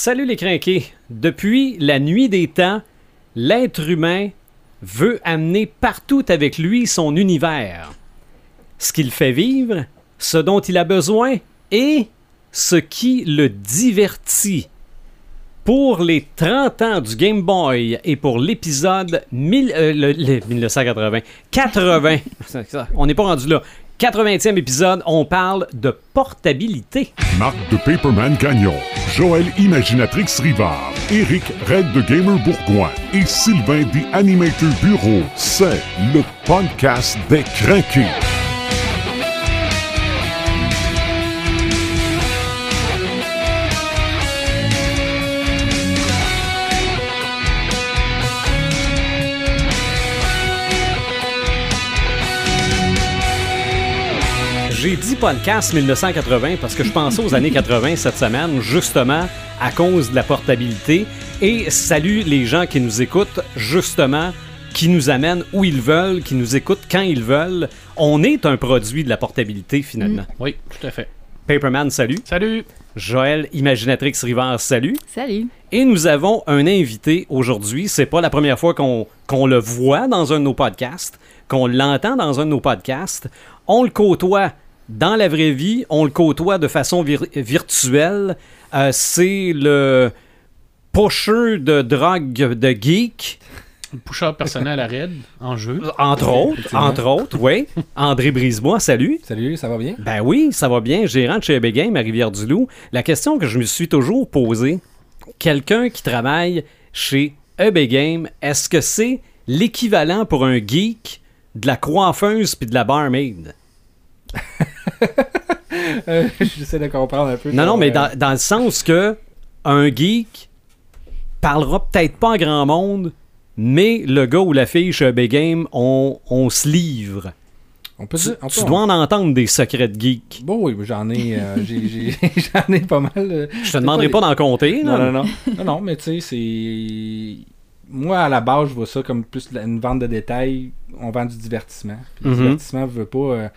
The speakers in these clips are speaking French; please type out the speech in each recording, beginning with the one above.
Salut les crinqués. Depuis la nuit des temps, l'être humain veut amener partout avec lui son univers. Ce qu'il fait vivre, ce dont il a besoin et ce qui le divertit. Pour les 30 ans du Game Boy et pour l'épisode 1000 euh, le- le- 1980, 80, on n'est pas rendu là. 80e épisode, on parle de portabilité. Marc de Paperman Gagnon, Joël Imaginatrix Rivard, Eric Red de Gamer Bourgoin et Sylvain des Animator Bureau. C'est le podcast des craqués. J'ai dit podcast 1980 parce que je pensais aux années 80 cette semaine, justement à cause de la portabilité. Et salue les gens qui nous écoutent, justement, qui nous amènent où ils veulent, qui nous écoutent quand ils veulent. On est un produit de la portabilité, finalement. Oui, tout à fait. Paperman, salut. Salut! Joël Imaginatrix Rivard, salut. Salut. Et nous avons un invité aujourd'hui. C'est pas la première fois qu'on qu'on le voit dans un de nos podcasts, qu'on l'entend dans un de nos podcasts. On le côtoie dans la vraie vie, on le côtoie de façon vir- virtuelle. Euh, C'est le pusher de drogue de geek, Pusher personnel à raid en jeu. entre autres, entre autres, oui. André Brisebois, salut. Salut, ça va bien? Ben oui, ça va bien. Gérant de chez EB Game à Rivière-du-Loup. La question que je me suis toujours posée, quelqu'un qui travaille chez EB Game, est-ce que c'est l'équivalent pour un geek de la coiffeuse puis de la barmaid? J'essaie de comprendre un peu. Non, non, mais euh, dans, dans le sens que un geek parlera peut-être pas en grand monde, mais le gars ou la fille chez EB Game, on, on se livre. On peut Tu, dois en entendre des secrets de geek. Bon, oui, j'en ai, euh, j'ai- j'ai- j'en ai pas mal. euh, Je te demanderai pas d'en compter. Non, non, non. non, non, mais tu sais, c'est. Moi, à la base, je vois ça comme plus une vente de détails. On vend du divertissement. Puis le Mhm. divertissement veut pas. euh,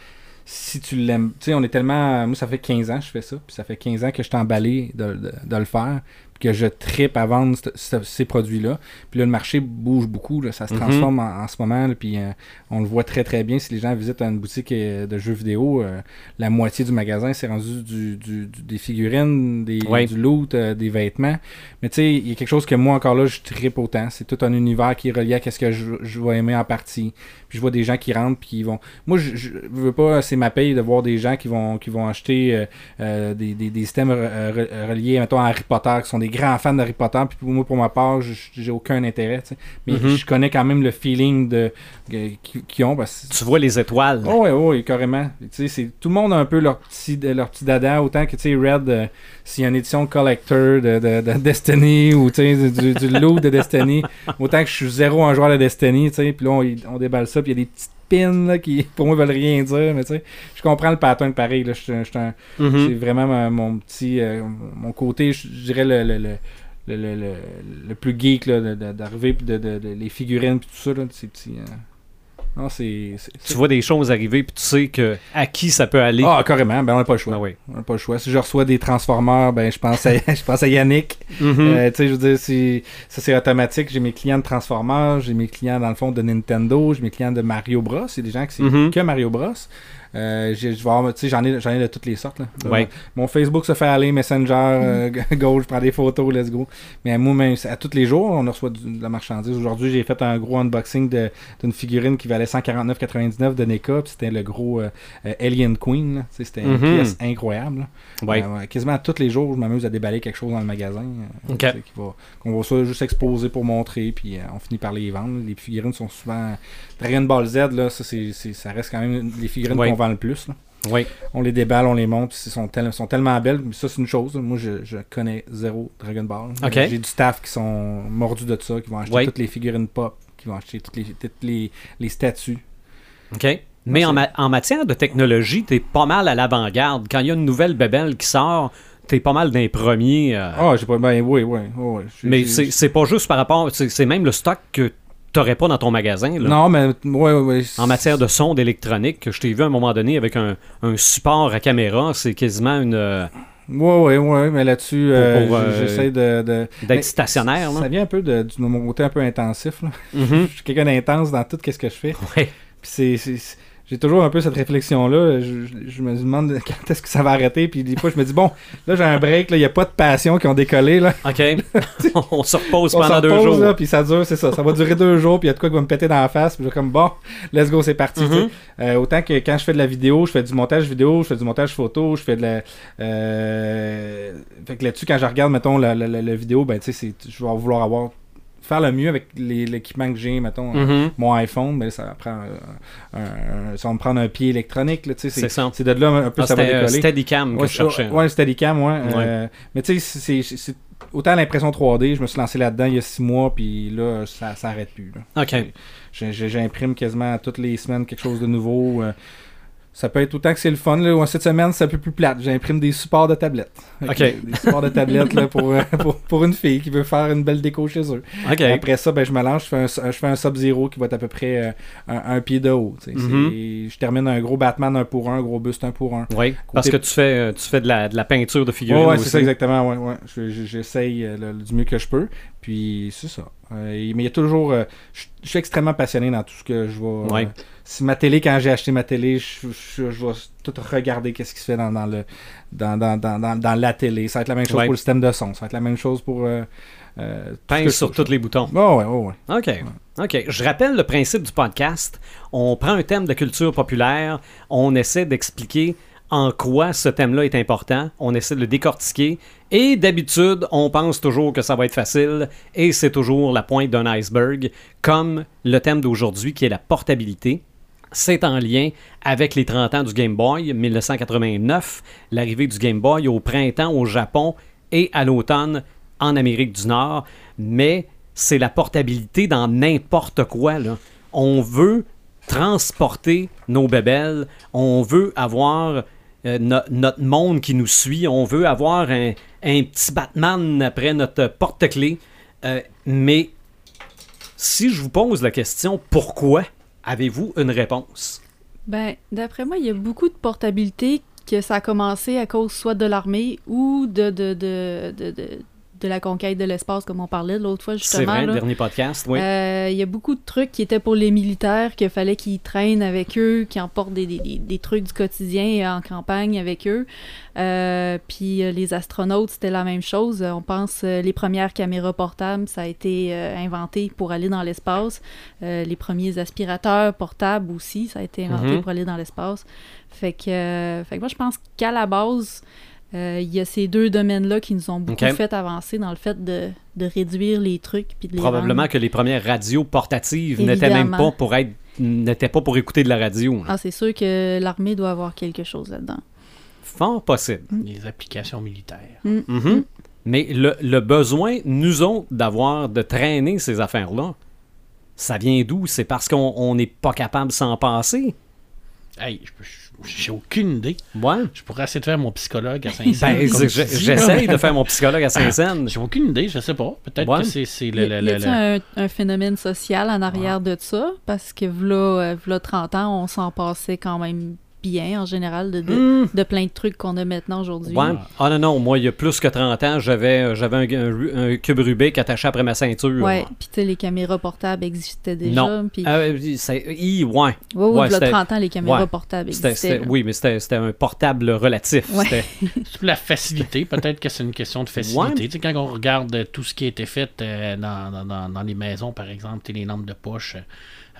si tu l'aimes. Tu sais, on est tellement. Moi, ça fait 15 ans que je fais ça. Puis ça fait 15 ans que je suis emballé de, de- de le faire. Puis que je tripe à vendre ce- ce- ces produits-là. Puis là, le marché bouge beaucoup. là, ça se Mhm. transforme en, en ce moment. là, puis euh, on le voit très, très bien. Si les gens visitent une boutique euh, de jeux vidéo, euh, la moitié du magasin, c'est rendu du, du- du- des figurines, des, Ouais. du loot, euh, des vêtements. Mais tu sais, il y a quelque chose que moi, encore là, je tripe autant. C'est tout un univers qui est relié à ce que je, je vais aimer en partie. Puis je vois des gens qui rentrent puis qui vont... Moi, je, je veux pas, c'est ma paye de voir des gens qui vont, qui vont acheter euh, euh, des, des, des systèmes re- re- reliés, mettons, à Harry Potter, qui sont des grands fans d'Harry Potter. Puis pour moi, pour ma part, j'ai aucun intérêt. Mais Mhm. je connais quand même le feeling de qu'ils ont. Parce que Tu vois les étoiles. Oh, ouais, ouais, carrément. Tu sais, c'est tout le monde a un peu leur petit, leur petit dada, autant que, tu sais, Red, euh, s'il y a une édition collector de, de, de Destiny ou, du, du loot de Destiny, autant que je suis zéro un joueur de Destiny, puis là, on, on déballe ça, puis il y a des petites pins, là, qui, pour moi, veulent rien dire, mais tu sais, je comprends le pattern pareil, là, je je Mhm. c'est vraiment ma- mon petit, euh, mon côté, je dirais, le... le, le le, le, le, le plus geek de- de- d'arriver puis de, de, de- les figurines puis tout ça là, ces petits euh, non c'est c'est- Tu vois des choses arriver puis tu sais que à qui ça peut aller. Ah, carrément, ben on n'a pas le choix. Ah oui. On n'a pas le choix. Si je reçois des Transformers, ben je pense à, je pense à Yannick. Mhm. Euh, tu sais, je veux dire, c'est- ça c'est automatique. J'ai mes clients de Transformers, j'ai mes clients dans le fond de Nintendo, j'ai mes clients de Mario Bros. C'est des gens qui c'est Mhm. que Mario Bros. Euh, j'en ai, j'en ai de toutes les sortes. Là. Ouais. Mon Facebook se fait aller, Messenger, euh, Go, je prends des photos, let's go. Mais moi, même, à tous les jours, on reçoit de la marchandise. Aujourd'hui, j'ai fait un gros unboxing d'une figurine qui valait 149,99 de NECA. C'était le gros euh, euh, Alien Queen. C'était une Mhm. pièce incroyable. Ouais. Euh, quasiment tous les jours, je m'amuse à déballer quelque chose dans le magasin. euh, Ok. tu sais, qui va- Qu'on va soit juste exposer pour montrer, puis euh, on finit par les vendre. Les figurines sont souvent. Dragon Ball Z, là, ça, c'est, ça reste quand même les figurines qu'on vend le plus. là. Oui. On les déballe, on les monte, ils sont, tel- sont tellement belles. Mais ça, c'est une chose. Moi, je, je connais zéro Dragon Ball. Ok. Euh, J'ai du staff qui sont mordus de ça, qui vont acheter toutes les figurines pop, qui vont acheter toutes les, toutes les, les statues. OK. Mais en, ma- en matière de technologie, t'es pas mal à l'avant-garde. Quand il y a une nouvelle bébelle qui sort, t'es pas mal d'un premier. euh, Ah, j'ai pas. Ben oui, oui. oui, mais c'est pas juste par rapport. C'est même le stock que t'aurais pas dans ton magasin. là. Non, mais. Ouais. En matière de son, d'électronique, que je t'ai vu à un moment donné avec un, un support à caméra, c'est quasiment une, euh, Ouais, ouais, ouais, mais là-dessus, euh, euh, j'essaie de. D'être stationnaire, Ça vient un peu de, de mon côté un peu intensif. Là. Mhm. Je suis quelqu'un d'intense dans tout ce que je fais. Ouais. C'est- j'ai toujours un peu cette réflexion-là. Je, je- je me demande quand est-ce que ça va arrêter. Puis des fois, je me dis, bon, là, j'ai un break. Il n'y a pas de passion qui ont décollé. Là. OK. On se repose pendant deux jours. Là, puis ça dure, c'est ça. Ça va durer deux jours. Puis il y a de quoi qui va me péter dans la face. Puis je suis comme, bon, let's go, c'est parti. Mhm. Euh, autant que quand je fais de la vidéo, je fais du montage vidéo, je fais du montage photo, je fais de la. Euh... Fait que là-dessus, quand je regarde, mettons, la, la- la- la vidéo, ben, tu sais, je vais vouloir avoir. Faire le mieux avec l'équipement que j'ai, mettons, euh, Mhm. mon iPhone, ben, ça prend euh, un, ça va me prendre un pied électronique, C'est ça. c'est de là un peu Ah, ça va euh, décoller. Steadicam que Ouais, je cherchais. ouais, le Steadicam, ouais. euh, mais tu sais, c'est- autant l'impression 3D, je me suis lancé là-dedans il y a six mois, puis là, ça s'arrête plus. là. OK. J'imprime quasiment toutes les semaines quelque chose de nouveau. euh, ça peut être autant que c'est le fun. Là, ou cette semaine, c'est un peu plus plate. J'imprime des supports de tablettes. Ok. Des supports de tablettes là, pour, euh, pour, pour une fille qui veut faire une belle déco chez eux. OK. Après ça, ben, je me lance, je fais un, je fais un Sub-Zero qui va être à peu près euh, un, un pied de haut. Mhm. Je termine un gros Batman un pour un, un gros buste un pour un. Oui, parce que tu fais, euh, tu fais de la, de la peinture de Ouais, figurines ouais, aussi. c'est ça exactement. Ouais, ouais. Je- je- J'essaye du mieux que je peux. Puis c'est ça. Euh, mais il y a toujours. euh, je je suis extrêmement passionné dans tout ce que je vais. Ouais. euh, si ma télé, quand j'ai acheté ma télé, je, je- je vais tout regarder qu'est-ce qui se fait dans, dans le dans, dans, dans, la télé. Ça va être la même chose Ouais. pour le système de son. Ça va être la même chose pour. Euh, Pince sur tous les boutons. Oh, ouais, ouais, ouais. OK. OK. Je rappelle le principe du podcast. On prend un thème de culture populaire, on essaie d'expliquer en quoi ce thème-là est important, on essaie de le décortiquer, et d'habitude, on pense toujours que ça va être facile, et c'est toujours la pointe d'un iceberg, comme le thème d'aujourd'hui qui est la portabilité. C'est en lien avec les 30 ans du Game Boy, 1989, l'arrivée du Game Boy au printemps au Japon et à l'automne en Amérique du Nord, mais c'est la portabilité dans n'importe quoi. On veut transporter nos bébelles, on veut avoir euh, no- notre monde qui nous suit, on veut avoir un, un petit Batman après notre porte-clés, Euh, mais si je vous pose la question pourquoi, avez-vous une réponse? Ben, d'après moi, il y a beaucoup de portabilité que ça a commencé à cause soit de l'armée ou de, de, de, de, de, la conquête de l'espace, comme on parlait l'autre fois, C'est justement. vrai, le là. dernier podcast, oui. Euh, Il y a beaucoup de trucs qui étaient pour les militaires, qu'il fallait qu'ils traînent avec eux, qu'ils emportent des, des, des- des trucs du quotidien en campagne avec eux. Euh, puis euh, les astronautes, c'était la même chose. On pense les premières caméras portables, ça a été inventé pour aller dans l'espace. Les premiers aspirateurs portables aussi, ça a été inventé Mhm. pour aller dans l'espace. Fait que, fait que moi, je pense qu'à la base, il y a ces deux domaines-là qui nous ont beaucoup fait avancer dans le fait de, de réduire les trucs puis de les Probablement que les premières radios portatives n'étaient même pas pour être n'étaient pas pour écouter de la radio. là. Ah, c'est sûr que l'armée doit avoir quelque chose là-dedans. Fort possible. Les applications militaires. Mhm. Mais le, le besoin, nous autres, d'avoir, de traîner ces affaires-là, ça vient d'où? C'est parce qu'on on n'est pas capable de s'en passer? Hey, je peux- je- j'ai aucune idée. Ouais. Je pourrais essayer de faire mon psychologue à Saint-Saëns. Ben, j'essaye de faire mon psychologue à Saint-Saëns. J'ai aucune idée, je sais pas. Peut-être Ouais. que c'est c'est le, le- y le- le- un, un phénomène social en arrière de ça? Parce que v'là, euh, v'là 30 ans, on s'en passait quand même bien en général de, de, Hmm. de plein de trucs qu'on a maintenant aujourd'hui. Ouais. Ah non, non, moi, il y a plus que 30 ans, j'avais j'avais un, un Ru- un cube Rubik attaché après ma ceinture. Ouais, puis tu sais, les caméras portables existaient déjà. Non. Puis, Euh, c'est- hi, ouais. ouais, ouais, ouais, v'là c'était- 30 ans, les caméras ouais. portables C'était- existaient. c'était- oui, mais c'était c'était un portable relatif. Ouais. C'était- c'est pour la facilité. Peut-être que c'est une question de facilité. Ouais. Tu sais, quand on regarde euh, tout ce qui a été fait euh, dans, dans- les maisons, par exemple, tu sais, les lampes de poche. euh,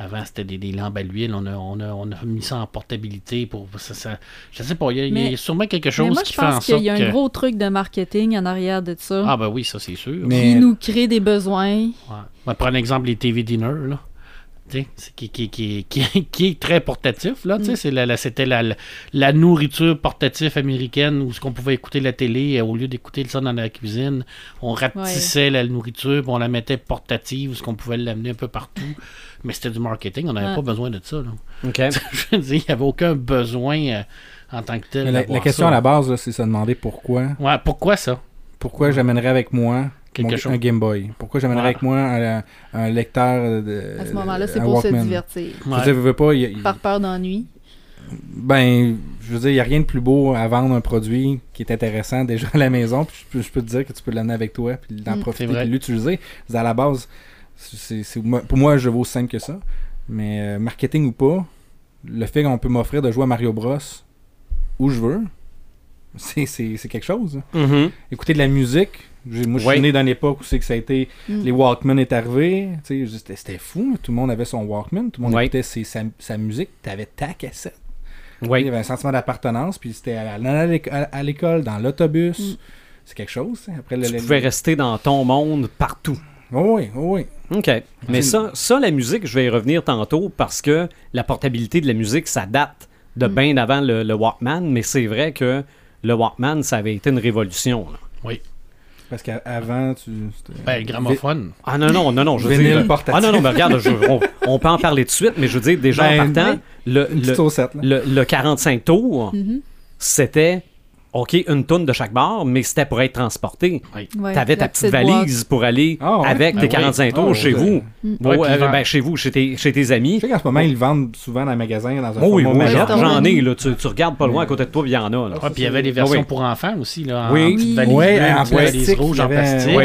avant, c'était des, des lampes à l'huile. On a, on, a, on a mis ça en portabilité. pour ça, ça- Je sais pas, il y, a- y sûrement quelque Mais chose moi, qui je fait en pense qu'il sorte y a un que... gros truc de marketing en arrière de ça Ah ben oui, ça c'est sûr. Mais- qui nous crée des besoins. Ouais. On va prendre l'exemple les TV dinner, là. Tu sais, c'est qui, qui, qui, qui, qui est très portatif, là. tu sais, Mm. c'est la, la- C'était la, la, nourriture portative américaine où ce qu'on pouvait écouter la télé, euh, au lieu d'écouter ça dans la cuisine, on rapetissait la nourriture, puis on la mettait portative, où ce qu'on pouvait l'amener un peu partout. Mais c'était du marketing, on n'avait Ouais. pas besoin de ça. Là. OK. Je veux dire, il n'y avait aucun besoin euh, en tant que tel. Mais la, question ça. à la base, c'est se demander pourquoi. Ouais, pourquoi ça? Pourquoi j'amènerais avec moi Quelque mon- chose. un Game Boy? Pourquoi j'amènerais Ouais. avec moi un, un lecteur de. À ce moment-là, c'est pour se divertir. Je veux dire, veux pas, y a- Par peur d'ennui. Ben, je veux dire, il n'y a rien de plus beau à vendre un produit qui est intéressant déjà à la maison. Puis je, peux, je peux te dire que tu peux l'amener avec toi, puis d'en Mm. profiter, C'est vrai. puis l'utiliser. À la base, c'est, c'est- pour moi, je vaux aussi simple que ça. Mais euh, marketing ou pas, le fait qu'on peut m'offrir de jouer à Mario Bros où je veux, c'est, c'est, c'est quelque chose. hein. Mhm. Écouter de la musique, j'ai- moi je Ouais. suis né dans l'époque où c'est que ça a été Mm. les Walkman est arrivé, tu sais, c'était, c'était fou, là. tout le monde avait son Walkman, tout le monde Ouais. écoutait ses- sa, sa musique, t'avais ta cassette. Il y Oui. avait un sentiment d'appartenance, puis c'était à, à l'éc- à- à l'école, dans l'autobus. Mm. C'est quelque chose. hein. Après, le, Tu le- pouvais rester dans ton monde partout. Oh oui, oh oui. OK. Mais ça, ça, la musique, je vais y revenir tantôt parce que la portabilité de la musique, ça date de Mm. bien avant le, le Walkman, mais c'est vrai que le Walkman, ça avait été une révolution. là. Parce qu'avant, tu. c'était- Ben, le gramophone. Ah non, non, non, non, je veux dire... portatif. Ah non, non, mais regarde, je- on, on peut en parler tout de suite, mais je veux dire, déjà en Ben, partant, oui. le, le, saucette, là. le, le 45 tours, Mhm. c'était, OK, une tonne de chaque bar, mais c'était pour être transporté. Ouais, T'avais ta petite valise pour aller Ah ouais? avec Ben tes oui. 45 tours Ah, chez vous. Mm. Bon, Ouais, puis euh, ben, chez vous, chez tes, chez tes Je amis. sais qu'en ce moment, ils le vendent souvent dans les magasins, dans un Oh oui, oui, j'en ai, là. Tu, tu regardes pas loin à côté de toi, il y en a. Puis il y avait des versions Ah oui. pour enfants aussi, là. En, Oui. en petite Oui. valise bleue, en plastique. rouge en plastique.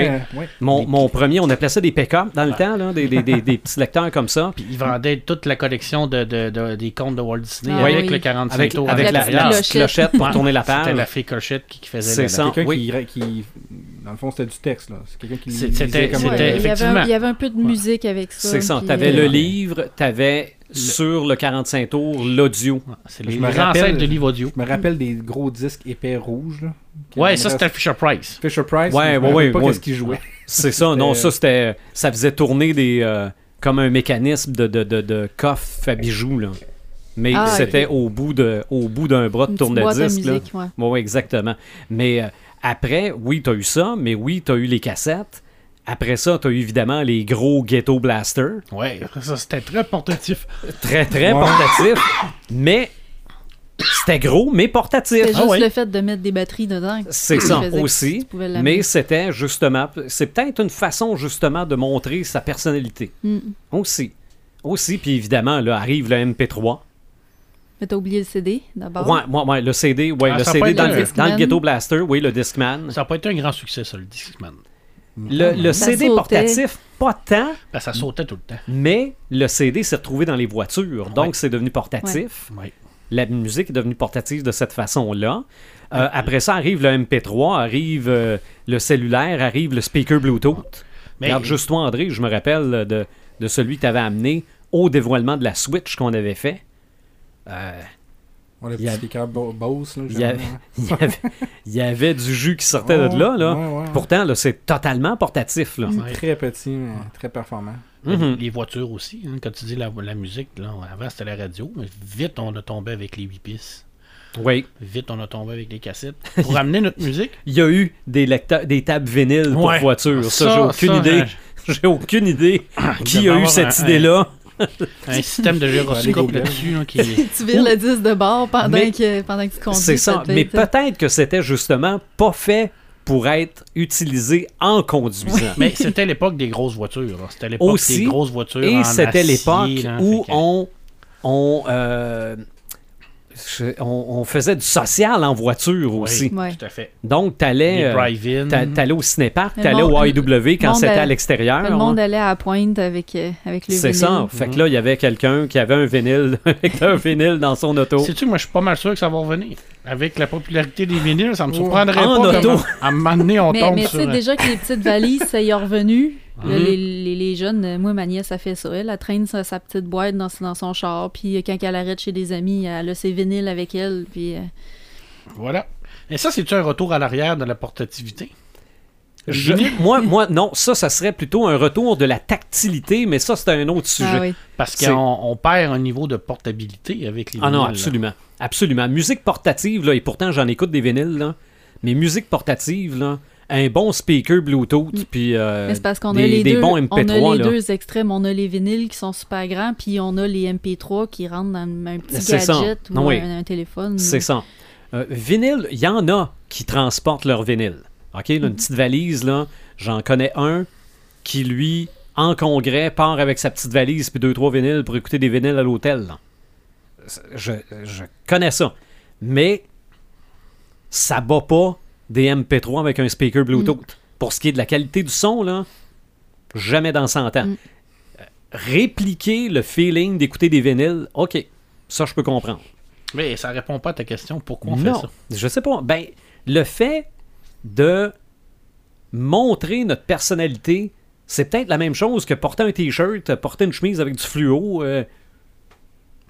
Mon, mon premier, on appelait ça des pick-up dans le temps, là, des, des, des, des petits lecteurs comme ça. Puis ils vendaient toute la collection de, de- de- des contes de Walt Disney Ah avec oui. le 45 Avec, tours. avec la, clochette pour tourner la C'était la page. Fée Cochette qui qui faisait C'est. Quelqu'un oui. qui, qui. Dans le fond, c'était du texte, là. C'est quelqu'un qui. C'est- lisait c'était- comme- c'était- Ouais, il, y avait effectivement. un, il y avait un peu de musique avec ça. C'est ça. puis, T'avais euh, le livre, t'avais sur le 45 tours l'audio. C'est les, Je me les rappelle- ancêtres de livre audio. Je me rappelle des gros disques épais rouges, là. Ouais, ça c'était Fisher Price. Fisher Price. Ouais, ouais, ouais, pas ouais. qu'est-ce qu'il jouait. C'est ça. Non, C'était- ça, c'était. Ça faisait tourner des. euh, comme un mécanisme de, de, de, de coffre à bijoux, là. Mais Ah, c'était au bout de au bout d'un bras de une tourne-disque, là. ouais. Oui, exactement. Mais euh, après, oui, tu as eu ça, mais oui, tu as eu les cassettes. Après ça, tu as eu évidemment les gros Ghetto Blaster. Ouais, ça c'était très portatif. Très, très Ouais. portatif. Mais c'était gros, mais portatif. C'était Ah juste ouais. le fait de mettre des batteries dedans. C'est ça aussi. Mais c'était justement. C'est peut-être une façon justement de montrer sa personnalité. Mm. Aussi. Aussi, puis évidemment, là arrive le MP3. Mais t'as oublié le CD d'abord? Ouais, ouais, ouais, le CD, ouais, Ah, le CD pas dans, le, dans. Ghetto Blaster, oui, le Discman. Ça n'a pas été un grand succès, ça, le Discman. Le, le Ça CD sautait. portatif, pas tant, Ben, ça sautait tout le temps. mais le CD s'est retrouvé dans les voitures, donc c'est devenu portatif. Ouais. La musique est devenue portative de cette façon-là. Euh, après ça arrive le MP3, arrive euh, le cellulaire, arrive le speaker Bluetooth. Mais- Regarde, juste toi, André, je me rappelle de, de celui que tu avais amené au dévoilement de la Switch qu'on avait fait. Euh, On là. il, y avait, genre. il, y avait, il y avait du jus qui sortait de là. là. Ouais, ouais, ouais. Pourtant, là, c'est totalement portatif. Là. Ouais. Très petit, mais très performant. Mhm. Les voitures aussi, hein, quand tu dis la, la musique, là, avant c'était la radio, mais vite on a tombé avec les 8 pistes. Oui. Vite on a tombé avec les cassettes. Pour amener notre musique, Il y a eu des, lecteurs, des tables vinyles pour Ouais. voiture. Ça, Ça, j'ai aucune ça, idée. J'ai aucune idée qui a eu cette un- idée-là. un système de gyroscope là-dessus là, qui tu vires le disque de bord pendant, Mais- que, pendant que tu conduis. C'est ça. Mais peut-être que c'était justement pas fait pour être utilisé en conduisant. Mais c'était l'époque des grosses voitures. là. C'était l'époque des grosses voitures. Et c'était l'époque où on, euh, je- on, on faisait du social en voiture Oui, aussi. Ouais. Tout à fait. Donc, t'allais Les euh, t'allais au cinépark, Le t'allais au IW quand monde c'était à l'extérieur. le hein. monde allait à la pointe avec, euh, avec le C'est ça. Fait que là, il y avait quelqu'un qui avait un vinyle, avec un vinyle dans son auto. Sais-tu, moi, je suis pas mal sûr que ça va revenir. Avec la popularité des vinyles, ça me surprendrait En pas. auto. À un moment donné, on Mais, tombe mais tu sur... sais, déjà que les petites valises, ça y est revenu. Là, Mhm. les, les- les jeunes, euh, moi, ma nièce, a fait ça. Elle, elle traîne sa, sa petite boîte dans, dans son char. Puis euh, quand elle arrête chez des amis, elle a ses vinyles avec elle. Puis euh, Voilà. Et ça, c'est-tu un retour à l'arrière de la portativité? Je- moi, moi, non, ça, ça serait plutôt un retour de la tactilité, mais ça, c'est un autre sujet. ah oui. Parce qu'on on perd un niveau de portabilité avec les Ah non, là. absolument. Absolument. Musique portative, là, et pourtant j'en écoute des vinyles, là. Mais musique portative, là, un bon speaker Bluetooth, puis euh, Mm. Parce qu'on des, bons on a MP3, les là. deux extrêmes. On a les vinyles qui sont super grands, puis on a les MP3 qui rentrent dans un petit C'est ça. gadget ou Non, oui. un, un téléphone. C'est ça. Euh, vinyle, il y en a qui transportent leur vinyle. OK? là, une petite valise, là, j'en connais un qui, lui, en congrès, part avec sa petite valise puis deux, trois vinyles pour écouter des vinyles à l'hôtel. Je, je connais ça. mais ça bat pas des MP3 avec un speaker Bluetooth. Pour ce qui est de la qualité du son, là, jamais dans 100 ans. Mm. Euh, Répliquer le feeling d'écouter des vinyles, ok, ça je peux comprendre. Mais ça répond pas à ta question. Pourquoi on non, fait ça? je sais pas. Ben, le fait de montrer notre personnalité, c'est peut-être la même chose que porter un t-shirt, porter une chemise avec du fluo. euh,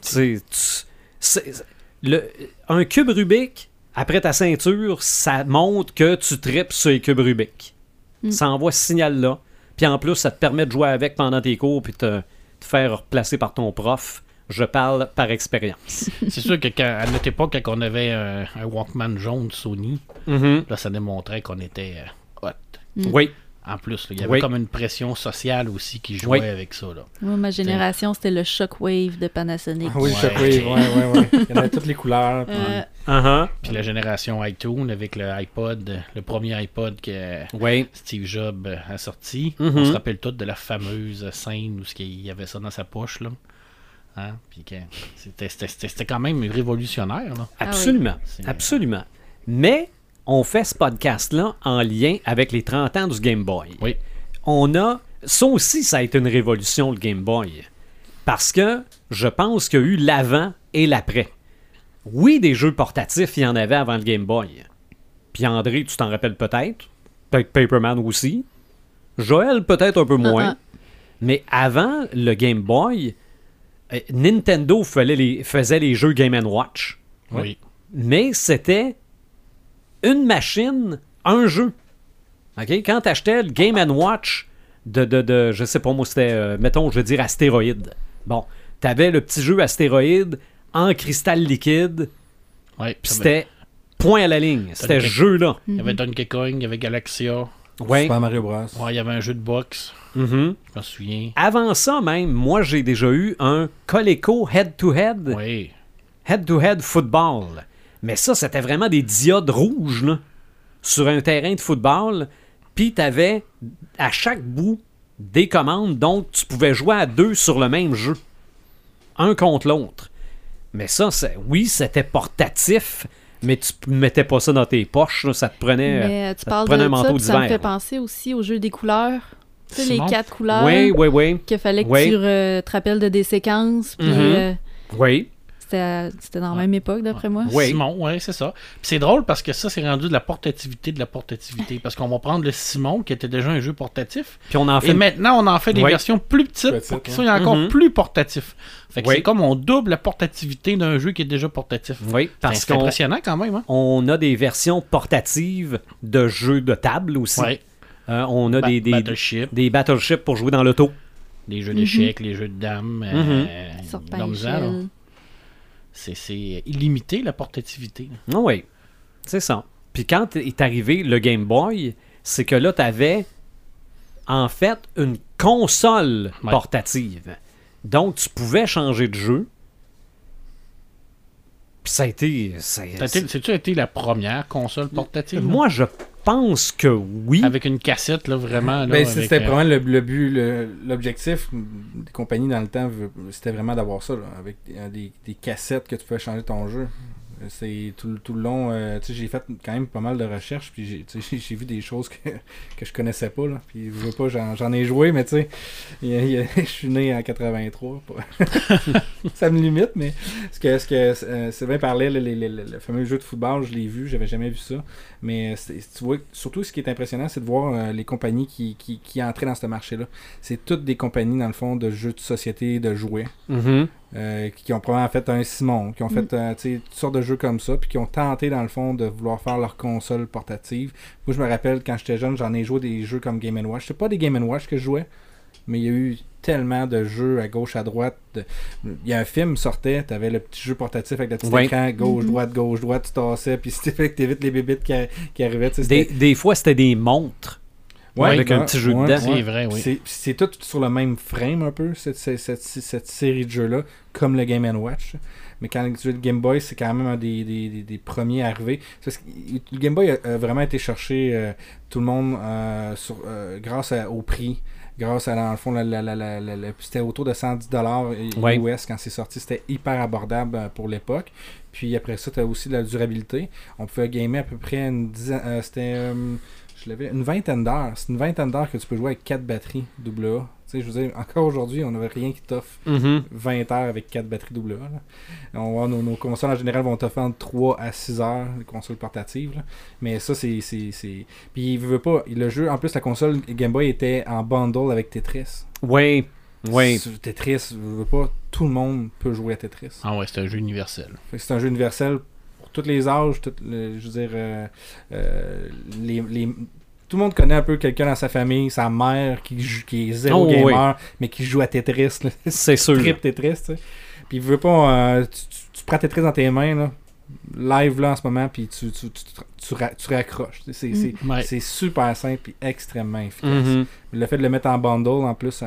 c'est, tu- c'est- le, un cube Rubik, après ta ceinture, ça montre que tu tripes sur les cubes Rubik. Mm. Ça envoie ce signal-là. Puis en plus, ça te permet de jouer avec pendant tes cours puis te, te faire replacer par ton prof. Je parle par expérience. C'est sûr que quand, à notre époque, quand on avait un, un Walkman jaune Sony, Mhm. là, ça démontrait qu'on était euh, hot. Mm. Oui. En plus, là, il y avait Oui. comme une pression sociale aussi qui jouait Oui. avec ça. Là. Moi, ma génération, c'était le Shockwave de Panasonic. Ah oui, Ouais. Shockwave, ouais, ouais, ouais. Il y en avait toutes les couleurs. puis- Euh, Uh-huh. Puis la génération iTunes avec le iPod, le premier iPod que Oui. Steve Jobs a sorti. On se rappelle tous de la fameuse scène où ce qu'il y avait ça dans sa poche. Là. Hein? Puis que c'était, c'était- c'était- c'était quand même révolutionnaire. Là. Ah oui. Absolument. Absolument. Mais on fait ce podcast-là en lien avec les 30 ans du Game Boy. Oui. On a. Ça aussi, ça a été une révolution, le Game Boy. Parce que je pense qu'il y a eu l'avant et l'après. Oui, des jeux portatifs, il y en avait avant le Game Boy. Puis André, tu t'en rappelles peut-être? Peut-être Paperman aussi. Joël, peut-être un peu moins. Ah, Mais avant le Game Boy, euh, Nintendo faisait les, faisait les jeux Game Watch Oui. mais c'était une machine, un jeu. OK? Quand tu achetais le Game Watch de, de, de, je sais pas moi, c'était, euh, mettons, je veux dire, Astéroïde. Bon, tu avais le petit jeu Astéroïde en cristal liquide, Ouais, puis c'était point à la ligne. C'était ce jeu-là. Il y avait Donkey Kong, il y avait Galaxia. Ouais. Super Mario Bros. Ouais, il y avait un jeu de boxe. Mhm. Je me souviens. Avant ça même, moi j'ai déjà eu un Coleco head-to-head, Oui. head-to-head football. Mais ça, c'était vraiment des diodes rouges là, sur un terrain de football. Puis tu avais à chaque bout des commandes, donc tu pouvais jouer à deux sur le même jeu, un contre l'autre. Mais ça, c'est- oui, c'était portatif, mais tu mettais pas ça dans tes poches, là, ça te prenait. euh, Mais euh, tu ça te parles prenait un de ça, manteau puis ça me d'hiver, fait là. penser aussi au jeu des couleurs. Tu sais, les quatre couleurs. Oui, oui, oui, Qu'il fallait que Oui. tu euh, te rappelles de des séquences. Puis Mhm. euh, oui. C'était dans la même époque, d'après moi. Oui. Simon, ouais, c'est ça. Puis c'est drôle parce que ça, c'est rendu de la portativité de la portativité. Parce qu'on va prendre le Simon, qui était déjà un jeu portatif. Puis on en fait Et maintenant, on en fait des Ouais. versions plus petites pour qu'ils soient encore Mhm. plus portatifs. Fait que Oui. c'est comme on double la portativité d'un jeu qui est déjà portatif. Oui, parce c'est qu'on impressionnant quand même. Hein? on a des versions portatives de jeux de table aussi. Ouais. Euh, on a Ba- des, des, Battleship, des battleships pour jouer dans l'auto. les jeux d'échecs, les jeux de dames. euh, Ils sortent dans par le misère, là. échelle. C'est illimité la portativité. Ah oui, c'est ça. Puis quand est arrivé le Game Boy, c'est que là, tu avais en fait une console Ouais. portative. Donc, tu pouvais changer de jeu. Puis ça a été... ça- Ça a été- C'est-tu été la première console portative? Moi, je pense que oui. Avec une cassette, là, vraiment. Là, Ben, c'était euh, vraiment le, le but, l'objectif des compagnies dans le temps, c'était vraiment d'avoir ça, là, avec des, des cassettes que tu pouvais changer ton jeu. C'est tout, le- tout le long, euh, j'ai fait quand même pas mal de recherches, puis j'ai, vu des choses que, que je connaissais pas, là, puis je veux pas, j'en, ai joué, mais tu sais, je suis né en 83, pas- ça me limite, mais ce que, ce que euh, Sylvain parlait, les- les- le fameux jeu de football, je l'ai vu, j'avais jamais vu ça, mais euh, tu vois, surtout ce qui est impressionnant, c'est de voir euh, les compagnies qui, qui, qui entraient dans ce marché-là. C'est toutes des compagnies, dans le fond, de jeux de société, de jouets, Mhm. Euh, qui ont probablement fait un Simon, qui ont fait euh, tu sais, toutes sortes de jeux comme ça, puis qui ont tenté, dans le fond, de vouloir faire leur console portative. Moi, je me rappelle, quand j'étais jeune, j'en ai joué des jeux comme Game Watch. C'est pas des Game Watch que je jouais, mais il y a eu tellement de jeux à gauche, à droite. de- Il y a un film sortait, t'avais le petit jeu portatif avec le petit écran, gauche, Mhm. droite, gauche, droite, tu tassais, puis c'était fait que t'évites les bébites qui, a- qui arrivaient. des fois, c'était des montres. Ouais, avec un petit jeu ouais, dedans. C'est vrai, oui. C'est- tout sur le même frame un peu, cette, cette, cette- cette série de jeux-là, comme le Game Watch. mais quand le Game Boy, c'est quand même un des, des, des, des premiers arrivés. Parce que le Game Boy a, vraiment été chercher euh, tout le monde euh, sur, euh, grâce à- au prix. Grâce à, dans le fond, c'était autour de 110$ Ouais. US quand c'est sorti. C'était hyper abordable pour l'époque. Puis après ça, tu as aussi de la durabilité. On pouvait gamer à peu près une dizaine. euh, c'était. euh, je l'avais. Une vingtaine d'heures. C'est une vingtaine d'heures que tu peux jouer avec 4 batteries AA. Tu sais, je veux dire, encore aujourd'hui, on n'avait rien qui t'offre Mhm. 20 heures avec 4 batteries AA. là. On nos, nos consoles en général vont t'offrir entre 3 à 6 heures, les consoles portatives. là. Mais ça, c'est. Puis il veut pas. Le jeu, en plus, la console Game Boy était en bundle avec Tetris. Oui, oui. Tetris, je veux pas. Tout le monde peut jouer à Tetris. Ah ouais, c'est un jeu universel. C'est un jeu universel pour tous les âges. je veux dire, euh, euh, les, les- tout le monde connaît un peu quelqu'un dans sa famille, sa mère qui, joue- qui est zéro Oh, gamer, mais qui joue à Tetris. C'est sûr. Trip Tetris, tu sais. Puis il veut pas. euh, tu, tu- tu prends Tetris dans tes mains, là, live là en ce moment, puis tu, tu, tu, tu, tu ra- tu raccroches. sais. C'est Ouais. super simple et extrêmement efficace. Mhm. Le fait de le mettre en bundle en plus à-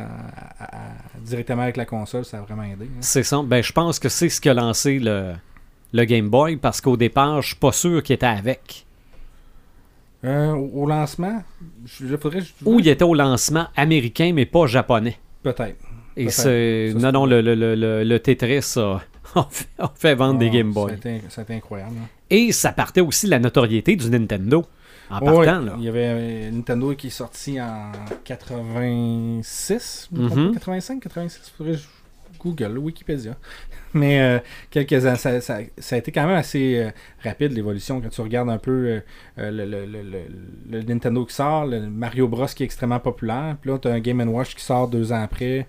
à- à- directement avec la console, ça a vraiment aidé. hein. C'est ça. Ben, je pense que c'est ce qui a lancé le, le Game Boy parce qu'au départ, je suis pas sûr qu'il était avec. Euh, au, lancement, je, je faudrait. je- Ou il était au lancement américain, mais pas japonais. Peut-être. Et c'est. Non, non, le, le, le, le Tetris a, fait, vendre des Ah, Game Boy. Été incroyable. hein. Et ça partait aussi de la notoriété du Nintendo. En partant, là. Il y avait euh, Nintendo qui est sorti en 86, je me trompe Mhm. pas, 85, 86, faudrait que je Google, Wikipédia. Mais euh, quelques ans, ça, ça- ça a été quand même assez euh, rapide l'évolution quand tu regardes un peu euh, le, le- le- le- le Nintendo qui sort, le Mario Bros qui est extrêmement populaire, puis là tu as un Game Watch qui sort deux ans après.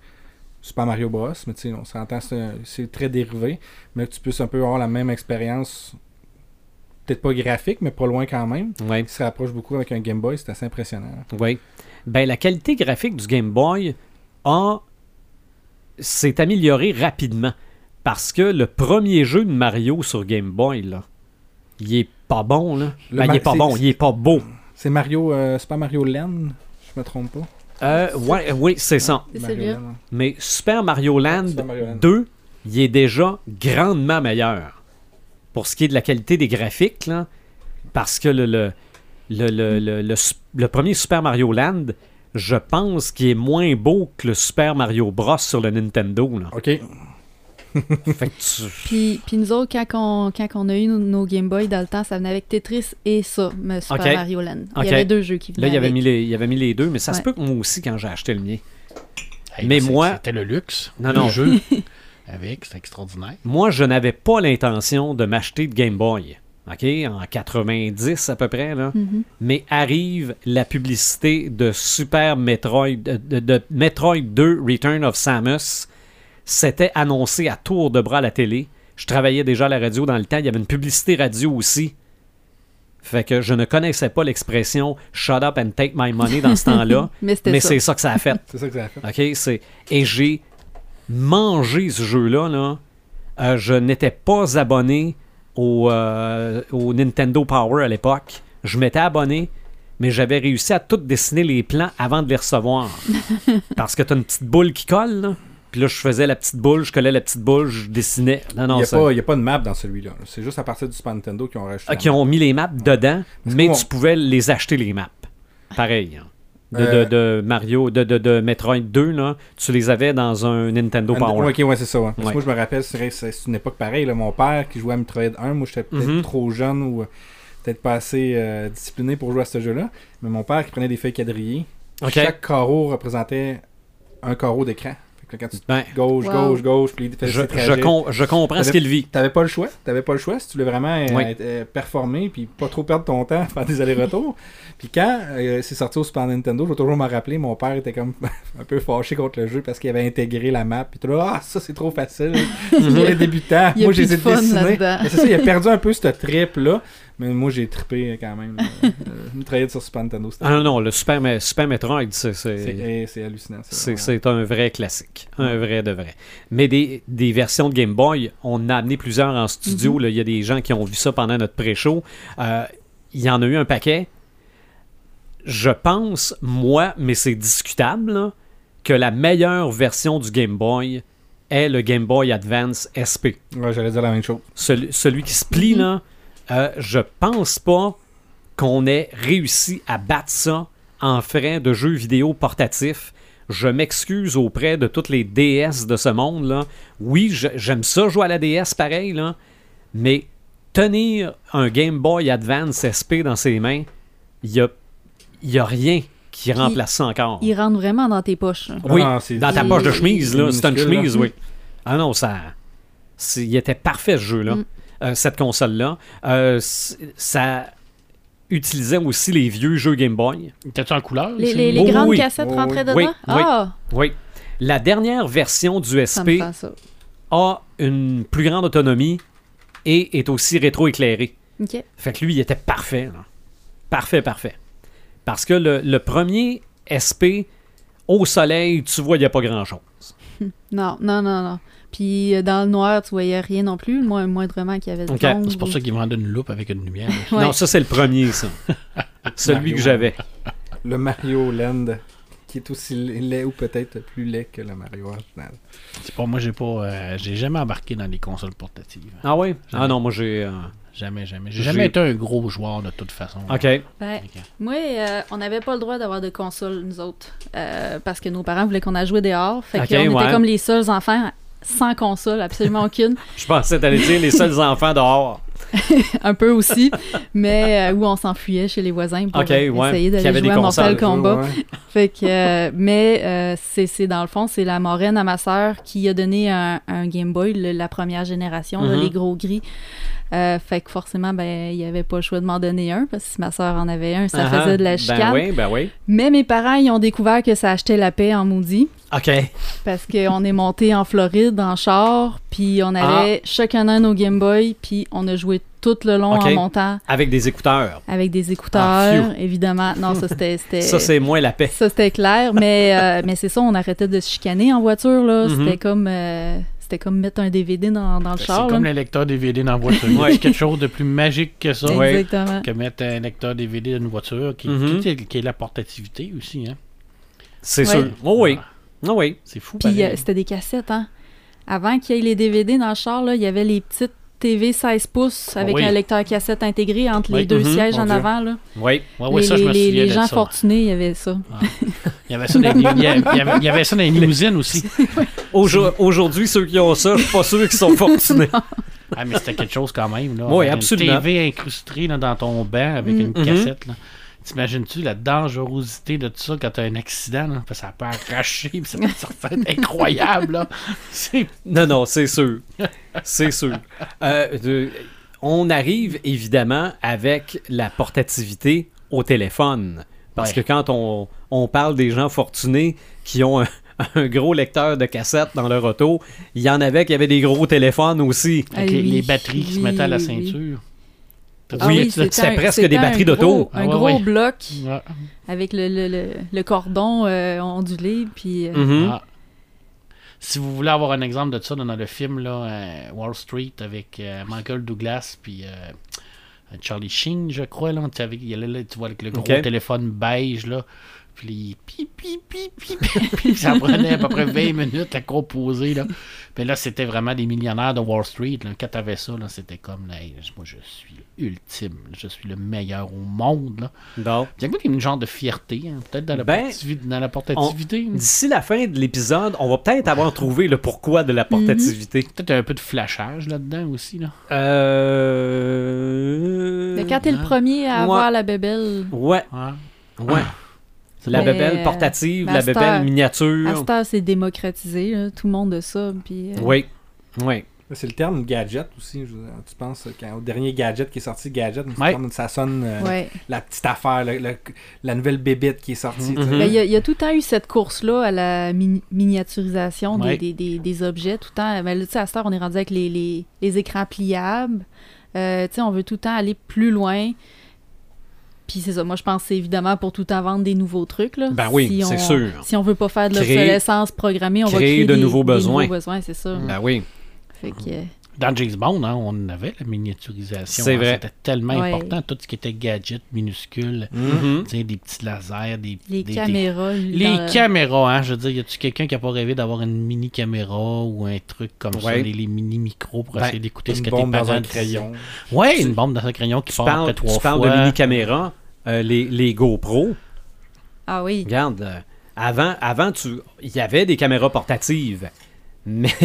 Super Mario Bros, mais tu sais, on s'entend, c'est très dérivé, mais que tu puisses un peu avoir la même expérience, peut-être pas graphique, mais pas loin quand même Ouais. qui se rapproche beaucoup avec un Game Boy, c'est assez impressionnant. Oui. Ben, la qualité graphique du Game Boy a s'est améliorée rapidement. Parce que le premier jeu de Mario sur Game Boy, là, il est pas bon, là. Ben, il est pas bon, il est pas beau. C'est Mario, euh, c'est pas Mario Land, je me trompe pas. Euh, ouais, oui, c'est ça. Mais Super Mario Land Super Mario Land. 2, il est déjà grandement meilleur. Pour ce qui est de la qualité des graphiques, là, parce que le, le, le, le, le- le s- le premier Super Mario Land, je pense qu'il est moins beau que le Super Mario Bros sur le Nintendo. Là. Ok. Tu- Puis, puis nous autres, quand on, quand on a eu nos, nos Game Boy dans le temps, ça venait avec Tetris et ça, mais Super Ok. Mario Land. Ok. Il y avait deux jeux qui venaient Là, il avait, avec. mis les, il avait mis les deux, mais ça se peut que moi aussi, quand j'ai acheté le mien. Hey, Mais ben, c'est- moi- C'était le luxe. Non, le non. jeu avec, c'était extraordinaire. Moi, je n'avais pas l'intention de m'acheter de Game Boy. OK? En 90 à peu près, là. Mhm. mais arrive la publicité de Super Metroid, de, de- de Metroid 2 Return of Samus. C'était annoncé à tour de bras à la télé. Je travaillais déjà à la radio dans le temps. Il y avait une publicité radio aussi. Fait que je ne connaissais pas l'expression Shut up and take my money dans ce temps-là. Mais c'était mais ça. c'est ça que ça a fait. C'est ça que ça a fait. OK? C'est... Et j'ai mangé ce jeu-là. Là. Euh, je n'étais pas abonné au, euh, au Nintendo Power à l'époque. Je m'étais abonné, mais j'avais réussi à tout dessiner les plans avant de les recevoir. Parce que tu as une petite boule qui colle. Là. Puis là, je faisais la petite boule, je collais la petite boule, je dessinais. Non, Il non, n'y a, ça- pas- il y a pas de map dans celui-là. C'est juste à partir du Super Nintendo qu'ils ont rajouté. Ah, qui ont mis les maps dedans, mais tu pouvais les acheter, les maps. Pareil. hein. De, Euh, de- de Mario, de, de, de Metroid 2, là, tu les avais dans un Nintendo Power. ok, ouais, c'est ça. ouais. Parce Ouais. que moi, je me rappelle, c'est une époque pareille. là. Mon père qui jouait à Metroid 1, moi, j'étais peut-être Mhm. trop jeune ou euh, peut-être pas assez euh, discipliné pour jouer à ce jeu-là. Mais mon père qui prenait des feuilles quadrillées, chaque carreau représentait un carreau d'écran. Quand tu Ben, gauche, Wow. gauche, gauche, puis il je, je, com- je comprends ce qu'il vit. T'avais pas le choix. T'avais pas le choix si tu voulais vraiment euh, Oui. être, euh, performer puis pas trop perdre ton temps à faire des allers-retours. puis quand euh, c'est sorti au Super Nintendo, je vais toujours m'en rappeler, mon père était comme un peu fâché contre le jeu parce qu'il avait intégré la map. Puis tout là, ah, ça c'est trop facile. c'est pour les débutants. Moi, plus je les ai de fun dessinés. C'est ça, il a perdu un peu ce trip-là. Mais moi, j'ai trippé quand même. Euh, Metroid sur Super Nintendo, Ah non, non, le Super, Me- Super Metroid, c'est, c'est, eh, hallucinant. c'est, un vrai classique. Un vrai de vrai. Mais des, des versions de Game Boy, on en a amené plusieurs en studio. là. Il y a des gens qui ont vu ça pendant notre pré-show. Euh, il y en a eu un paquet. Je pense, moi, mais c'est discutable, là, que la meilleure version du Game Boy, est le Game Boy Advance SP. Ouais, j'allais dire la même chose. Celui, celui qui se plie, là, euh, je pense pas qu'on ait réussi à battre ça en frais de jeux vidéo portatifs. Je m'excuse auprès de toutes les DS de ce monde. là. Oui, j'aime ça jouer à la DS pareil, là, mais tenir un Game Boy Advance SP dans ses mains, il y a, il y a rien qui remplace ça encore. Il rentre vraiment dans tes poches. Oui, Ah, dans ta poche de chemise, là. c'est une chemise, là. oui. Ah non, ça. Il était parfait, ce jeu-là. Mm. Euh, cette console-là. Euh, ça utilisait aussi les vieux jeux Game Boy. T'as-tu en couleur? Les, les, les Oui, grandes oui. cassettes Oui, rentraient oui. dedans? Oui. Ah, Oui. La dernière version du SP a une plus grande autonomie et est aussi rétroéclairé. OK. Fait que lui, il était parfait. là. Parfait, parfait. Parce que le, le premier SP, au soleil, tu voyais pas grand-chose. Non, non, non, non. Puis euh, dans le noir, tu voyais rien non plus, moins, moindrement qu'il y avait de Ok. l'ombre C'est pour ou- ça qu'ils vendent une loupe avec une lumière. Ouais. Non, ça, c'est le premier, ça. Celui Mario. que j'avais. Le Mario Land, qui est aussi laid ou peut-être plus laid que le Mario original. C'est pas moi, j'ai pas, euh, j'ai jamais embarqué dans les consoles portatives. Ah oui? Ah non, moi j'ai. euh, Jamais, jamais. J'ai jamais été un gros joueur de toute façon. OK. Ben, moi, euh, on n'avait pas le droit d'avoir de console, nous autres. Euh, parce que nos parents voulaient qu'on a joué dehors. Fait Ok, qu'on était ouais. comme les seuls enfants sans console, absolument aucune. Je pensais t'allais dire les seuls enfants dehors. Un peu aussi. mais euh, où on s'enfuyait chez les voisins pour euh, ouais, essayer d'aller jouer à Mortal Kombat. Ouais. Fait que, euh, mais c'est dans le fond, c'est la moraine à ma sœur qui a donné un, un Game Boy, le- la première génération, là, Mhm. les gros gris. Euh, fait que forcément, ben, il n'y avait pas le choix de m'en donner un, parce que si ma sœur en avait un, ça Ah, faisait de la Ben chicane. oui, ben oui. Mais mes parents, ils ont découvert que ça achetait la paix en maudit, OK. parce qu'on est monté en Floride, en char, puis on Ah. avait chacun un nos Game Boy, puis on a joué tout le long en montant Avec des écouteurs. avec des Ah, écouteurs, évidemment. Non, ça c'était... Ça, c'est moins la paix. ça, c'était clair, mais, euh, mais c'est ça, on arrêtait de se chicaner en voiture, là. Mhm. C'était comme... euh, c'était comme mettre un DVD dans, dans le C'est char, comme là. le lecteur DVD dans la voiture. Ouais. quelque chose de plus magique que ça. Exactement. Que mettre un lecteur DVD dans une voiture, qui, Mhm. qui, qui est la portativité aussi. Hein. C'est Ouais. sûr. Oh oui. Oh oui. C'est fou. Puis euh, c'était des cassettes, hein. Avant qu'il y ait les DVD dans le char, là, il y avait les petites TV 16 pouces avec Oui. un lecteur cassette intégré entre Oui. les deux Mhm, sièges en Dieu. avant, là. Oui. Ouais, ouais, les ça, je me souviens les gens ça. fortunés, il y avait ça. Il y avait ça dans les, il y avait- il y avait- il y avait ça dans les limousines aussi. Aujo- Aujourd'hui, ceux qui ont ça, je suis pas sûr qu'ils sont fortunés. Ah, mais c'était quelque chose quand même. Là. Oui, absolument. Une TV incrustée là, dans ton banc avec Mm. une Mhm. cassette. Là. T'imagines-tu la dangerosité de tout ça quand t'as un accident? Là? Parce que ça peut arracher, puis ça peut être incroyable. Là. Non, non, c'est sûr. C'est sûr. Euh, on arrive évidemment avec la portativité au téléphone. Parce Ouais. que quand on, on parle des gens fortunés qui ont un, un gros lecteur de cassettes dans leur auto, il y en avait qui avaient des gros téléphones aussi. Avec les, les batteries qui se mettaient à la ceinture. Ah Oui, c'était un- presque des un batteries d'auto. Un Ah ouais, gros ouais. bloc Ouais. avec le, le, le, le cordon euh, ondulé, puis... euh, Mhm. Ah. Si vous voulez avoir un exemple de ça dans le film là, euh, Wall Street avec euh, Michael Douglas puis euh, Charlie Sheen, je crois, là, tu avec- il y a là, là, tu vois avec le gros téléphone beige là, puis les pi pi pi pi pi, pi, ça prenait à peu près 20 minutes à composer là. Mais là, c'était vraiment des millionnaires de Wall Street. Là. Quand t'avais ça, là, c'était comme hey, moi je suis ultime, je suis le meilleur au monde. Là. Donc, Il y a une genre de fierté, hein, peut-être dans la, Ben, portativi- dans la portativité. d'ici la fin de l'épisode, on va peut-être avoir trouvé le pourquoi de la portativité. Peut-être un peu de flashage là-dedans aussi. Là. Euh... Mais quand t'es le premier à Ouais. avoir la bébelle, Ouais, Ouais. ouais. La bébelle euh, portative, la à bébelle à miniature. heure, c'est démocratisé, là. tout le monde a ça, puis... euh, Oui, oui. C'est le terme gadget aussi. je- tu penses quand, au dernier gadget qui est sorti, gadget, Ouais. ça sonne euh, Ouais. la petite affaire, le- le- la nouvelle bébite qui est sortie. Mhm. Ben, Il y, a- il y a tout le temps eu cette course-là à la mini- miniaturisation des- Ouais. des, des- des objets. Tout le temps. Ben, là, tu sais, à cette heure, on est rendu avec les, les- les écrans pliables. Euh, tu sais, on veut tout le temps aller plus loin. Puis c'est ça. Moi, je pense que c'est évidemment pour tout vendre des nouveaux trucs. Là. Ben oui, Si c'est sûr. Si on veut pas faire de Créer- l'obsolescence programmée, on va créer créer de des, nouveaux des besoins. nouveaux besoins, c'est ça. Ben oui. Fait que, euh, Dans James Bond, hein, on avait la miniaturisation. C'est hein, vrai. C'était tellement Ouais. important. Tout ce qui était gadget minuscule, Mhm. sais, des petits lasers, des, Les des- des- caméras. Les dans- caméras, hein, je veux dire, y a-tu quelqu'un qui a pas rêvé d'avoir une mini caméra ou un truc comme ça, les, les mini micros pour Ben, essayer d'écouter ce Une que bombe tes dans parents un disaient? crayon. Ouais, une bombe dans un crayon qui Tu part parles, après trois tu parles fois. de mini-caméra, euh, les, les GoPro. Ah oui. Regarde, euh, avant, avant tu, il y avait des caméras portatives. Mais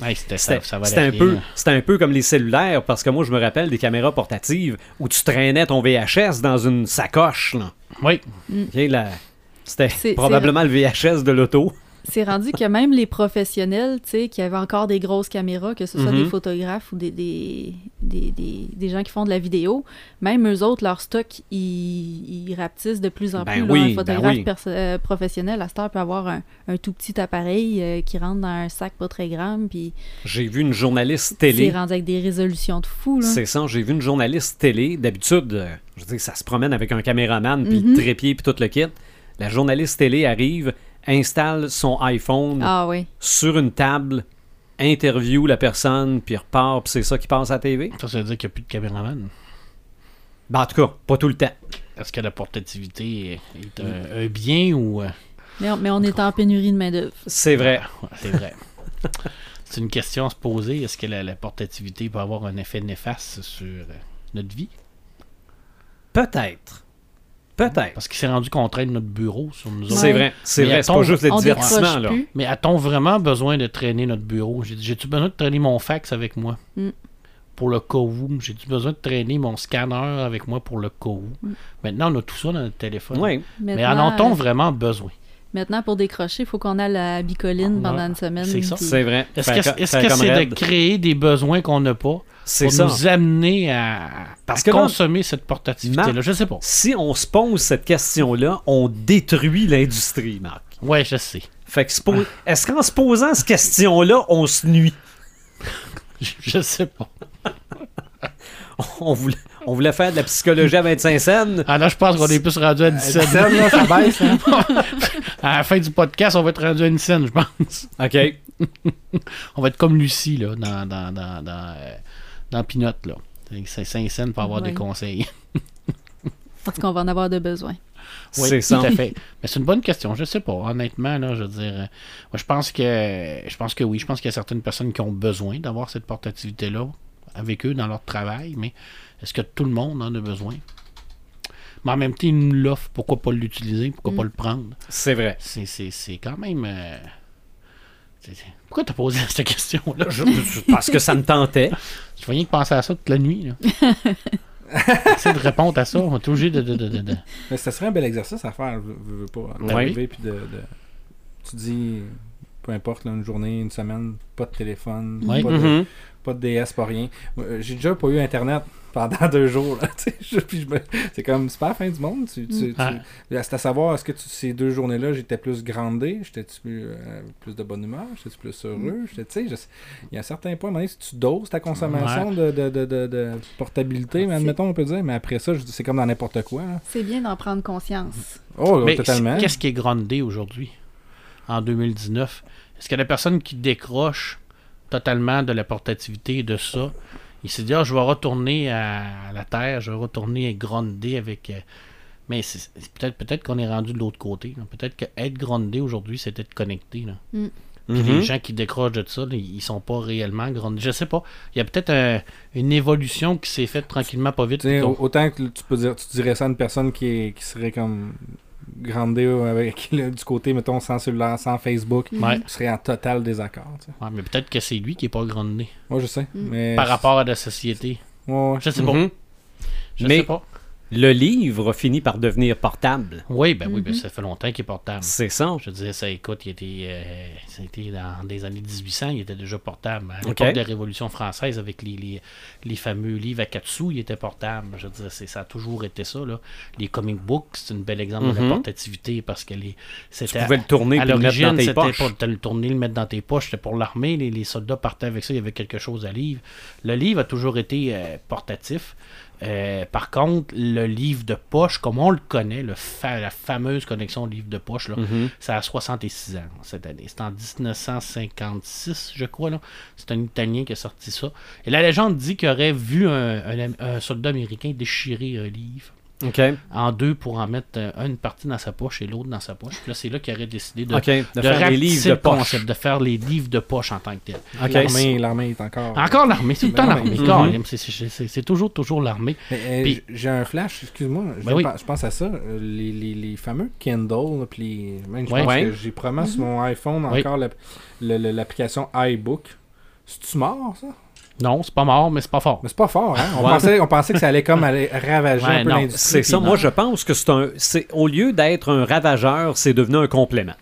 Ouais, c'était ça, ça un, peu- c'était un peu comme les cellulaires, parce que moi, je me rappelle des caméras portatives où tu traînais ton VHS dans une sacoche. là. Oui, la- C'était C'est- probablement le VHS de l'auto. C'est rendu que même les professionnels, tu sais, qui avaient encore des grosses caméras, que ce soit Mhm. des photographes ou des, des, des, des- des gens qui font de la vidéo, même eux autres, leur stock, ils, ils rapetissent de plus en Ben plus. là. oui, un ben photographe oui. euh, professionnel, à cette heure, peut avoir un, un tout petit appareil euh, qui rentre dans un sac pas très grand, puis J'ai vu une journaliste c'est télé. rendu avec des résolutions de fou. C'est ça, j'ai vu une journaliste télé. D'habitude, euh, je veux dire, ça se promène avec un caméraman, puis Mhm. le trépied, puis tout le kit. La journaliste télé arrive, installe son iPhone Ah oui. sur une table, interview la personne, puis repart, puis c'est ça qui passe à la TV. ça, ça veut dire qu'il n'y a plus de caméraman. Ben, en tout cas, pas tout le temps. Est-ce que la portativité est un, un bien ou... euh, Mais on, mais on est en pénurie de main-d'œuvre. C'est vrai. ouais, c'est vrai. c'est une question à se poser. Est-ce que la, la portativité peut avoir un effet néfaste sur euh, notre vie? Peut-être. Peut-être. Parce qu'il s'est rendu qu'on traîne notre bureau sur nous autres. C'est vrai, c'est vrai, c'est attends, pas juste le on divertissement, là. plus. Mais a-t-on vraiment besoin de traîner notre bureau? J'ai- J'ai-tu besoin de traîner mon fax avec moi? Mm. Pour le cas où? J'ai-tu besoin de traîner mon scanner avec moi pour le cas où? Maintenant, on a tout ça dans notre téléphone. Oui. Mais en a-t-on euh, vraiment besoin? Maintenant, pour décrocher, il faut qu'on aille à la bicoline Ouais, pendant une semaine. c'est ça. puis- C'est vrai. Est-ce que c'est de créer des besoins qu'on n'a pas C'est pour ça. nous amener à, Parce à que là- consommer cette portativité-là? Je sais pas. Si on se pose cette question-là, on détruit l'industrie, Marc. Ouais, je sais. Fait que est-ce qu'en se posant cette question-là, on se nuit? Je, je sais pas. On voulait, on voulait faire de la psychologie à 25 cents. Ah là, je pense qu'on est plus rendu à 17. Sept, là, ça baisse, hein? à la fin du podcast, on va être rendu à une scène, je pense. OK. On va être comme Lucie, là, dans, dans, dans, dans, euh, dans Pinot, là. C'est 5 cents pour avoir Ouais. des conseils. Parce qu'on va en avoir de besoin. Oui, C'est ça. Tout à fait. Mais c'est une bonne question. Je sais pas. Honnêtement, là, je veux dire. euh, Moi, je pense que. Je pense que oui. Je pense qu'il y a certaines personnes qui ont besoin d'avoir cette portativité-là avec eux dans leur travail. Mais est-ce que tout le monde en a besoin? Mais en même temps, ils nous l'offrent. Pourquoi pas l'utiliser? Pourquoi Mm. pas le prendre? C'est vrai. C'est, c'est, c'est quand même. euh, Pourquoi t'as posé cette question-là? Je- je- parce que ça me tentait. Je voyais que penser à ça toute la nuit. Là. Essayer de répondre à ça. On est obligé de. de, de, de- de- Mais ça serait un bel exercice à faire, veux, veux- pas. Puis de, de- Tu dis, peu importe, là, une journée, une semaine, pas de téléphone, pas, de, pas de DS, pas rien. Euh, J'ai déjà pas eu Internet pendant deux jours. Là, tu sais, je- puis je me- c'est comme, c'est pas la fin du monde. Tu, tu- tu- Ouais. C'est à savoir, est-ce que tu- ces deux journées-là, j'étais plus grandé, j'étais plus, euh, plus de bonne humeur, j'étais plus heureux, j'étais, tu sais, je- il y a un certain point, donné, si tu doses ta consommation de, de, de, de- de portabilité, mais admettons, on peut dire, mais après ça, c'est comme dans n'importe quoi. là. C'est bien d'en prendre conscience. Oh, Mais totalement. qu'est-ce qui est grandé aujourd'hui, en 2019? Est-ce qu'il y a des personnes qui décrochent totalement de la portativité et de ça? Il s'est dit, ah, je vais retourner à la Terre, je vais retourner gronder avec. euh, Mais c'est, c'est peut-être, peut-être qu'on est rendu de l'autre côté. là. Peut-être qu'être grondé aujourd'hui, c'est être connecté. Là. Puis Mhm. les gens qui décrochent de ça, là, ils sont pas réellement grondés. Je sais pas. Il y a peut-être un- une évolution qui s'est faite tranquillement, pas vite. Puis autant que tu peux dire, tu dirais ça à une personne qui, est, qui serait comme grandée euh, avec le- du côté, mettons, sans cellulaire, sans Facebook, Ouais. serais en total désaccord. tu sais. Ouais, mais peut-être que c'est lui qui est pas grondé Moi, je sais. Mm. Mais par rapport à la société. Ouais, ouais. Je sais pas. Mhm. Je Mais- sais pas. Le livre a fini par devenir portable. Oui, ben oui, ben Mhm. ça fait longtemps qu'il est portable. C'est ça. Je disais, ça écoute, il était, euh, ça a été dans des années 1800, il était déjà portable. À l'époque de la Révolution française, avec les, les, les fameux livres Akatsu, il était portable. Je veux dire, c'est- ça a toujours été ça. Là. Les comic books, c'est un bel exemple de Mhm. la portativité parce que les, Tu c'était pouvais le tourner à et le mettre dans l'origine, tes c'était poches. pour le tourner, le mettre dans tes poches, c'était pour l'armée. Les, les soldats partaient avec ça, il y avait quelque chose à lire. Le livre a toujours été euh, portatif. Euh, par contre, le livre de poche, comme on le connaît, le fa- la fameuse connexion livre de poche, là, Mhm. ça a 66 ans cette année. C'est en 1956, je crois. C'est un Italien qui a sorti ça. Et la légende dit qu'il aurait vu un, un- un soldat américain déchirer un livre OK. en deux pour en mettre euh, une partie dans sa poche et l'autre dans sa poche. Puis là, c'est là qu'il aurait décidé de, OK. De, de faire rapetisser livres de le poche. concept, de faire les livres de poche en tant que tel. OK. L'armée, l'armée est encore. Encore l'armée, c'est tout le temps l'armée. Colin, c'est- toujours, toujours l'armée. Euh, Puis- J'ai un flash, excuse-moi. Je, Ben oui. pense- je pense à ça. euh, Les, les, les fameux Kindle, puis les- même, je Ouais. pense Ouais. que j'ai probablement sur mon iPhone Oui. encore l'application iBook. C'est-tu mort, ça? Non, c'est pas mort, mais c'est pas fort. Mais c'est pas fort, hein? On, Ouais. pensait, on pensait que ça allait comme aller ravager Ouais, un peu l'industrie. C'est ça. Moi, je pense que c'est un. c'est Au lieu d'être un ravageur, c'est devenu un complément.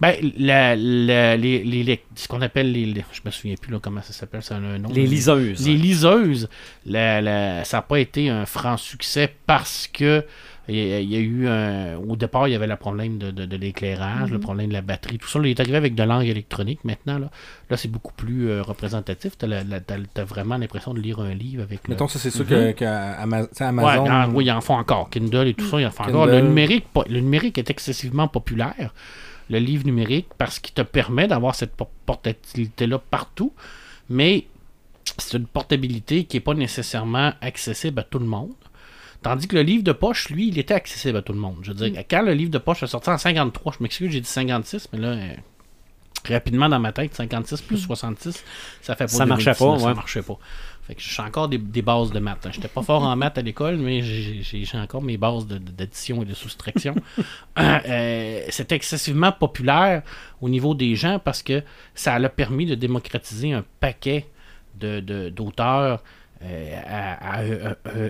Ben, la- la- les, les- les- ce qu'on appelle les, les- Je me souviens plus là, comment ça s'appelle, ça a un nom. Les liseuses. Les liseuses, la- la- ça n'a pas été un franc succès parce que il y, a- il y a eu un- au départ il y avait le problème de, de- de l'éclairage, le problème de la batterie, tout ça. Là, il est arrivé avec de l'angle électronique maintenant. Là, là c'est beaucoup plus euh, représentatif. Tu as, vraiment l'impression de lire un livre avec le- Mettons, ça, c'est sûr Mhm. que, que Ama- tu sais, Ouais, Amazon. non, oui, ils en font encore. Kindle et tout ça, ils en font encore. Le numérique, le numérique est excessivement populaire. Le livre numérique, parce qu'il te permet d'avoir cette por- portabilité-là partout. Mais c'est une portabilité qui n'est pas nécessairement accessible à tout le monde. Tandis que le livre de poche, lui, il était accessible à tout le monde. Je veux dire, quand le livre de poche est sorti en 53, je m'excuse, j'ai dit 56, mais là, euh, rapidement dans ma tête, 56 plus 66, ça fait pas Ça marchait 2019, pas, Ça ouais. marchait pas. Fait que j'ai encore des, des bases de maths. Je J'étais pas fort en maths à l'école, mais j'ai encore mes bases de- de- d'addition et de soustraction. Euh, C'était excessivement populaire au niveau des gens parce que ça a permis de démocratiser un paquet de- de- d'auteurs euh, à,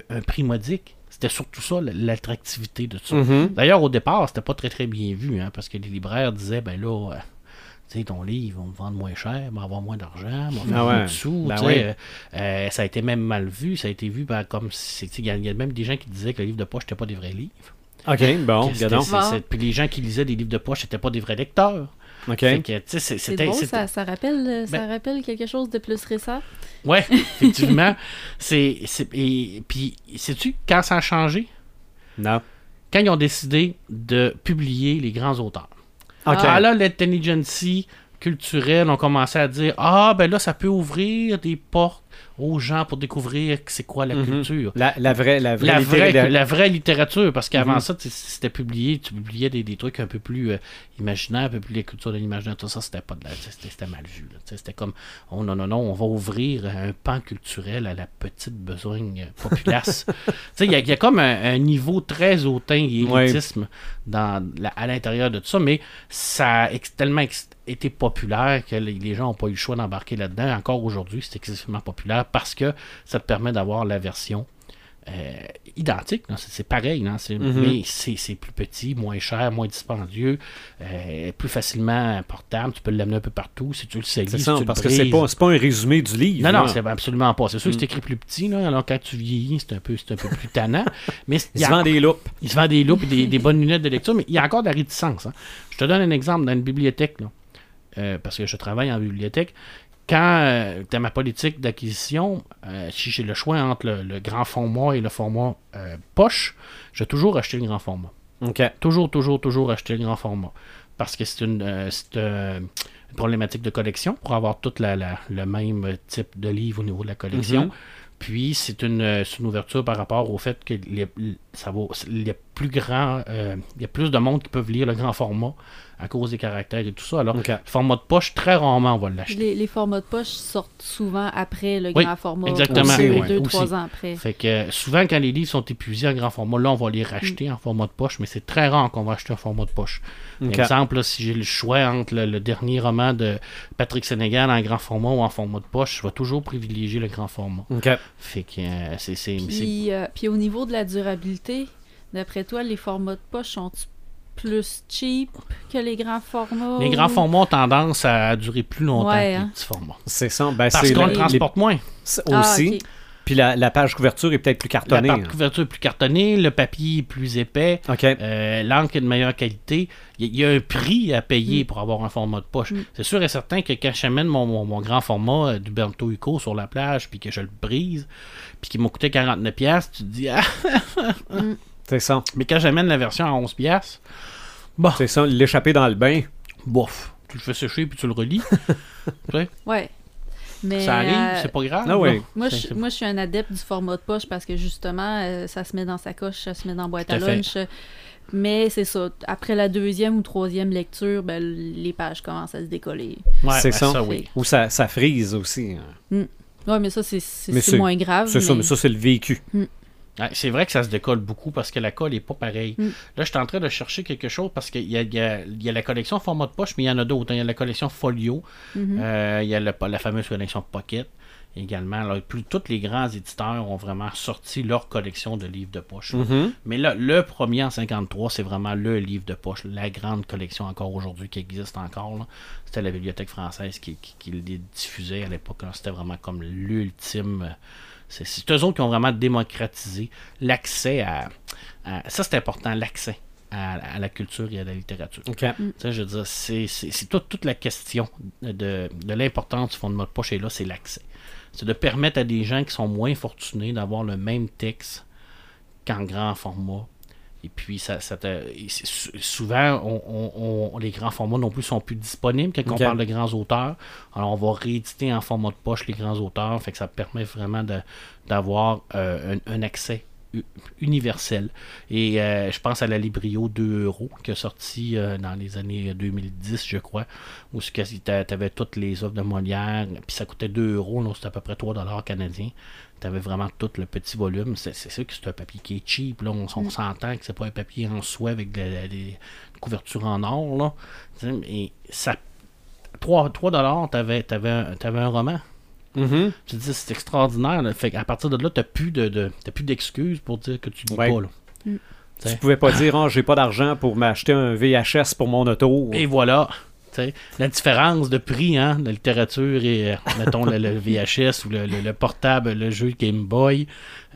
un prix modique. C'était surtout ça, l'attractivité de ça. Mhm. D'ailleurs, au départ, c'était pas très très bien vu, hein, parce que les libraires disaient, ben là, euh, tu sais, ton livre, on va me vendre moins cher, on va avoir moins d'argent, on va faire Ah moins de sous. Ben oui. euh, euh, ça a été même mal vu, ça a été vu ben, comme si, il y, a- il y a même des gens qui disaient que le livre de poche n'était pas des vrais livres. OK, bon, regardons. Puis les gens qui lisaient des livres de poche n'étaient pas des vrais lecteurs. OK. C'est- drôle, ça, ça rappelle, euh, ça Ben- rappelle quelque chose de plus récent. Ouais, effectivement. c'est, c'est- et puis, sais-tu quand ça a changé? Non. Quand ils ont décidé de publier les grands auteurs. OK. Ah là, l'intelligence culturelle ont commencé à dire Ah, ben là, ça peut ouvrir des portes aux gens pour découvrir c'est quoi la Mhm. culture. La, la vraie, la vraie, La vraie, littéra- la vraie littérature, parce qu'avant Mhm. ça, c'était publié, tu publiais des, des trucs un peu plus euh, imaginaires, un peu plus les cultures de l'imaginaire, tout ça, c'était pas de la, c'était, mal vu. C'était comme, oh non, non, non, on va ouvrir un pan culturel à la petite besogne populace. Il y, a- il y a comme un, un niveau très hautain et Ouais. élitisme dans, la- à l'intérieur de tout ça, mais ça a tellement été populaire que les gens n'ont pas eu le choix d'embarquer là-dedans. Encore aujourd'hui, c'est excessivement populaire parce que ça te permet d'avoir la version euh, identique, là. c'est pareil. C'est- Mhm. mais c'est plus petit, moins cher, moins dispendieux, euh, plus facilement portable, tu peux l'amener un peu partout si tu le sais. C'est ça, parce que c'est pas, pas un résumé du livre. Non, non, c'est absolument pas. C'est sûr que Mm. c'est écrit plus petit, là, alors quand tu vieillis, c'est un peu, un peu plus tannant. mais il se vend des loupes. il se vend des loupes et des, des bonnes lunettes de lecture, mais il y a encore de la réticence. hein. Je te donne un exemple dans une bibliothèque, là, euh, parce que je travaille en bibliothèque. Quand tu as ma politique d'acquisition, euh, si j'ai le choix entre le, le grand format et le format euh, poche, je vais toujours acheter le grand format. Toujours, toujours, toujours acheter le grand format. Parce que c'est une, euh, euh, une problématique de collection pour avoir tout la, la- le même type de livre au niveau de la collection. Mhm. Puis c'est une, euh, une ouverture par rapport au fait que les- ça va, il y a plus grand, euh, il y a plus de monde qui peuvent lire le grand format à cause des caractères et tout ça. Alors, format de poche, très rarement on va l'acheter. Les, les formats de poche sortent souvent après le Oui, grand format. exactement, Deux, oui, deux, aussi. trois ans après. Fait que euh, souvent, quand les livres sont épuisés en grand format, là, on va les racheter en format de poche, mais c'est très rare qu'on va acheter un format de poche. OK. Exemple, là, si j'ai le choix entre le, le dernier roman de Patrick Sénégal en grand format ou en format de poche, je vais toujours privilégier le grand format. OK. Fait que euh, c'est. Puis, euh, puis au niveau de la durabilité, d'après toi, les formats de poche sont plus cheap que les grands formats? Les grands formats ont tendance à durer plus longtemps Ouais, que les hein. petits formats. C'est ça. Ben, Parce c'est qu'on la- le transporte moins. Ah, aussi. ok. Puis la, la page couverture est peut-être plus La cartonnée. part hein. couverture est plus cartonnée, le papier est plus épais, OK. euh, l'encre est de meilleure qualité. Il y, a un prix à payer pour avoir un format de poche. Mm. C'est sûr et certain que quand j'amène mon, mon, mon grand format euh, du Bento Eco sur la plage, puis que je le brise, puis qu'il m'a coûté 49$, piastres, tu te dis, ah, C'est ça. mais quand j'amène la version à 11$, piastres, bon, C'est ça, l'échapper dans le bain. bof, tu le fais sécher puis tu le relis. Ouais. Mais, ça arrive, euh, c'est pas grave. Ah oui. Moi je, moi, je suis un adepte du format de poche parce que justement, euh, ça se met dans sa coche, ça se met dans la boîte Tout à à fait. lunch. Mais c'est ça. Après la deuxième ou troisième lecture, ben, les pages commencent à se décoller. Ouais, c'est ben, ça. oui. Ou ça, ça frise aussi. hein. Ouais, mais ça, c'est moins grave. C'est ça, mais ça, c'est le vécu. Ouais, c'est vrai que ça se décolle beaucoup parce que la colle est pas pareille. Mm. Là, je suis en train de chercher quelque chose parce qu'il y y, a, il y a la collection format de poche, mais il y en a d'autres. hein. Il y a la collection Folio, Mhm. Euh, il y a le- la fameuse collection Pocket également. Alors, plus, tous les grands éditeurs ont vraiment sorti leur collection de livres de poche. Mhm. Mais là, le premier en 53, c'est vraiment le livre de poche, la grande collection encore aujourd'hui qui existe encore. C'était la Bibliothèque française qui, qui, qui les diffusait à l'époque. C'était vraiment comme l'ultime. euh, C'est eux autres qui ont vraiment démocratisé l'accès à, à- Ça, c'est important, l'accès à, à la culture et à la littérature. OK. Tu sais, je veux dire, c'est, c'est, c'est toute, toute la question de, de l'importance du format de poche, et là, c'est l'accès. C'est de permettre à des gens qui sont moins fortunés d'avoir le même texte qu'en grand format. Et puis, ça, ça te- souvent, on, on- on- les grands formats non plus sont plus disponibles quand on parle de grands auteurs. Alors, on va rééditer en format de poche les grands auteurs. Fait que ça permet vraiment d'avoir euh, un, un accès universel. Et euh, je pense à la Librio 2 euros qui est sorti euh, dans les années 2010, je crois, où tu avais toutes les offres de Molière, puis ça coûtait 2 euros, c'était à peu près 3 dollars canadiens. Tu avais vraiment tout le petit volume. C'est sûr que c'est un papier qui est cheap. Là. On, on s'entend que c'est pas un papier en soie avec de des couvertures en or. Là. Et ça, 3, 3 dollars, tu avais, un roman. Tu te dis, c'est extraordinaire. là. Fait qu'à partir de là, tu n'as plus de, de- t'as plus d'excuses pour dire que tu lis Ouais. pas. Là. Tu pouvais pas dire, oh, j'ai pas d'argent pour m'acheter un VHS pour mon auto. Et voilà. Tu sais, la différence de prix, hein, la littérature et, euh, mettons, le, le VHS ou le, le- le portable, le jeu Game Boy,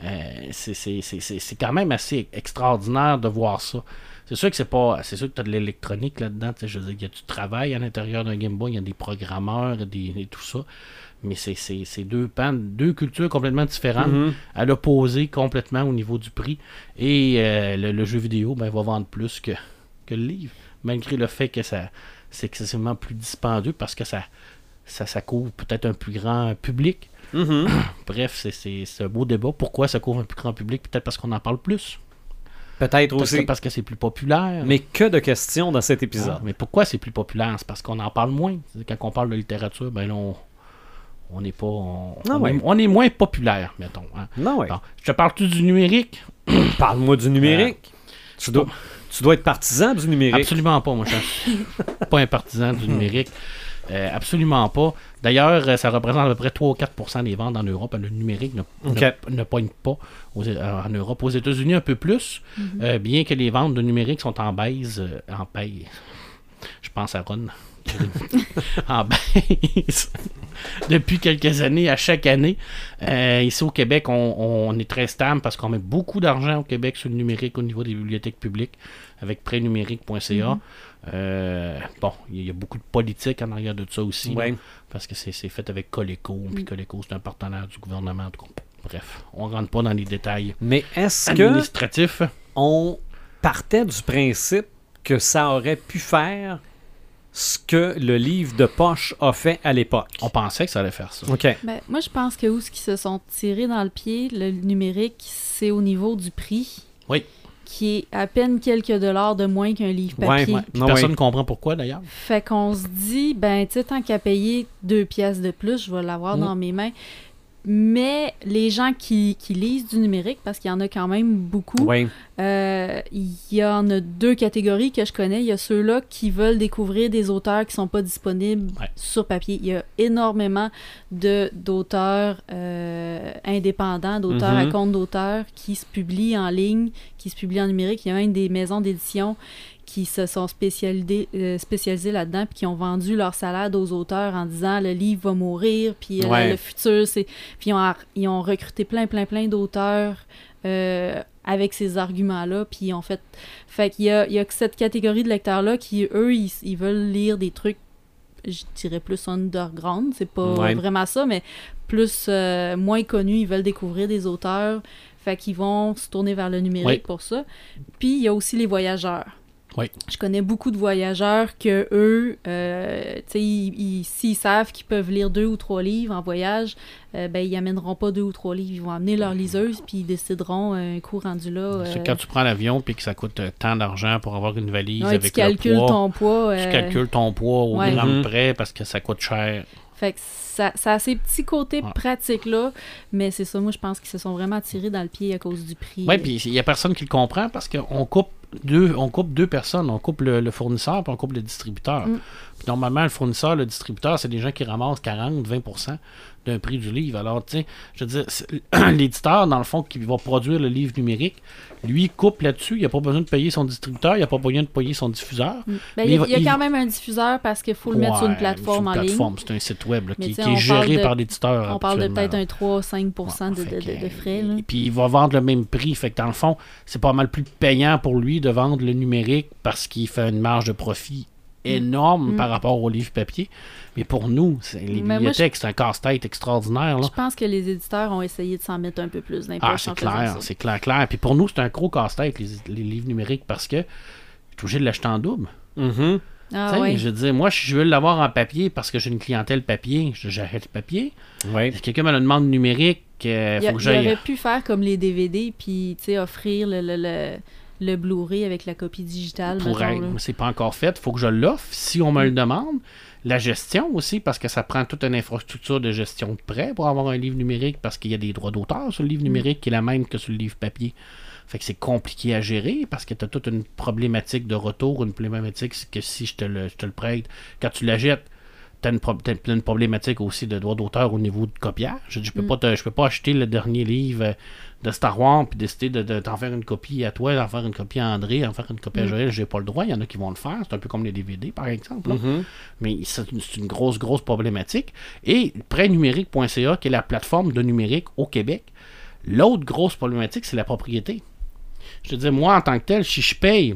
euh, c'est- c'est c'est- c'est- c'est quand même assez extraordinaire de voir ça. C'est sûr que c'est pas. C'est sûr que tu as de l'électronique là-dedans. tu sais, Je veux dire, il y a du travail à l'intérieur d'un Game Boy, il y a des programmeurs des, et tout ça. Mais c'est- deux pans, deux cultures complètement différentes, Mhm. à l'opposé complètement au niveau du prix. Et euh, le, le jeu vidéo ben, va vendre plus que, que le livre, malgré le fait que ça c'est excessivement plus dispendieux parce que ça, ça, ça couvre peut-être un plus grand public. Mhm. Bref, c'est- un beau débat. Pourquoi ça couvre un plus grand public? Peut-être parce qu'on en parle plus. Peut-être Peut-être aussi. parce que c'est plus populaire. Mais que de questions dans cet Ah, épisode. mais pourquoi c'est plus populaire? C'est parce qu'on en parle moins. Quand on parle de littérature, ben là, on on n'est pas. On, Ah on ouais. est, on est moins populaire, mettons. hein. Non, ouais. Bon, je te parle-tu du numérique? Parle-moi du numérique. tu, dois, tu dois être partisan du numérique. Absolument pas, moi. Je suis pas un partisan du numérique. Euh, absolument pas. D'ailleurs, euh, ça représente à peu près 3 ou 4% des ventes en Europe. Le numérique ne, Ok. ne, ne pogne pas aux- euh, en Europe. Aux États-Unis, un peu plus, euh, bien que les ventes de numérique sont en baisse. euh, en paye. Je pense à Ron. en baisse. Depuis quelques années, à chaque année. Euh, ici au Québec, on, on est très stable parce qu'on met beaucoup d'argent au Québec sur le numérique au niveau des bibliothèques publiques avec prêtnumérique.ca. Euh, bon, il y a beaucoup de politique en arrière de ça aussi. là, parce que c'est fait avec Coleco. Puis Coleco, c'est un partenaire du gouvernement. en tout cas. Bref, on rentre pas dans les détails Mais est-ce que administratifs. on partait du principe que ça aurait pu faire ce que le livre de poche a fait à l'époque? On pensait que ça allait faire ça. OK. Ben, moi, je pense que où ce qui se sont tirés dans le pied, le numérique, c'est au niveau du prix. Oui. Qui est à peine quelques dollars de moins qu'un livre Ouais, papier. ouais. Puis Non, personne oui. ne comprend pourquoi d'ailleurs. Fait qu'on se dit, ben, tu sais, tant qu'à payer deux pièces de plus, je vais l'avoir Mm. dans mes mains. Mais les gens qui, qui lisent du numérique, parce qu'il y en a quand même beaucoup, euh, il y en a deux catégories que je connais. Il y a ceux-là qui veulent découvrir des auteurs qui sont pas disponibles Ouais. sur papier. Il y a énormément de d'auteurs euh, indépendants, d'auteurs à compte d'auteurs qui se publient en ligne, qui se publient en numérique. Il y a même des maisons d'édition qui se sont spécialisés, euh, spécialisés là-dedans, puis qui ont vendu leur salade aux auteurs en disant le livre va mourir, puis euh, Ouais. le futur, c'est. Puis ils ont, ils ont recruté plein, plein, plein d'auteurs euh, avec ces arguments-là, puis ils ont fait. Fait qu'il y a, il y a que cette catégorie de lecteurs-là qui, eux, ils, ils veulent lire des trucs, je dirais plus underground, c'est pas Ouais. vraiment ça, mais plus euh, moins connus, ils veulent découvrir des auteurs. Fait qu'ils vont se tourner vers le numérique pour ça. Puis il y a aussi les voyageurs. Oui. Je connais beaucoup de voyageurs que eux, euh, tu sais, ils- ils- s'ils savent qu'ils peuvent lire deux ou trois livres en voyage, euh, ben ils amèneront pas deux ou trois livres, ils vont amener leur liseuse puis ils décideront euh, un coup rendu là. C'est euh, quand tu prends l'avion puis que ça coûte euh, tant d'argent pour avoir une valise ouais, tu avec le calcules poids. ton poids. Tu euh, calcules ton poids au ouais. gramme Mhm. près parce que ça coûte cher. Fait que ça, ça a ces petits côtés Ouais. pratiques là, mais c'est ça, moi je pense qu'ils se sont vraiment tirés dans le pied à cause du prix. Oui, puis il y a personne qui le comprend parce qu'on coupe on coupe deux personnes. On coupe le, le fournisseur puis on coupe le distributeur. Mm. Puis normalement, le fournisseur, le distributeur, c'est des gens qui ramassent 40, 20% d'un prix du livre. Alors, tu sais, je veux dire, l'éditeur, dans le fond, qui va produire le livre numérique, lui, coupe là-dessus. Il n'a pas besoin de payer son distributeur, il n'a pas besoin de payer son diffuseur. Mm. Ben, Mais il y a, il va- il y a il- quand même un diffuseur parce qu'il faut le mettre sur une plateforme sur en une ligne. plateforme, C'est un site web là, qui, est géré de- par l'éditeur. On parle de peut-être un 3-5% de, Ouais, de, de- frais. Là. Et puis il va vendre le même prix. Fait que dans le fond, c'est pas mal plus payant pour lui de vendre le numérique parce qu'il fait une marge de profit énorme Mm. par rapport au livre papier. Mais pour nous, les Mais bibliothèques, c'est un casse-tête extraordinaire. Là. Je pense que les éditeurs ont essayé de s'en mettre un peu plus d'impôts. Ah, c'est clair, c'est clair, clair. Puis pour nous, c'est un gros casse-tête, les, les livres numériques, parce que je suis obligé de l'acheter en double. Mhm. Ah. Je veux dire, moi, si je veux l'avoir en papier parce que j'ai une clientèle papier, je- j'achète le papier. Ouais. Si quelqu'un me le demande numérique, il Il, a- faut que il j'aille. aurait pu faire comme les DVD, puis offrir le, le, le, le Blu-ray avec la copie digitale. c'est pas encore fait. faut que je l'offre si on me le demande. La gestion aussi, parce que ça prend toute une infrastructure de gestion de prêt pour avoir un livre numérique, parce qu'il y a des droits d'auteur sur le livre numérique qui est la même que sur le livre papier. Fait que c'est compliqué à gérer parce que tu as toute une problématique de retour, une problématique que si je te le, je te le prête, quand tu l'achètes, tu as une, pro- t'as une problématique aussi de droits d'auteur au niveau de copiage. Je, dis, je peux Mm. pas te- je peux pas acheter le dernier livre euh, de Star Wars puis décider de, de- t'en faire une copie à toi, d'en faire une copie à André, d'en faire une copie à Mm. Joël. J'ai pas le droit. Il y en a qui vont le faire. C'est un peu comme les DVD, par exemple. Mhm. Mais c'est une, grosse, grosse problématique. Et prêtnumérique.ca, qui est la plateforme de numérique au Québec, l'autre grosse problématique, c'est la propriété. Je te dis, moi, en tant que tel, si je paye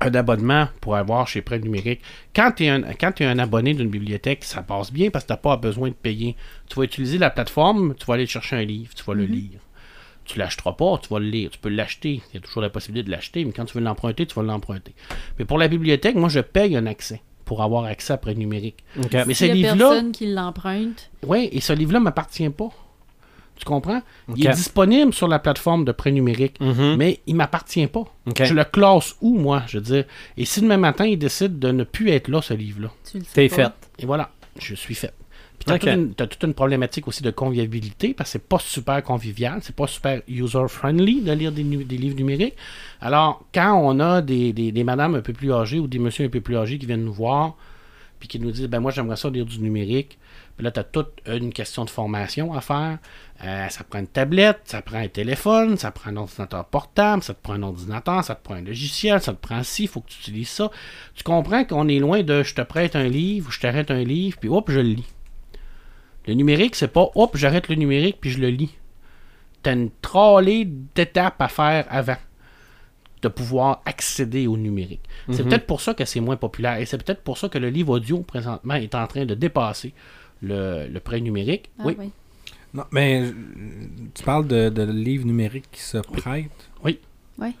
un abonnement pour avoir chez Prêt Numérique, quand tu es, un- quand tu es un abonné d'une bibliothèque, ça passe bien parce que tu n'as pas besoin de payer. Tu vas utiliser la plateforme, tu vas aller chercher un livre, tu vas le lire. Tu l'achèteras pas, tu vas le lire. Tu peux l'acheter. Il y a toujours la possibilité de l'acheter, mais quand tu veux l'emprunter, tu vas l'emprunter. Mais pour la bibliothèque, moi, je paye un accès pour avoir accès à Prêt Numérique. Mais ce livre-là, personne qui l'emprunte, oui, et ce livre-là ne m'appartient pas. Tu comprends? Il est disponible sur la plateforme de prêt numérique, Mhm. mais il m'appartient pas. Je le classe où, moi, je veux dire? Et si demain matin, il décide de ne plus être là, ce livre-là, tu le sais T'es pas. fait. et voilà, je suis fait. Puis t'as Ok. toute, toute une problématique aussi de convivialité, parce que c'est pas super convivial, c'est pas super user-friendly de lire des, livres numériques. Alors, quand on a des, des, des madames un peu plus âgées ou des messieurs un peu plus âgés qui viennent nous voir, puis qui nous disent, ben moi j'aimerais ça lire du numérique, puis là, tu as toute une question de formation à faire. Euh, ça prend une tablette, ça prend un téléphone, ça prend un ordinateur portable, ça te prend un ordinateur, ça te prend un logiciel, ça te prend ci, il faut que tu utilises ça. Tu comprends qu'on est loin de je te prête un livre, je t'arrête un livre, puis hop, je le lis. Le numérique, c'est pas hop, j'arrête le numérique, puis je le lis. Tu as une trollée d'étapes à faire avant de pouvoir accéder au numérique. C'est Mhm. peut-être pour ça que c'est moins populaire et c'est peut-être pour ça que le livre audio présentement est en train de dépasser le, le prêt numérique. Ah, oui. oui. Non, mais euh, tu parles de, de livres numériques qui se prêtent? Oui. Ouais.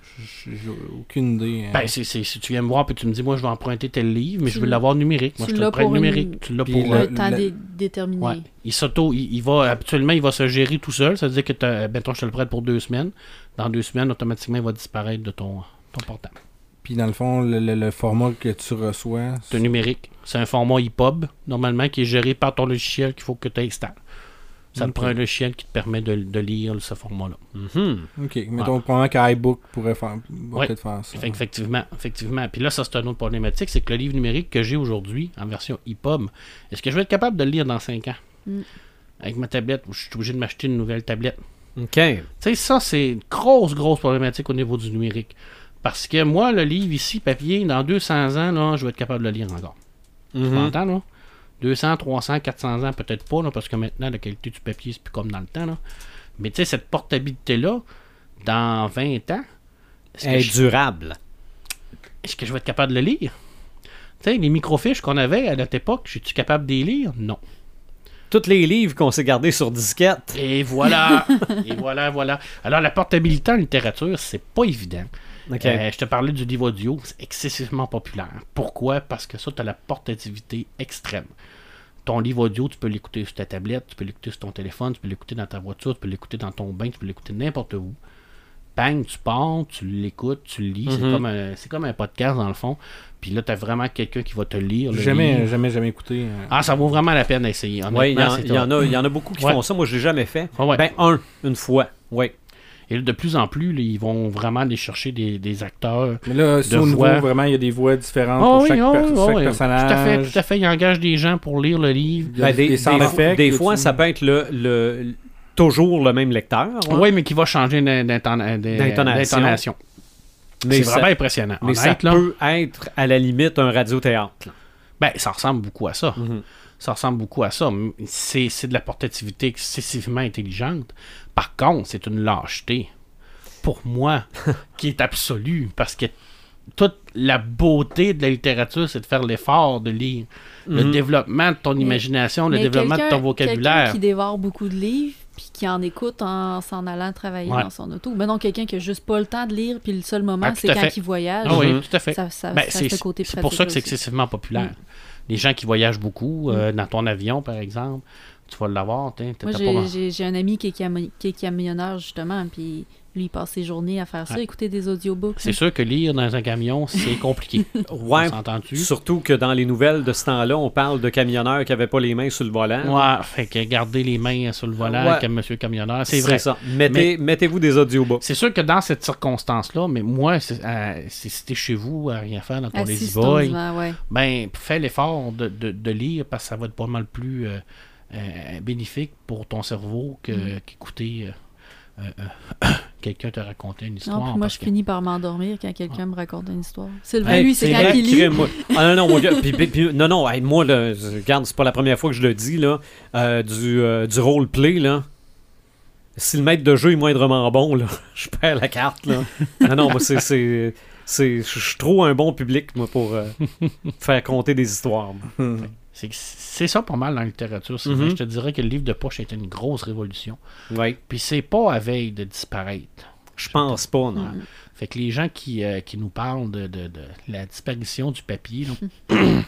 J'ai aucune idée. hein. Ben, c'est, c'est- si tu viens me voir et tu me dis, moi, je vais emprunter tel livre, mais Tu je veux l'avoir numérique. Moi, tu je te le prête une- numérique. Tu l'as Puis pour. le- euh, Un temps le- déterminé. ouais. Il s'auto, il, il va, habituellement, il va se gérer tout seul. Ça veut dire que, t'as- ben, toi, je te le prête pour deux semaines. Dans deux semaines, automatiquement, il va disparaître de ton, ton portable. Puis dans le fond, le, le- le format que tu reçois, C'est un numérique. C'est un format EPUB, normalement, qui est géré par ton logiciel qu'il faut que tu installes. Ça te prend un logiciel qui te permet de, de lire ce format-là. Mhm. Ok, mettons probablement qu'iBook pourrait faire, peut-être faire ça. Fait effectivement, effectivement. Puis là, ça, c'est une autre problématique, c'est que le livre numérique que j'ai aujourd'hui, en version EPUB, est-ce que je vais être capable de le lire dans 5 ans? Mm. Avec ma tablette, ou je suis obligé de m'acheter une nouvelle tablette. OK. Tu sais, ça, c'est une grosse, grosse problématique au niveau du numérique. Parce que moi, le livre ici, papier, dans 200 ans, là, je vais être capable de le lire encore. Tu Mhm. m'entends, là? 200, 300, 400 ans, peut-être pas, là, parce que maintenant, la qualité du papier, c'est plus comme dans le temps, là. Mais tu sais, cette portabilité-là, dans 20 ans, Est je, durable. est-ce que je vais être capable de le lire? Tu sais, les microfiches qu'on avait à notre époque, suis-tu capable de les lire? Non. Tous les livres qu'on s'est gardés sur disquette. Et voilà! Et voilà, voilà. Alors, la portabilité en littérature, c'est pas évident. Euh, je te parlais du livre audio, c'est excessivement populaire. Pourquoi? Parce que ça, tu as la portativité extrême. Ton livre audio, tu peux l'écouter sur ta tablette, tu peux l'écouter sur ton téléphone, tu peux l'écouter dans ta voiture, tu peux l'écouter dans ton bain, tu peux l'écouter n'importe où. Bang, tu pars, tu l'écoutes, tu le lis. C'est Mhm. comme, un- c'est comme un podcast dans le fond. Puis là, tu as vraiment quelqu'un qui va te lire. Jamais, livre. jamais, jamais écouté. euh. Ah, ça vaut vraiment la peine d'essayer. Oui, il y, en- a, il y en a beaucoup qui Ouais. font ça. Moi, je l'ai jamais fait. Ah ouais. Ben, un, une fois. Oui. Et là, de plus en plus, là, ils vont vraiment aller chercher des, des acteurs. Mais là, niveau, voix. vraiment, il y a des voix différentes Ah pour oui, chaque, ah per- ah chaque oui. personnage. Tout à fait, tout à fait. Ils engagent des gens pour lire le livre. Ben, des, effects, fois, ça peut être le, le- toujours le même lecteur. hein, Oui, mais qui va changer d'in- D'intonation. C'est ça, vraiment impressionnant. mais ça peut être à la limite un radiothéâtre. ben, ça ressemble beaucoup à ça. Mhm. Ça ressemble beaucoup à ça. C'est c'est de la portativité excessivement intelligente. Par contre, c'est une lâcheté. Pour moi, qui est absolue. Parce que toute la beauté de la littérature, c'est de faire l'effort de lire. Le Mhm. développement de ton imagination, le Mais développement de quelqu'un- ton Quelqu'un vocabulaire. qui dévore beaucoup de livres puis qui en écoute en s'en allant travailler Ouais. dans son auto. Mais non, quelqu'un qui a juste pas le temps de lire puis le seul moment, Ah, c'est quand fait. il voyage. Ah oui, tout à fait. Ça, ça, Ben, ça c'est a ce côté c'est pour ça que c'est aussi. excessivement populaire. Les gens qui voyagent beaucoup, euh, dans ton avion, par exemple, tu vas l'avoir. Moi, j'ai- pas- j'ai un ami qui est, cami- qui est camionneur, justement, puis lui, il passe ses journées à faire ça, Ouais. écouter des audiobooks. C'est sûr que lire dans un camion, c'est compliqué. Ouais. S'entend-tu? Surtout que dans les nouvelles de ce temps-là, on parle de camionneurs qui n'avaient pas les mains sur le volant. Ouais, fait que garder les mains sur le volant Ouais. comme monsieur camionneur, c'est vrai. ça. Mettez, Mettez-vous des audiobooks. C'est sûr que dans cette circonstance-là, mais moi, c'est, euh, si t'es chez vous à rien faire dans ton Lazy Boy, ouais. ben, fais l'effort de, de- de lire parce que ça va être pas mal plus euh, euh, bénéfique pour ton cerveau que, Mm. qu'écouter euh, euh, euh, quelqu'un te raconter une histoire. Non, puis moi, je que- finis par m'endormir quand quelqu'un me raconte une histoire. Sylvain, Hey, lui, c'est vrai, quand il lit. moi. Ah non, non, moi, gars, puis- puis- non, non, hey, moi, là, je- regarde, c'est pas la première fois que je le dis, là, euh, du, euh, du roleplay, là. Si le maître de jeu est moindrement bon, là, je perds la carte, là. non, non, moi, c'est... c'est- c'est- Je suis trop un bon public, moi, pour euh, faire compter des histoires. moi. C'est, ça pas mal dans la littérature. Mhm. Je te dirais que le livre de poche a été une grosse révolution. Oui, Puis c'est pas à veille de disparaître. je pense pas, non. Mm. Fait que les gens qui, euh, qui nous parlent de, de- de la disparition du papier, là,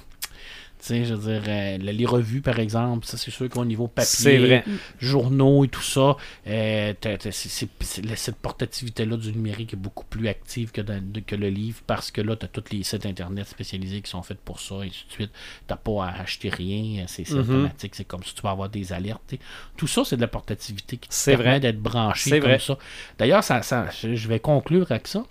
sais, je veux dire, euh, les revues, par exemple, ça c'est sûr qu'au niveau papier, vrai. journaux et tout ça, euh, c'est- cette portativité-là du numérique est beaucoup plus active que, dans- de- que le livre parce que là, tu as tous les sites internet spécialisés qui sont faits pour ça et ainsi de suite. Tu pas à acheter rien, c'est c'est automatique, c'est comme si tu vas avoir des alertes. Tout ça, c'est de la portativité qui te permet d'être branché comme vrai. ça. D'ailleurs, ça, je vais conclure avec ça.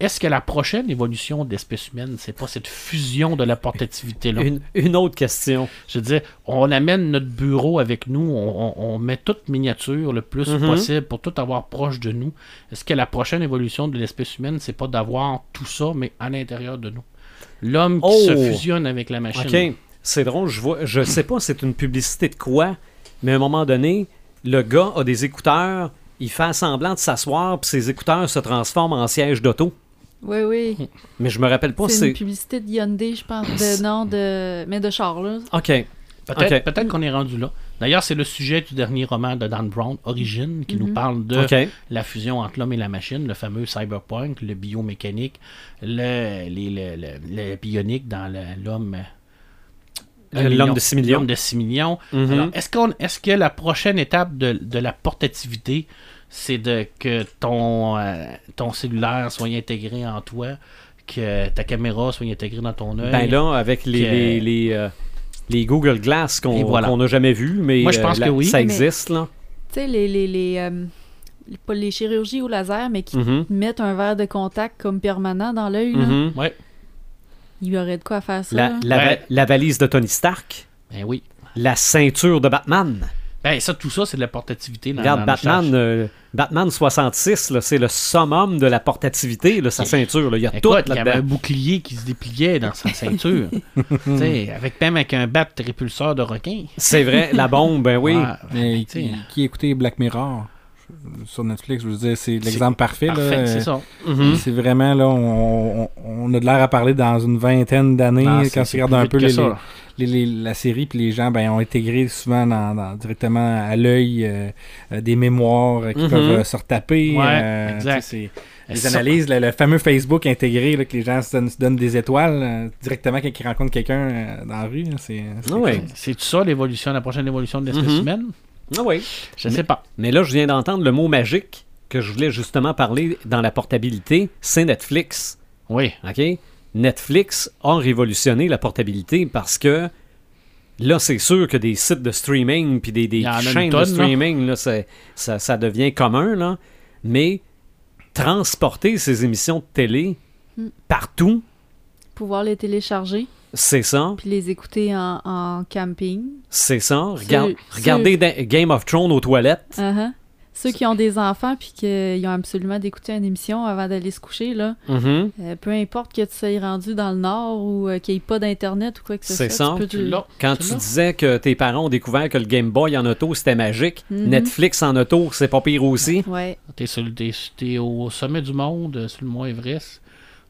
Est-ce que la prochaine évolution de l'espèce humaine, c'est pas cette fusion de la portativité-là? Une, une autre question. Je veux dire, on amène notre bureau avec nous, on, on- on met toute miniature le plus Mhm. possible pour tout avoir proche de nous. Est-ce que la prochaine évolution de l'espèce humaine, c'est pas d'avoir tout ça, mais à l'intérieur de nous? L'homme qui Oh! se fusionne avec la machine. OK. C'est drôle, je vois, je sais pas c'est une publicité de quoi, mais à un moment donné, le gars a des écouteurs, il fait semblant de s'asseoir, puis ses écouteurs se transforment en siège d'auto. Oui, oui. Mais je me rappelle pas, C'est c'est. une publicité de Hyundai, je pense. De, non, de... mais de char, là. OK. Peut-être Ok. peut-être qu'on est rendu là. D'ailleurs, c'est le sujet du dernier roman de Dan Brown, Origine, qui nous Mhm. parle de la fusion entre l'homme et la machine, le fameux cyberpunk, le biomécanique, le, les- le, le- le bionique dans le- l'homme. L'homme de 6 millions. L'homme de 6 millions. Mhm. Alors, est-ce, qu'on, est-ce que la prochaine étape de, de la portativité, c'est de que ton, euh, ton cellulaire soit intégré en toi, que ta caméra soit intégrée dans ton œil? Ben là, avec les, que- les, les, euh, les Google Glass qu'on voilà. n'a jamais vu, mais Moi, je pense euh, que oui. ça Mais- existe, là. Tu sais, les, les, les, euh, pas les chirurgies au laser, mais qui Mhm. mettent un verre de contact comme permanent dans l'œil, là. Mhm. Ouais. Il y aurait de quoi faire ça. la, là. la, va- Ouais. la valise de Tony Stark, Ben oui. la ceinture de Batman. Ben, ça, tout ça, c'est de la portativité. Dans, Regarde, dans Batman, euh, Batman 66, là, c'est le summum de la portativité, là, sa ceinture. là. Il y a tout Écoute, il y avait un bouclier qui se dépliait dans sa ceinture. Tu sais, avec même avec un bat répulseur de requin. C'est vrai, la bombe, ben oui. Qui, qui écoutait Black Mirror sur Netflix, je veux dire, c'est l'exemple parfait. c'est ça. Mhm. C'est vraiment là, on, on- on a de l'air à parler dans une vingtaine d'années quand tu regardes un peu que les, ça. les- les- la série, puis les gens ben, ont intégré souvent dans, dans- directement à l'œil euh, euh, des mémoires euh, qui Mhm. peuvent se retaper. Ouais, euh, exact. Les analyses, le, le fameux Facebook intégré, là, que les gens se donnent, se donnent des étoiles euh, directement quand ils rencontrent quelqu'un dans la rue. là, C'est chose. C'est ça l'évolution, la prochaine évolution de l'espèce Mhm. humaine? Ah oui. Je sais pas. Mais là, je viens d'entendre le mot magique que je voulais justement parler dans la portabilité, c'est Netflix. Oui. OK? Netflix a révolutionné la portabilité parce que là, c'est sûr que des sites de streaming puis des, chaînes tonne, de streaming, là, ça, ça devient commun, là. Mais transporter ces émissions de télé Hmm. partout, Pouvoir les télécharger, c'est ça. puis les écouter en, en camping. C'est ça. Regarde, C'est- regardez Game of Thrones aux toilettes. Uh-huh. Ceux qui ont des enfants puis qu'ils ont absolument d'écouter une émission avant d'aller se coucher, là, Mhm. euh, peu importe que tu sois rendu dans le nord ou euh, qu'il n'y ait pas d'internet ou quoi que ce C'est soit, ça. tu peux Tu te- l'as. Quand Tu disais que tes parents ont découvert que le Game Boy en auto c'était magique, Mhm. Netflix en auto c'est pas pire aussi. Ouais. T'es, sur le- t'es- t'es au sommet du monde, euh, sur le mont Everest.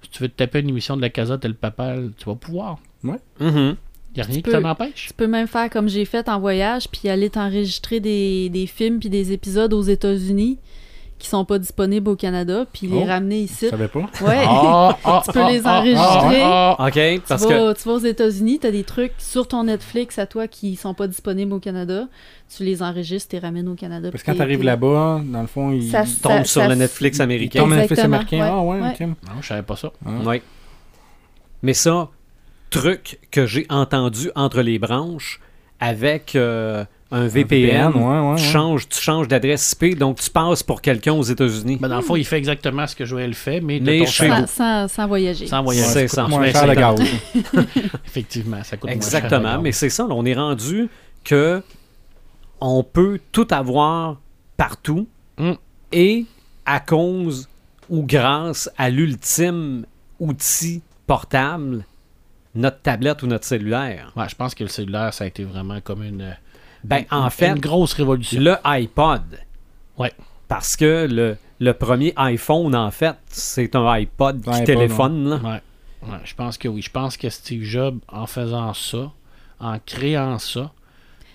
Si tu veux te taper une émission de la Casa Tel Papa, tu vas pouvoir. Mhm. Il a rien qui peux- t'en empêche. Tu peux même faire comme j'ai fait en voyage, puis aller t'enregistrer des, des films puis des épisodes aux États-Unis qui sont pas disponibles au Canada, puis les Oh. ramener ici. Je savais pas. Ouais. Ah, ah, Tu peux ah, les enregistrer. OK, Tu parce que vas, tu vas aux États-Unis, tu as des trucs sur ton Netflix à toi qui sont pas disponibles au Canada. Tu les enregistres, tu les ramènes au Canada. Parce que quand tu arrives là-bas, dans le fond, il Ça- tombe ça- sur ça- le Netflix américain. tombe dans Netflix américain. Ah ouais, ouais. ok. Non, je savais pas ça. Ah. Oui. Mais ça, truc que j'ai entendu entre les branches avec euh, un VPN, VPN, ouais, ouais, tu ouais. changes, tu changes d'adresse IP, donc tu passes pour quelqu'un aux États-Unis. Ben, dans le fond, il fait exactement ce que Joël fait, mais, de ton sans, sans, sans voyager. Sans voyage. C'est Ça ça. coûte Moins moins cher le gaz. Effectivement, ça coûte moins cher. Exactement, mais c'est ça, là, on est rendu que on peut tout avoir partout Mm. et à cause ou grâce à l'ultime outil portable, notre tablette ou notre cellulaire. Ouais, je pense que le cellulaire, ça a été vraiment comme une, Ben, en une fait, grosse révolution. le iPod. Ouais. Parce que le, le premier iPhone, en fait, c'est un iPod qui iPod, téléphone. là. Ouais. Ouais, je pense que oui. Je pense que Steve Jobs, en faisant ça, en créant ça,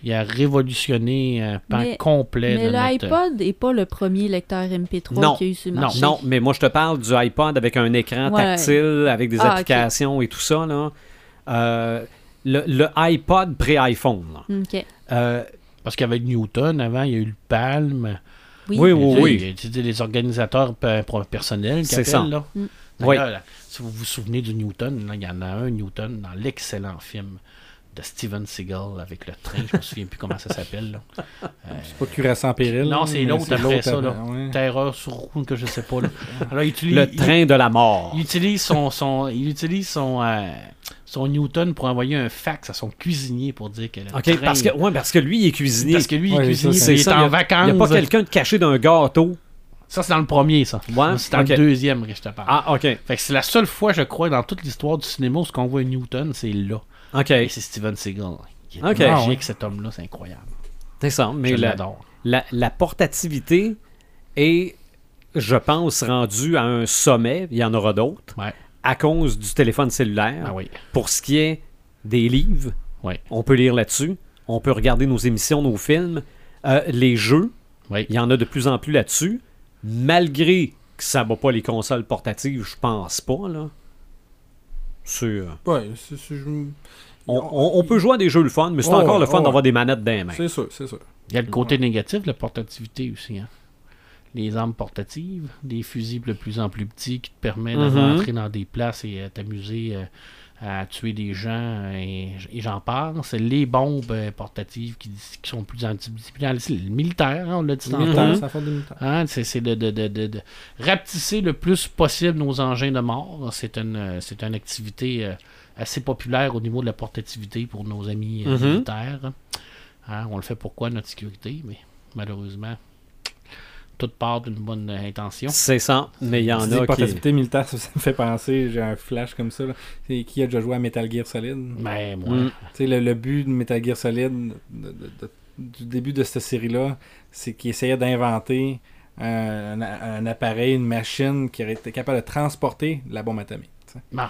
il a révolutionné un pan Mais- complet Mais de notre... l'iPod n'est pas le premier lecteur MP3 Non, qu'il y a eu sur le non, marché. Non, mais moi, je te parle du iPod avec un écran Ouais. tactile, avec des Ah, applications et tout ça. Là. Euh, le, le iPod pré-iPhone. OK. Euh, Parce qu'avec Newton, avant, il y a eu le Palm. Oui. Oui, Il y a- oui, il oui. y a- tu sais, les organisateurs personnels qui C'est ça. là. Mm. Oui. Là, si vous vous souvenez du Newton, là, il y en a un Newton dans l'excellent film de Steven Seagal avec le train. Je me souviens plus comment ça s'appelle. là. C'est pas cuirassant en péril. Non, c'est l'autre après ça, là. ouais. Terreur sur roue que je sais pas. Là. Alors, il utilise, le il- train de la mort. Il utilise son, son, il utilise son, euh, son Newton pour envoyer un fax à son cuisinier pour dire que le OK, train- parce que, ouais, parce que lui, il est cuisinier. parce que lui, il est cuisinier, c'est il est ça, en il y a- vacances. Il n'y a pas quelqu'un de caché d'un gâteau? Ça, c'est dans le premier, ça. Ouais, C'est dans le deuxième que je te parle. Ah, OK. Fait que c'est la seule fois, je crois, dans toute l'histoire du cinéma où ce qu'on voit Newton, c'est là. OK. Et c'est Steven Seagal. Il est Ok. magique, Ah, ouais. cet homme-là, c'est incroyable. C'est ça. Mais je la, la, la portativité est, je pense, rendue à un sommet. Il y en aura d'autres. Ouais. À cause du téléphone cellulaire. Ah oui. Pour ce qui est des livres, Ouais. on peut lire là-dessus. On peut regarder nos émissions, nos films. Euh, les jeux, Oui. il y en a de plus en plus là-dessus. Malgré que ça ne va pas les consoles portatives, je pense pas. Là. C'est, Ouais, c'est- c'est- je- on, on- on peut jouer à des jeux le fun, mais c'est Oh, encore le fun oh, d'avoir des manettes dans les mains. C'est sûr, c'est sûr. Il y a le côté négatif de la portativité aussi. Hein. Les armes portatives, des fusils de plus en plus petits qui te permettent d'entrer dans des places et euh, t'amuser euh, à tuer des gens et, et j'en passe. Les bombes euh, portatives qui, qui sont plus antidisciplinaires. Le militaire, hein, on l'a dit tantôt. Mhm. Militaire, Ça fait. Hein, c'est de, de, de, de- de rapetisser le plus possible nos engins de mort. C'est une, euh, c'est une activité euh, assez populaire au niveau de la portativité pour nos amis Mhm. militaires. Hein, on le fait pourquoi notre sécurité, mais malheureusement, toute part d'une bonne intention. C'est ça, mais il y en Tu a qui... portabilité militaire, ça, ça me fait penser, j'ai un flash comme ça. là. Qui a déjà joué à Metal Gear Solid? Mais moi, Mm. Tu sais, le, le but de Metal Gear Solid, de- de- de- du début de cette série-là, c'est qu'il essayait d'inventer un, un- un appareil, une machine qui aurait été capable de transporter la bombe atomique. Bon.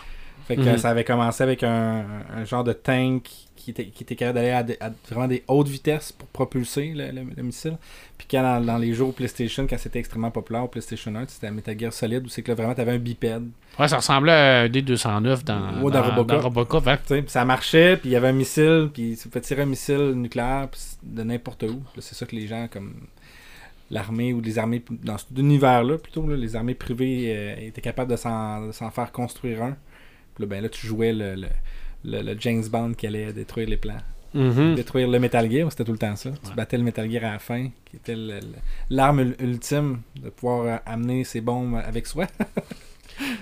Fait que Mhm. ça avait commencé avec un, un genre de tank qui était, qui était capable d'aller à, vraiment des hautes vitesses pour propulser le, le- le missile. Puis quand dans, dans les jours PlayStation, quand c'était extrêmement populaire au PlayStation 1, c'était Metal Gear Solid où c'est que là, vraiment t'avais un bipède. ouais, ça ressemblait à un D209 dans, Ouais, dans Robocop. Robocop, hein. Ça marchait, puis il y avait un missile, puis tu pouvais tirer un missile nucléaire de n'importe où. C'est ça que les gens comme l'armée ou les armées dans cet univers-là, plutôt, là, les armées privées euh, étaient capables de s'en de s'en faire construire un. Puis là, ben là, tu jouais le, le, le- le James Bond qui allait détruire les plans. Mhm. Détruire le Metal Gear, c'était tout le temps ça. Tu battais le Metal Gear à la fin, qui était l'arme ul- ultime de pouvoir euh, amener ses bombes avec soi.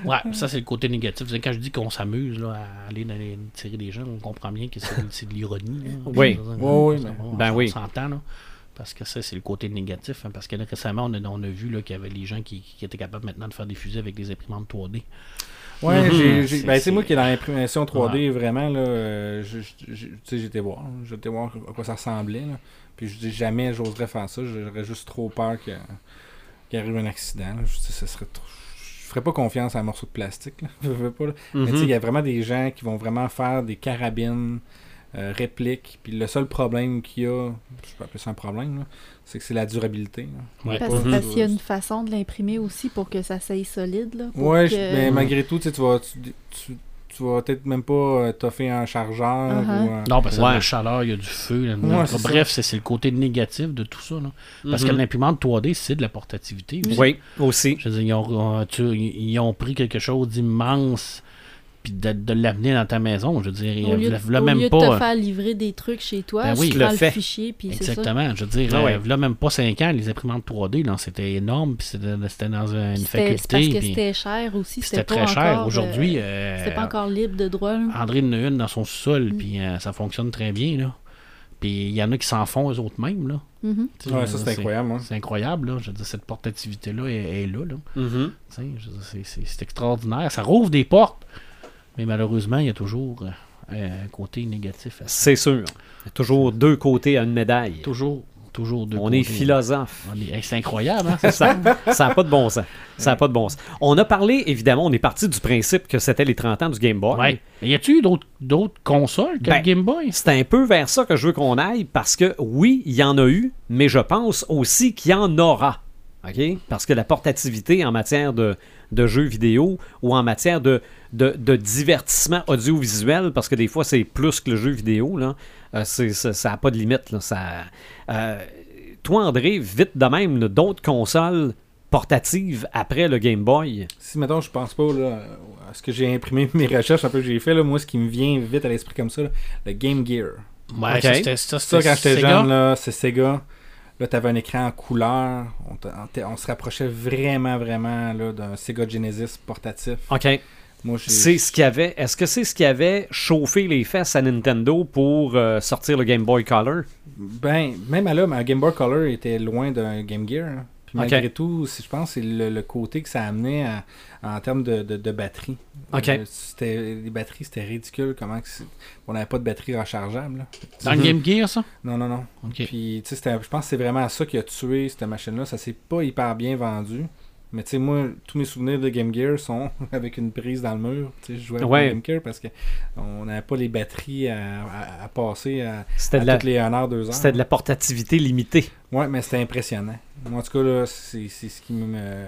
Ouais, ça c'est le côté négatif. Quand je dis qu'on s'amuse là, à aller dans les- tirer des gens, on comprend bien que c'est de l'ironie. Oui. On- Oui, oui, on- ben on oui. s'entend, là. Parce que ça, c'est le côté négatif. hein, parce que là, récemment, on a, on a vu qu'il y avait les gens qui, qui étaient capables maintenant de faire des fusées avec des imprimantes 3D. Ouais, j'ai, j'ai- C'est- ben, moi qui est dans l'impression 3D, vraiment, là, euh, j'étais voir, j'étais voir à quoi ça ressemblait, là. Puis je dis jamais j'oserais faire ça, j'aurais juste trop peur que, qu'il arrive un accident, là. Je ce serait trop- je ferais pas confiance à un morceau de plastique, là. Je veux pas, là. Mais tu sais, il Mhm. y a vraiment des gens qui vont vraiment faire des carabines, euh, répliques, puis le seul problème qu'il y a, je peux appeler ça un problème, là, c'est que c'est la durabilité, là. Ouais. Parce, qu'il y a une façon de l'imprimer aussi pour que ça s'aille solide. Là, pour Ouais, que- je- mais malgré tout, tu vas, tu, tu- tu vas peut-être même pas euh, t'offrir un chargeur Uh-huh. ou un- Non, parce que Ouais. la chaleur, il y a du feu. là. Ouais, c'est Bref, c'est c'est le côté négatif de tout ça. là. Parce que Mhm. l'imprimante 3D, c'est de la portativité. aussi. Oui, aussi. Je veux dire, ils ont, tu- ils ont pris quelque chose d'immense puis de, de l'amener dans ta maison. Je veux dire, Au lieu, il de, au même lieu pas. de te faire livrer des trucs chez toi, Ben oui, tu le prends le, fais. fichier, puis ça. Exactement. Je veux dire, Ah euh, ouais. v'là même pas 5 ans, les imprimantes 3D, là, c'était énorme, puis c'était dans une faculté. parce que c'était cher aussi. C'était pas très cher. Aujourd'hui, euh, euh, c'était pas encore libre de droit. là. André en a une dans son sol, Mm. puis euh, ça fonctionne très bien. Là. Puis il y en a qui s'en font eux autres mêmes. Là. Mhm. Sais, Ouais, ça c'est incroyable. Hein. C'est incroyable, là. Je veux dire, cette portativité-là est, est là. là. Mhm. C'est- c'est extraordinaire. Ça rouvre des portes. Mais malheureusement, il y a toujours euh, un côté négatif. à ça. C'est sûr. Il y a toujours deux côtés à une médaille. Toujours, toujours de On est philosophe. On est- hey, C'est incroyable, hein? ça n'a pas de bon sens. Ça a pas de bon sens. On a parlé, évidemment, on est parti du principe que c'était les 30 ans du Game Boy. Ouais. Mais y eu d'autres consoles que Ben, le Game Boy? C'est un peu vers ça que je veux qu'on aille parce que oui, il y en a eu, mais je pense aussi qu'il y en aura. OK? Parce que la portativité en matière de, de jeux vidéo ou en matière de, de, de divertissement audiovisuel, parce que des fois c'est plus que le jeu vidéo, là, euh, ça n'a pas de limite. là. Ça, euh, toi, André, vite de même, d'autres consoles portatives après le Game Boy? Si maintenant je pense pas là, à ce que j'ai imprimé mes recherches un peu que j'ai fait là, moi ce qui me vient vite à l'esprit comme ça, là, le Game Gear. Ouais, Ok. ça, c'était ça. Ça quand j'étais jeune là, c'est Sega. Là, t'avais un écran en couleur. On, se rapprochait vraiment, vraiment d'un Sega Genesis portatif. OK. C'est ce qui avait. Est-ce que c'est ce qui avait chauffé les fesses à Nintendo pour euh, sortir le Game Boy Color? Ben, même à là, un Game Boy Color était loin d'un Game Gear. hein. Malgré tout, je pense que c'est le, le côté que ça amenait à- en termes de, de, de batterie. Ok. Euh, c'était, les batteries, c'était ridicule. Comment que on n'avait pas de batterie rechargeable. là. Dans le Game Gear, ça? Non, non, non. Ok. Puis, tu sais, c'était- je pense que c'est vraiment ça qui a tué cette machine-là. Ça s'est pas hyper bien vendu. Mais tu sais, moi, tous mes souvenirs de Game Gear sont avec une prise dans le mur. Tu sais, je jouais avec Ouais. Game Gear parce que on n'avait pas les batteries à, à- à passer à, à de, la, toutes les 1 heure, 2 heures. c'était de la portativité limitée. Ouais, mais c'était impressionnant. Moi, en tout cas, là, c'est ce qui me.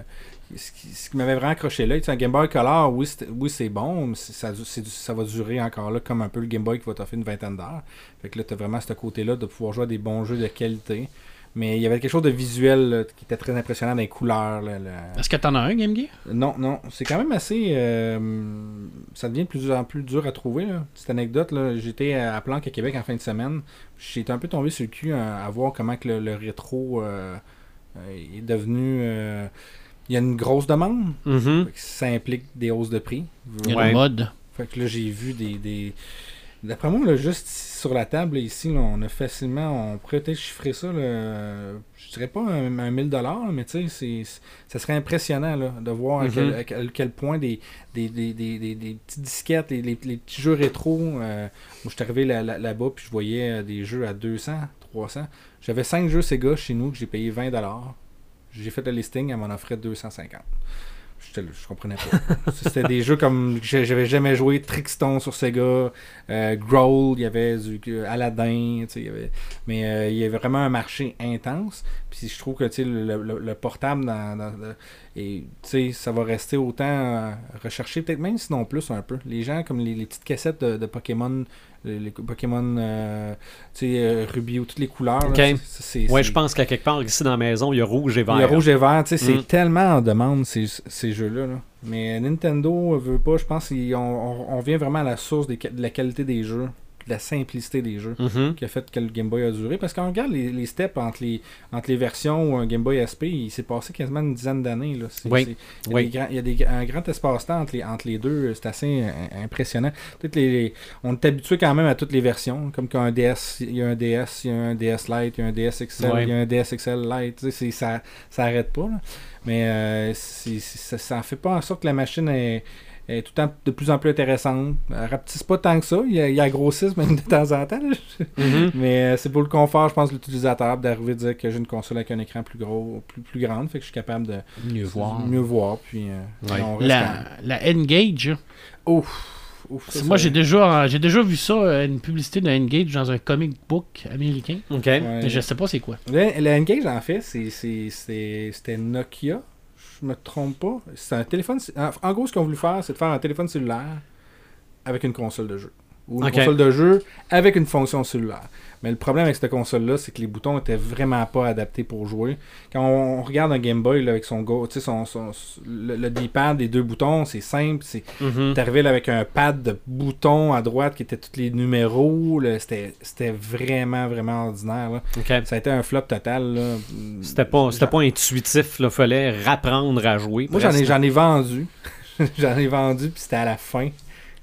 Ce qui, m'avait vraiment accroché là, un Game Boy Color, oui, c'est bon, mais ça, ça va durer encore là, comme un peu le Game Boy qui va t'offrir une vingtaine d'heures. Fait que là, tu as vraiment ce côté-là de pouvoir jouer à des bons jeux de qualité. Mais il y avait quelque chose de visuel là, qui était très impressionnant dans les couleurs. là, là. Est-ce que t'en as un, Game Gear? Non, non, c'est quand même assez. euh, ça devient de plus en plus dur à trouver. Là. Petite anecdote, là, j'étais à Planck à Québec en fin de semaine. J'étais un peu tombé sur le cul à, à voir comment que le, le rétro euh, est devenu. euh, il y a une grosse demande. Mhm. Que Ça implique des hausses de prix. Il y a Ouais. le mode. Fait que là, j'ai vu des. des... D'après moi, là, juste sur la table ici, là, on a facilement, on pourrait peut-être chiffrer ça, là, je dirais pas un, un 1000 dollars, mais tu sais, ça serait impressionnant là, de voir à, quel, à quel- quel point des, des, des, des, des, des petites disquettes, les, les, les petits jeux rétro. euh, moi, je suis arrivé là- là- là-bas, puis je voyais euh, des jeux à 200, 300. J'avais 5 jeux Sega chez nous que j'ai payé 20 dollars. J'ai fait le listing, elle m'en offrait 250. Je comprenais pas. C'était des jeux comme j'avais jamais joué, Trixton sur Sega, euh, Growl, il y avait du euh, Aladdin, y avait, mais euh, il y avait vraiment un marché intense. Puis je trouve que le, le- le portable, dans, et, tu sais, ça va rester autant euh, recherché, peut-être même sinon plus un peu. Les gens, comme les, les petites cassettes de, de Pokémon, les, les Pokémon euh, tu sais, euh, Ruby ou toutes les couleurs. là, Ouais, je pense qu'à quelque part ici dans la maison, il y a rouge et vert. le rouge et vert, tu sais, c'est Mm. tellement en demande ces, ces jeux-là. là. Mais Nintendo veut pas, je pense qu'on on, on vient vraiment à la source des de la qualité des jeux, la simplicité des jeux Mhm. qui a fait que le Game Boy a duré. Parce qu'on regarde les, les steps entre les, entre les versions ou un Game Boy SP, il s'est passé quasiment une dizaine d'années. Oui. Il y a, Oui. des grands- il y a des- un grand espace-temps entre les, entre les deux, c'est assez impressionnant. Les, les- on est habitué quand même à toutes les versions, comme qu'un DS, il y a un DS, il y a un DS Lite, il y a un DS XL, il y a un DS XL Lite, ça ça arrête pas. là. Mais euh, ça, ça fait pas en sorte que la machine est, est tout le temps de plus en plus intéressante. Elle rapetisse pas tant que ça, il y a, il y a grossisse même de temps en temps. Mhm. Mais euh, c'est pour le confort, je pense, de l'utilisateur d'arriver à dire que j'ai une console avec un écran plus gros, plus, plus grande, fait que je suis capable de Mieux voir. mieux voir. Puis, euh, Ouais. on reste La, la N-Gage, quand- Ouf, ouf, ça, moi j'ai déjà, j'ai déjà vu ça, euh, une publicité de N-Gage dans un comic book américain. OK. Ouais. Mais je sais pas c'est quoi. Le, le N-Gage, en fait, c'est- c'est- c'est- c'était Nokia. Je me trompe pas. C'est un téléphone. En, gros, ce qu'ils ont voulu faire, c'est de faire un téléphone cellulaire avec une console de jeu. Ou une console de jeu avec une fonction cellulaire. Mais le problème avec cette console-là, c'est que les boutons étaient vraiment pas adaptés pour jouer. Quand on, on regarde un Game Boy là, avec son go, tu sais, son, son- le, le D-pad des deux boutons, c'est simple. C'est Mhm. T'es arrivé là avec un pad de boutons à droite qui était tous les numéros. C'était vraiment, vraiment ordinaire. là. Ça a été un flop total. C'était pas, c'était pas intuitif, là. Fallait rapprendre à jouer. Moi, j'en ai, j'en ai vendu. j'en ai vendu, puis c'était à la fin,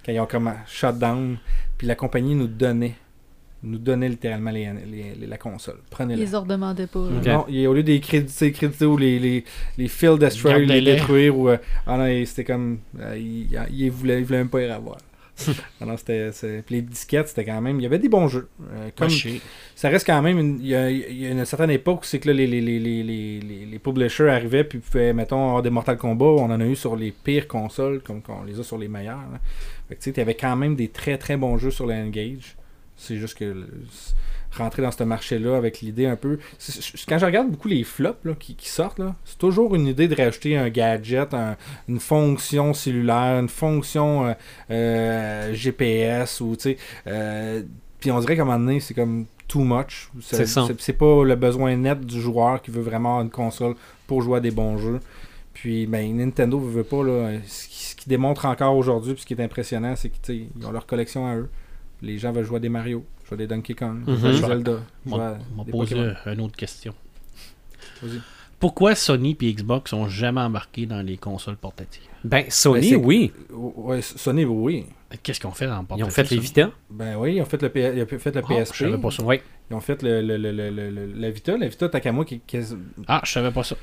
quand ils ont comme shut down. Puis la compagnie nous donnait, nous donnait littéralement les, les- les- la console. Ils Prenez-la. les ont redemandé pas. Non, au lieu des crédits, crédits ou les, les, les field destroy, les détruire, ou, euh, ah non, c'était comme, euh, il, il, voulait, il voulait même pas y avoir. ah non, c'était, c'est- puis les disquettes, c'était quand même, il y avait des bons jeux. Euh, comme, ça reste quand même, une- il y, a, il y a une certaine époque où c'est que là, les, les, les, les, les, les- les publishers arrivaient puis pouvaient, mettons, avoir des Mortal Kombat. On en a eu sur les pires consoles, comme on les a sur les meilleures. là. Fait que tu sais, il y avait quand même des très très bons jeux sur la N-Gage. C'est juste que rentrer dans ce marché-là avec l'idée un peu. Quand je regarde beaucoup les flops là, qui, qui sortent, c'est toujours une idée de rajouter un gadget, un- une fonction cellulaire, une fonction euh, euh, GPS ou tu sais. euh, puis on dirait qu'à un moment donné, c'est comme too much. C'est ça. C'est pas le besoin net du joueur qui veut vraiment avoir une console pour jouer à des bons jeux. Puis ben, Nintendo veut pas. Là, ce, qui, ce qui démontre encore aujourd'hui, puis ce qui est impressionnant, c'est qu'ils ont leur collection à eux. Les gens veulent jouer à des Mario, jouer à des Donkey Kong, jouer à Mhm. des Zelda. On poser Pokémon. une autre question. Pourquoi Sony et Xbox sont jamais embarqués dans les consoles portatives? Ben, Sony, Ben, oui. Ouais, Sony, oui. Qu'est-ce qu'ils ont fait dans le Ils ont fait les? Vita. Ben oui, ils ont fait le, P- ils ont fait le Ah, PSP. je savais pas ça. Oui. Ils ont fait le, le, le, le, le- le- la Vita. La Vita, Takamo, qui, qui est- Ah, je savais pas ça.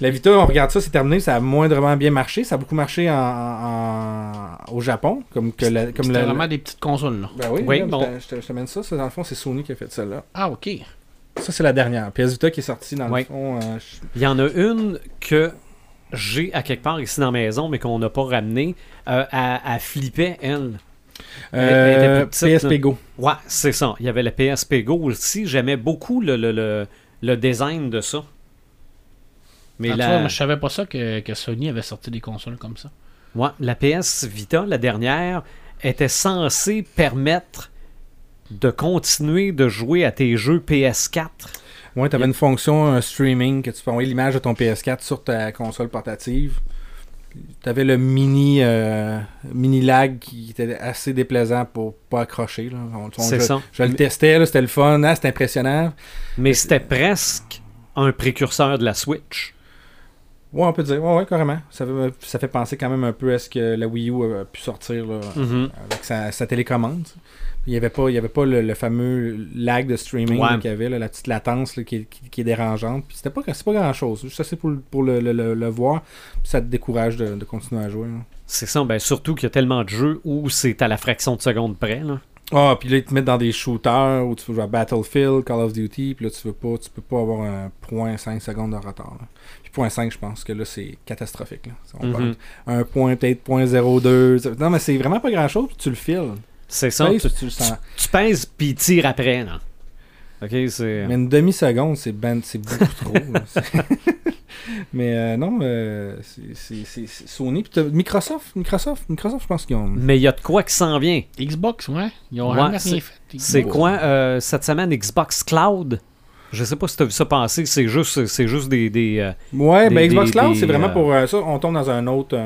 La Vita, on regarde ça, c'est terminé, ça a moindrement bien marché. Ça a beaucoup marché en, en- au Japon, comme que la, comme C'était la- vraiment des petites consoles, là. Ben oui, Oui, bon. je te- je t'amène ça. ça. Dans le fond, c'est Sony qui a fait celle-là. Ah, ok. Ça, c'est la dernière. PS Vita qui est sortie dans Oui. le fond. euh, je- Il y en a une que j'ai à quelque part ici dans la maison, mais qu'on n'a pas ramenée. Euh, elle, elle flippait, elle. Elle- elle Euh, petite, PSP là. Go. Ouais, c'est ça. Il y avait le PSP Go aussi. J'aimais beaucoup le, le, le, le design de ça. Mais Ah, tu la, vois, moi, je savais pas ça que, que Sony avait sorti des consoles comme ça. ouais, la PS Vita, la dernière, était censée permettre de continuer de jouer à tes jeux PS4. Ouais, t'avais une fonction un streaming que tu peux envoyer l'image de ton PS4 sur ta console portative. T'avais le mini euh, mini lag qui était assez déplaisant pour pas accrocher. Là. On- je, ça. je le testais, c'était le fun, hein, c'était impressionnant. Mais c'était presque un précurseur de la Switch. Ouais, on peut dire. Ouais, ouais, carrément. Ça fait, ça fait penser quand même un peu à ce que la Wii U a pu sortir là, Mhm. avec sa, sa télécommande. Il n'y avait pas, il y avait pas le, le fameux lag de streaming Ouais. qu'il y avait, là, la petite latence là, qui, est- qui- qui est dérangeante. Puis c'était pas, c'est pas grand chose. Juste assez pour, le- pour le, le- le- le voir. Puis ça te décourage de, de continuer à jouer. C'est ça, ben surtout qu'il y a tellement de jeux où c'est à la fraction de seconde près. Là. Ah, puis là, ils te mettent dans des shooters où tu veux jouer à Battlefield, Call of Duty, puis là, tu veux pas, tu peux pas avoir un 0.5 secondes de retard. Puis 0.5, je pense que là, c'est catastrophique. Là. On Mhm. un point, peut-être 0.02. ça- Non, mais c'est vraiment pas grand-chose, puis tu le files. C'est ça. Tu, Tu, tu pèses puis tires après. C'est. Mais une demi-seconde, c'est ben, c'est beaucoup trop. mais euh, non, euh, c'est- Sony. Puis Microsoft, Microsoft, Microsoft, je pense qu'ils ont. Mais il y a de quoi qui s'en vient. Xbox, ouais. Ils ont Ouais, rien fait. C'est Xbox. quoi euh, cette semaine Xbox Cloud? Je sais pas si tu as vu ça passer. C'est juste, c'est juste des. des, euh, Ouais, Des- ben Xbox des- Cloud, c'est vraiment euh, pour euh, ça. On tombe dans un autre.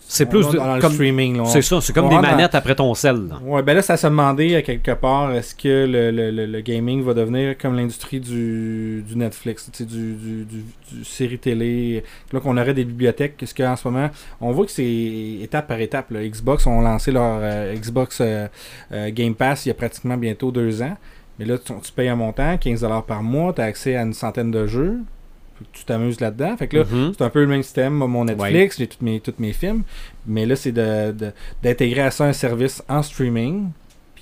C'est plus de- dans le comme- streaming. C'est ça, c'est comme des dans- manettes après ton sel. là. Ouais, ben là, ça se demandait à quelque part est-ce que le, le, le, le gaming va devenir comme l'industrie du, du Netflix, du, du, du, du série télé. Là, qu'on aurait des bibliothèques. Qu'est-ce qu'en ce moment, on voit que c'est étape par étape. là. Xbox ont lancé leur euh, Xbox Game Pass il y a pratiquement bientôt deux ans. Mais là, tu, tu payes un montant, 15$ par mois, tu as accès à une centaine de jeux. Tu t'amuses là-dedans. Fait que là, Mhm. c'est un peu le même système, mon Netflix, j'ai tous mes, tous mes films. Mais là, c'est de- de- d'intégrer à ça un service en streaming.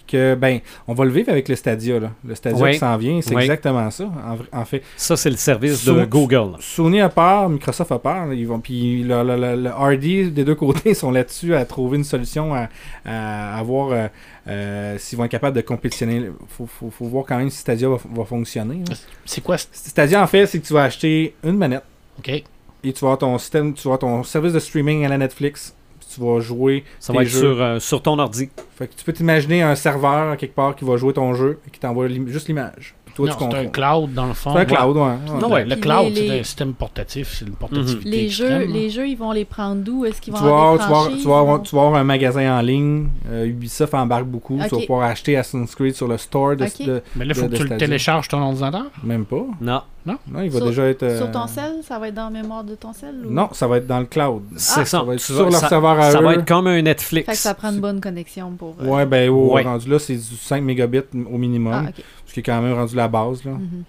Que, ben, on va le vivre avec le Stadia. Là. Le Stadia Oui. qui s'en vient, c'est Oui. exactement ça. En, fait, Ça, c'est le service de Google. Sony a peur, Microsoft a peur. là. Ils vont, puis le, le, le- le RD des deux côtés sont là-dessus à trouver une solution à, à, à voir euh, euh, s'ils vont être capables de compétitionner. Il faut, faut, faut voir quand même si Stadia va, va fonctionner. C'est quoi? Stadia, en fait, c'est que tu vas acheter une manette. OK. et tu vas avoir ton système, tu vas avoir ton service de streaming à la Netflix. Puis Tu vas jouer Ça tes va être jeux. sur, euh, sur ton ordi. Fait que tu peux t'imaginer un serveur à quelque part qui va jouer ton jeu et qui t'envoie juste l'image. Toi, non, tu c'est un cloud, dans le fond. C'est un cloud, ouais. ouais. Non, ouais, le cloud, les- c'est les- un système portatif. C'est une portativité Les extrême, jeux, les jeux, ils vont les prendre d'où? Est-ce qu'ils Tu vont vas, avoir tu, vas, tu, vas avoir, tu vas avoir un magasin en ligne. Euh, Ubisoft embarque beaucoup. Tu vas pouvoir acheter Assassin's Creed sur le store de, de- Mais là, il faut de- que de tu le Stadia. télécharges ton ordinateur? Même pas. Non. Non, il va Sur- déjà être. euh, Sur ton sel, ça va être dans la mémoire de ton sel ou- Non, ça va être dans le cloud. C'est Ah. ça. Ça va être Tu sur leur ça, serveur à ça eux. va être comme un Netflix. Fait que ça prend une bonne connexion pour. euh, Ouais, ben, au Ouais. rendu là, c'est du 5 mégabits au minimum. Ah, ok. Qui est quand même rendu la base. Là. Mhm.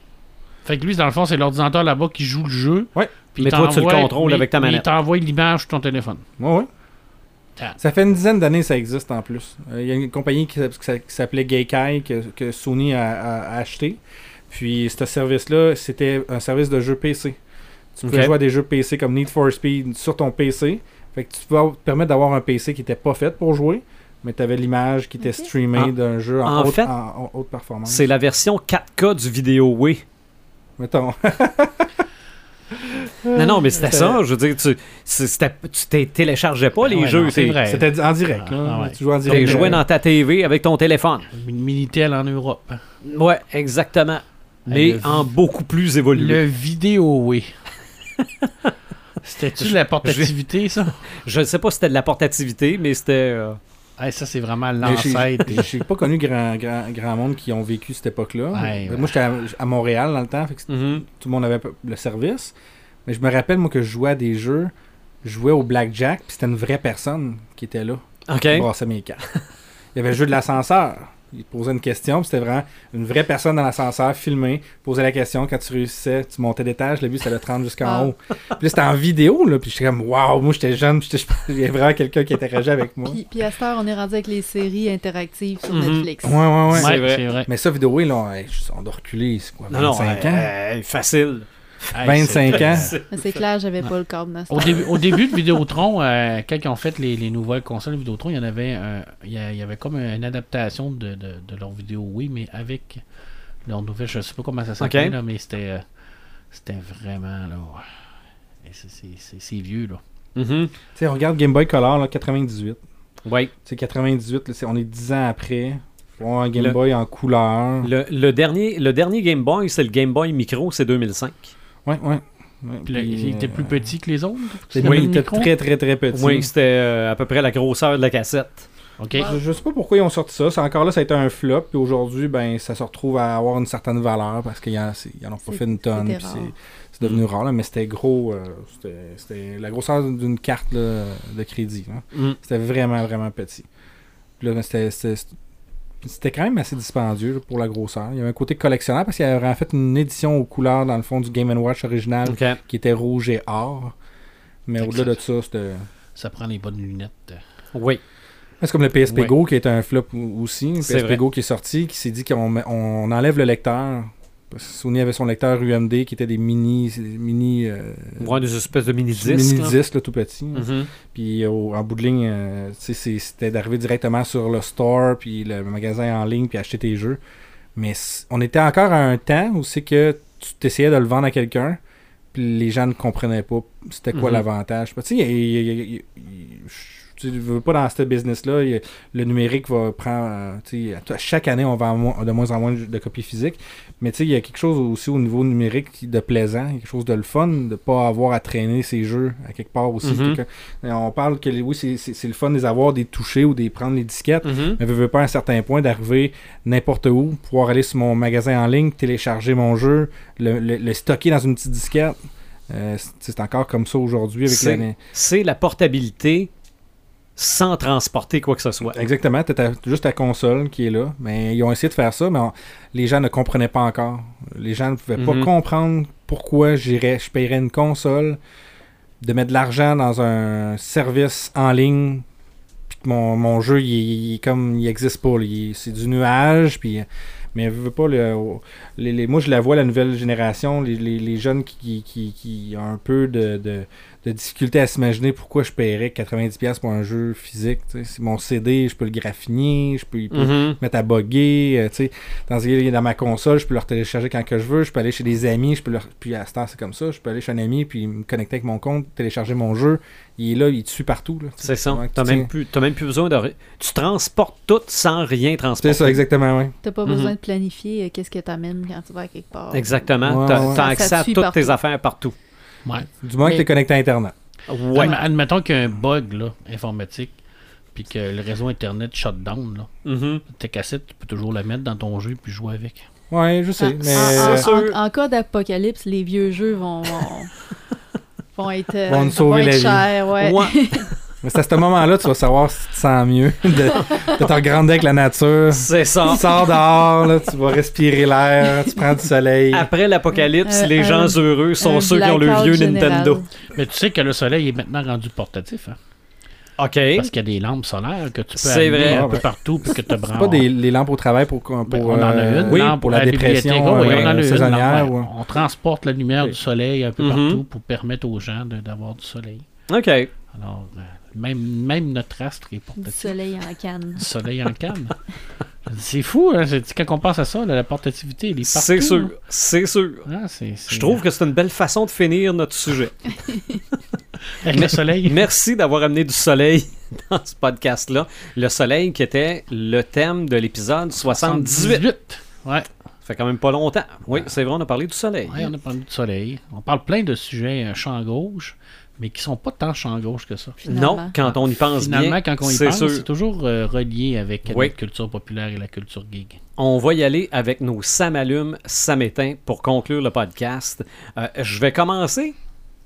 Fait que lui, dans le fond, c'est l'ordinateur là-bas qui joue le jeu. Ouais. Puis Mais toi, tu le contrôles mais- avec ta manette. Il t'envoie l'image sur ton téléphone. Ouais, ouais. Ah. Ça fait une dizaine d'années que ça existe en plus. Euh, Il y a une compagnie qui, s'app- qui s'appelait Gaikai que, que Sony a, a- a acheté. Puis ce service-là, c'était un service de jeu PC. Tu pouvais jouer à des jeux PC comme Need for Speed sur ton PC. Fait que tu pouvais te permettre d'avoir un PC qui n'était pas fait pour jouer, mais tu avais l'image qui était streamée d'un jeu en, en haute, fait, en- en haute performance. C'est la version 4K du vidéo oui. Mettons. Non, non, mais c'était ça. Je veux dire, tu, tu t'es- téléchargeais pas les Ouais, jeux. C'était en direct. Ah, là. ah ouais. Tu jouais en T'es direct. joué dans ta TV avec ton téléphone. Une Minitel en Europe. Ouais, exactement. Mais le- en beaucoup plus évolué. Le vidéo, oui. C'était-tu de la portativité, ça? Je ne sais pas si c'était de la portativité, mais c'était. euh, Hey, ça, c'est vraiment l'ancêtre. J'ai pas connu grand, grand, grand monde qui ont vécu cette époque-là. Ouais, ouais. Moi, j'étais à, à Montréal dans le temps, fait que mhm. tout le monde avait le service. Mais je me rappelle, moi, que je jouais à des jeux, je jouais au Blackjack, puis c'était une vraie personne qui était là, OK. qui brassait mes cartes. Il y avait le jeu de l'ascenseur. Il posait une question, puis c'était vraiment une vraie personne dans l'ascenseur, filmée, posait la question. Quand tu réussissais, tu montais d'étage, le but c'était de te rendre jusqu'en Ah. haut. Puis là, c'était en vidéo, là, puis j'étais comme, waouh, moi j'étais jeune, il y avait vraiment quelqu'un qui interagissait avec moi. Puis, puis à cette heure, on est rendu avec les séries interactives sur Mhm. Netflix. Ouais, ouais, ouais. Ouais, c'est vrai. c'est vrai. Mais ça, vidéo, là, hey, on doit reculer, c'est quoi, Non, non, 25 euh, ans? euh, facile. Hey, 25 c'est- ans. C'est clair, j'avais pas le câble dans ce Au début, au début de Vidéotron, euh, quand ils ont fait les, les nouvelles consoles Vidéotron, il y en avait un- il y, avait comme une adaptation de, de, de leur vidéo oui, mais avec leur nouvelle, je sais pas comment ça s'appelle, Ok. là, mais c'était euh, c'était vraiment là. ouais. C'est- c'est- C'est c'est vieux là. Tu sais, on regarde Game Boy Color, là, 98. Oui. Sais, 98, là, c'est- on est 10 ans après. Avoir un Game Le- Boy en couleur. Le, le dernier, le dernier Game Boy, c'est le Game Boy Micro, c'est 2005. Ouais, ouais. ouais. Puis il était euh, plus petit que les autres. le il était micro? très, très, très petit. Oui, c'était euh, à peu près la grosseur de la cassette. OK. Je, je sais pas pourquoi ils ont sorti ça. C'est encore là, ça a été un flop. Puis aujourd'hui, ben, ça se retrouve à avoir une certaine valeur parce qu'ils en, c'est- ils en ont pas fait une tonne. c'est, devenu rare, là, mais c'était gros. euh, c'était, la grosseur d'une carte là, de crédit. là. Mm. C'était vraiment, vraiment petit. Puis là, ben, c'était, c'était quand même assez dispendieux là, pour la grosseur. Il y avait un côté collectionneur parce qu'il y avait en fait une édition aux couleurs dans le fond du Game Watch original qui était rouge et or. Mais au-delà de ça, c'était. Ça prend les bonnes lunettes. Oui. C'est comme le PSP. Go qui est un flop aussi. Le C'est PSP vrai. Go qui est sorti, qui s'est dit qu'on on enlève le lecteur. Sony avait son lecteur UMD qui était des mini mini euh, Ouais, des espèces de mini là. disques là, tout petit. Mhm. Puis au- en bout de ligne, euh, c'était d'arriver directement sur le store puis le magasin en ligne puis acheter tes jeux. Mais on était encore à un temps où c'est que tu t'essayais de le vendre à quelqu'un puis les gens ne comprenaient pas c'était quoi Mhm. l'avantage. Tu sais, tu veux pas dans ce business-là, le numérique va prendre. euh, chaque année, on vend de moins en moins de copies physiques. Mais tu sais, il y a quelque chose aussi au niveau numérique de plaisant, quelque chose de le fun, de pas avoir à traîner ses jeux à quelque part aussi. Mhm. Et On parle que oui, c'est- le fun de les avoir, des toucher ou des prendre les disquettes. Mhm. Mais je veux pas à un certain point d'arriver n'importe où, pouvoir aller sur mon magasin en ligne, télécharger mon jeu, le, le- le stocker dans une petite disquette. Euh, c'est encore comme ça aujourd'hui avec C'est la portabilité sans transporter quoi que ce soit. Exactement, tu juste ta console qui est là. Mais ils ont essayé de faire ça, mais on- les gens ne comprenaient pas encore. Les gens ne pouvaient Mhm. pas comprendre pourquoi j'irais, je paierais une console, de mettre de l'argent dans un service en ligne, puis que mon, mon jeu, il, il comme, il existe pas. C'est du nuage, puis... Mais veux pas, le- les, les- moi je la vois, la nouvelle génération, les, les- les jeunes qui, qui, qui ont un peu de, de, de difficulté à s'imaginer pourquoi je paierais 90$ pour un jeu physique. tu. C'est mon CD, je peux le graffiner, je peux, peut Mhm. mettre à bugger. euh, tu sais. Dans, dans ma console, je peux le télécharger quand que je veux. Je peux aller chez des amis, je peux leur, puis à ce temps c'est comme ça. Je peux aller chez un ami, puis me connecter avec mon compte, télécharger mon jeu. Il est là, il te suit partout. là. C'est ça. Tu même, tiens- plus, t'as même plus besoin de. Tu transportes tout sans rien transporter. C'est ça, exactement, oui. T'as pas Mhm. besoin de planifier euh, qu'est-ce que t'amènes quand tu vas à quelque part. Exactement. Ouais, T'as ouais. t'as Ça- accès ça à toutes partout. tes affaires partout. Ouais. Du moins que Mais- tu es connecté à Internet. Ouais. Adm- Admettons qu'il y a un bug là, informatique, puis que le réseau Internet shut down. Là. Mhm. Ta cassette, tu peux toujours la mettre dans ton jeu puis jouer avec. Ouais, je sais. mais en- en- C'est sûr. en- en cas d'apocalypse, les vieux jeux vont, vont, vont être, euh, Vont être vie. chers. Ouais. Ouais. mais c'est à ce moment-là, tu vas savoir si tu te sens mieux de, de te avec la nature. C'est ça. Tu sors dehors, là, tu vas respirer l'air, tu prends du soleil. Après l'apocalypse, Euh, les un- gens heureux sont ceux qui ont le vieux général. Nintendo. Mais tu sais que le soleil est maintenant rendu portatif. Hein? OK. Parce qu'il y a des lampes solaires que tu peux allumer vrai. un Ah, peu ouais. partout puis que tu C'est pas des les lampes au travail pour, pour Ben, on en a euh, une oui, pour la dépression oui, euh, on en a une, saisonnière. ouais. On transporte la lumière Oui. du soleil un peu Mhm. partout pour permettre aux gens d'avoir du soleil. OK. Alors, euh, même, même notre astre est Du portatif. soleil en canne. Du soleil en canne. C'est fou, hein? Quand on pense à ça, là, la portativité, elle est partout. C'est sûr. C'est sûr. Ah, c'est- c'est- Je trouve que c'est une belle façon de finir notre sujet. Avec le soleil. Merci d'avoir amené du soleil dans ce podcast-là. Le soleil qui était le thème de l'épisode 78. Ouais. Ça fait quand même pas longtemps. Oui, c'est vrai, on a parlé du soleil. Ouais, on a parlé du soleil. On parle plein de sujets euh, champ gauche, mais qui sont pas tant champ gauche que ça. Finalement. Non, quand on y pense Finalement, bien, quand on y c'est pense, c'est toujours euh, relié avec Oui. la culture populaire et la culture geek. On va y aller avec nos Samalumes, Samétain pour conclure le podcast. Euh, je vais commencer.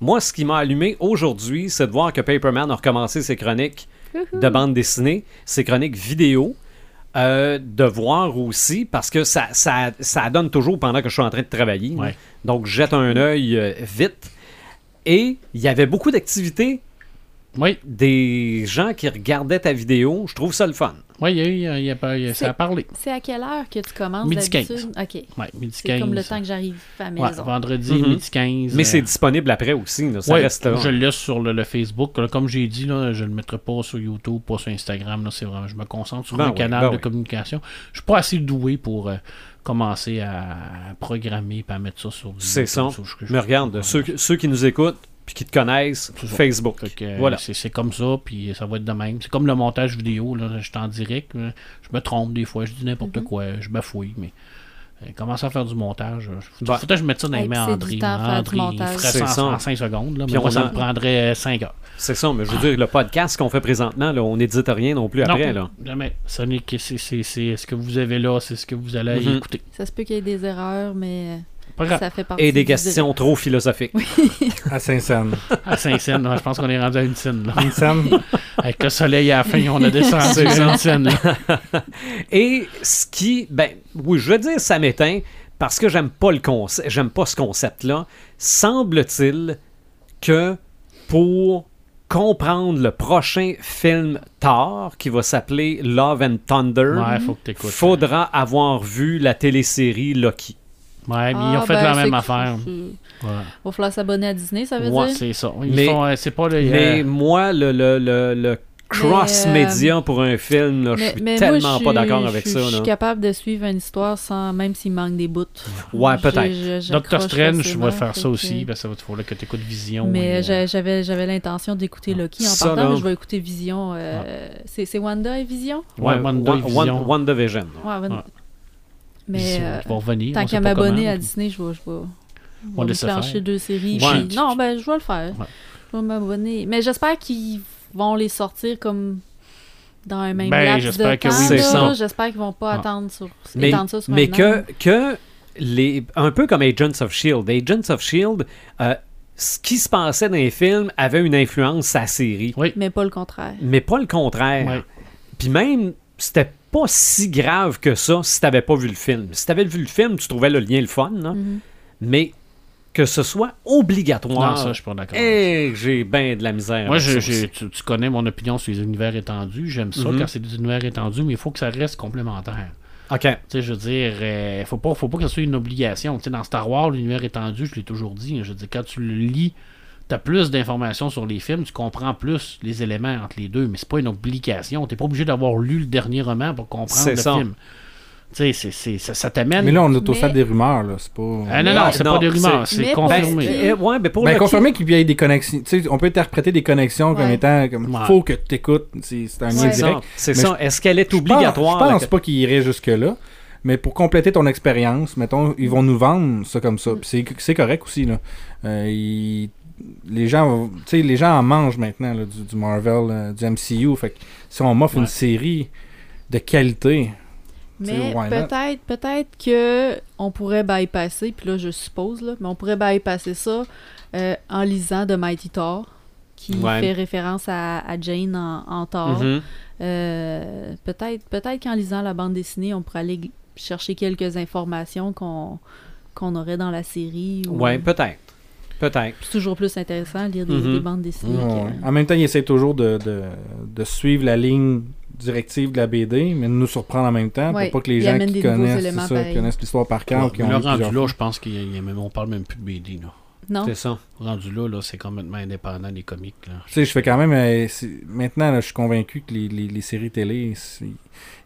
Moi, ce qui m'a allumé aujourd'hui, c'est de voir que Paperman a recommencé ses chroniques de bande dessinée, ses chroniques vidéo. Euh, de voir aussi, parce que ça, ça, ça donne toujours pendant que je suis en train de travailler. Ouais. Donc, je jette un œil euh, vite. Et il y avait beaucoup d'activités, Oui, des gens qui regardaient ta vidéo. Je trouve ça le fun. oui, il y a eu, il y a y a- ça a C'est- parlé. C'est à quelle heure que tu commences Midi d'habitude? OK. Ouais, midi C'est 15. comme le temps que j'arrive à la Ouais, maison. vendredi, Mhm. midi 15. Mais euh, c'est disponible après aussi. là. Ça ouais, reste là. je le laisse sur le, le Facebook. Comme j'ai dit, là, je ne le mettrai pas sur YouTube, pas sur Instagram. Là, c'est vraiment, je me concentre sur Ben un oui, canal ben de oui. communication. Je suis pas assez doué pour euh, commencer à, programmer et à mettre ça sur du C'est ça. YouTube, je- je- Mais regarde, ceux, ceux qui nous écoutent puis qui te connaissent. Facebook. Que, euh, Voilà. c'est, c'est comme ça, puis ça va être de même. C'est comme le montage vidéo, là, je suis en direct. Je me trompe des fois, je dis n'importe Mhm. quoi, je bafouille, mais Euh, Commence à faire du montage. Faut, Bah. faut que je mette ça dans les mains André. André, il montage. ferait ça ça. en, 5 secondes. Là, mais moi, on ça me prendrait 5 heures. C'est ça, mais je veux dire, le podcast qu'on fait présentement, là, on n'édite rien non plus après. non, Là. jamais. Ce n'est que c'est, c'est- c'est ce que vous avez là, c'est ce que vous allez Mhm. écouter. Ça se peut qu'il y ait des erreurs, mais. Ça fait partie Et des questions trop philosophiques. À Saint-Saëns. À Saint-Saëns, je pense qu'on est rendu à une scène. Là. Une scène. Avec le soleil à la fin, on a descendu à une scène. là. Et ce qui, ben, oui, je veux dire, ça m'éteint parce que j'aime pas le concept, j'aime pas ce concept-là. Semble-t-il que pour comprendre le prochain film Thor, qui va s'appeler Love and Thunder, Ouais, faut que t'écoutes. faudra avoir vu la télésérie Loki. Ouais, mais Ah, ils ont fait ben, la c'est même affaire. c'est- Ouais, Va falloir s'abonner à Disney, ça veut Ouais, dire? c'est ça. Ils Mais- font, euh, c'est pas le. Mais euh, moi, le, le, le, le cross-média pour un film, là, je Mais- suis mais moi, tellement je pas suis- d'accord avec je ça. suis- Je là. suis capable de suivre une histoire sans même s'il manque des bouts. Ouais, peut-être. Je- je- Doctor Strange, je vais faire fait ça que- aussi, parce que il faut là que tu écoutes Vision. et, Mais euh, j'a- j'avais j'avais l'intention d'écouter Loki en Ça, partant, mais je vais écouter Vision. euh, C'est c'est Wanda et Vision? Ouais, Wanda et Vision. Wanda. Ouais. Mais euh, revenir. tant qu'à m'abonner à Disney, je vais, je vais, je vais deux séries. Ouais. puis- Non, ben je vais le faire. Ouais. Je vais m'abonner. Mais j'espère qu'ils vont les sortir comme dans un même Ben, laps j'espère de que temps. oui. J'espère qu'ils vont pas Ah. attendre sur, Mais, ça sur mais un que, an. que les, un peu comme Agents of Shield. Agents of Shield, euh, ce qui se passait dans les films avait une influence sur la série, Oui. Mais pas le contraire. mais pas le contraire. Puis même, c'était pas si grave que ça si t'avais pas vu le film. Si t'avais vu le film, tu trouvais le lien le fun, là. Mhm. mais que ce soit obligatoire. Non, ça, je suis pas d'accord. Eh, j'ai bien de la misère. Moi, je- tu, tu connais mon opinion sur les univers étendus. J'aime ça Mhm. quand c'est des univers étendus, mais il faut que ça reste complémentaire. OK. Tu sais, je veux dire, euh, faut pas, faut pas que ce soit une obligation. Tu sais, dans Star Wars, l'univers étendu, je l'ai toujours dit. hein, je veux dire, quand tu le lis, tu as plus d'informations sur les films, tu comprends plus les éléments entre les deux, mais c'est pas une obligation. Tu pas obligé d'avoir lu le dernier roman pour comprendre le ça. film. Tu sais, c'est- c'est- ça, ça t'amène. Mais là, on a tout Mais- fait des rumeurs, là. C'est pas. Ah, non, non, c'est Non, pas des rumeurs, c'est- c'est Mais confirmé. Ben, Eh, ouais, mais pour Ben, qu'il y ait des connexions. Tu sais, on peut interpréter des connexions comme étant comme Ouais. faut que tu écoutes. C'est c'est un lien direct. ça. C'est Mais ça. Est-ce qu'elle est Je pense- obligatoire? Je pense pas qu'il irait jusque-là. Mais pour compléter ton expérience, mettons, ils vont nous vendre ça comme ça. Puis c'est- c'est correct aussi, là. Euh, ils- les gens, tu sais, les gens en mangent maintenant, là, du, du Marvel, euh, du MCU. Fait que si on m'offre Ouais. une série de qualité, Mais peut-être peut-être que on pourrait bypasser, puis là je suppose, là, mais on pourrait bypasser ça euh, en lisant The Mighty Thor, qui Ouais. fait référence à, à Jane en, en Thor. Mhm. Euh, peut-être peut-être qu'en lisant la bande dessinée, on pourrait aller chercher quelques informations qu'on qu'on aurait dans la série. ou- Ouais, peut-être. Peut-être. C'est toujours plus intéressant de lire des, Mhm. des bandes dessinées. Ouais. que- En même temps, ils essaient toujours de, de, de suivre la ligne directive de la BD, mais de nous surprendre en même temps Ouais, pour pas que les gens qui connaissent, ça, connaissent l'histoire par cœur ou qui Mais ont là, lu rendu là, fois. je pense qu'on parle même plus de BD. Là. Non. C'est ça. Rendu là, là c'est complètement indépendant des comics. Là. Tu sais, je fais quand même. euh, maintenant, là, je suis convaincu que les, les- les séries télé, il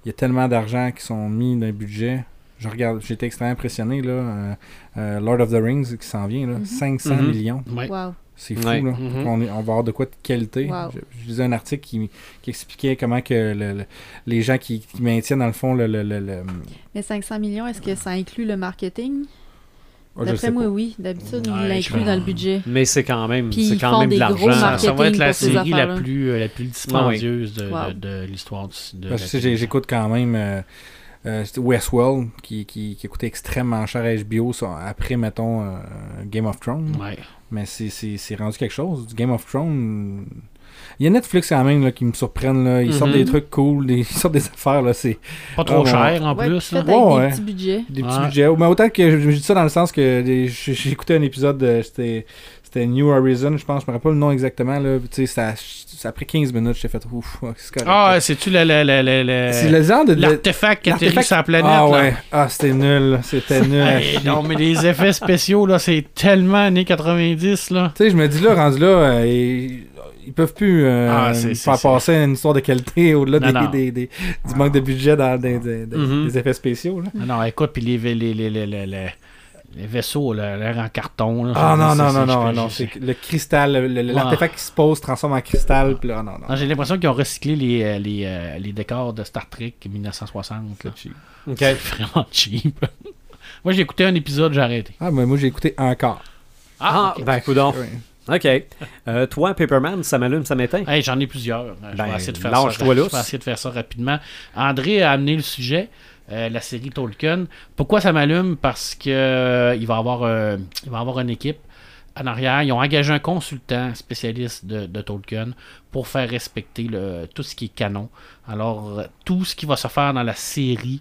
y a tellement d'argent qui sont mis dans le budget. Je regarde, j'étais extrêmement impressionné. Là, euh, euh, Lord of the Rings qui s'en vient, là, Mhm. 500 Mhm. millions. Ouais. Wow. C'est fou, Ouais. là. Mhm. on, est- on va avoir de quoi de qualité. Wow. Je, je lisais un article qui, qui expliquait comment que le- le- les gens qui, qui maintiennent, dans le fond, le. le, le- le- Mais 500 millions, est-ce que ça inclut le marketing? Je D'après moi, pas. oui. D'habitude, Ouais, ils l'incluent dans le budget. Mais c'est quand même, c'est quand même de l'argent. Ça, va être la série la affaires-là. plus, euh, la plus dispendieuse de, Wow. de- de l'histoire du- de Parce la que j'écoute quand même euh, euh, c'était Westworld qui, qui, qui a coûté extrêmement cher à HBO ça, après, mettons, euh, Game of Thrones. Ouais. Mais c'est- c'est c'est rendu quelque chose. Du Game of Thrones. Il y a Netflix quand même là, qui me surprennent. Là. Ils sortent Mhm. des trucs cool, des, ils sortent des affaires. là C'est Pas trop Ah, cher en Ouais, plus. là. avec des ouais. petits budgets. des petits Ouais. budgets. Mais autant que je, je dis ça dans le sens que j'ai j'ai écouté un épisode de. C'était c'était New Horizon, je pense. Je me rappelle pas le nom exactement. Là. Ça, ça a pris 15 minutes. J'ai fait ouf, c'est correct. Ah, c'est-tu le, le, le, le- c'est le genre de. l'artefact qui atterrit sur la planète? Ah là? ouais. Ah, c'était nul. C'était nul. Hey, non, mais les effets spéciaux, là, c'est tellement années 90, là. Tu sais, je me dis là, rendu là, euh, ils, ils peuvent plus euh, Ah, faire passer une histoire de qualité au-delà des, des- des- du manque de budget dans des, Mhm. effets spéciaux. Là. Non, écoute, puis les, les, les, les, les, vaisseaux, l'air en carton. Là, Ah non, non, non, non, non, c'est le cristal, l'artefact qui se pose transforme en cristal, là, non, non. Non, J'ai l'impression qu'ils ont recyclé les, euh, les, euh, les décors de Star Trek 1960. là. OK. C'est vraiment cheap. Moi, j'ai écouté un épisode, j'ai arrêté. Ah, mais moi, j'ai écouté encore. Ah, ok. ben, coudonc. Ouais. OK. Euh, toi, Paperman, ça m'allume, ça m'éteint? Hey, J'en ai plusieurs. Euh, Je Ben, vais essayer de faire ça. Je vais essayer de faire ça rapidement. André a amené le sujet, euh, la série Tolkien. Pourquoi ça m'allume? Parce que euh, il va avoir, euh, avoir une équipe en arrière. Ils ont engagé un consultant spécialiste de, Tolkien pour faire respecter tout ce qui est canon. Alors, tout ce qui va se faire dans la série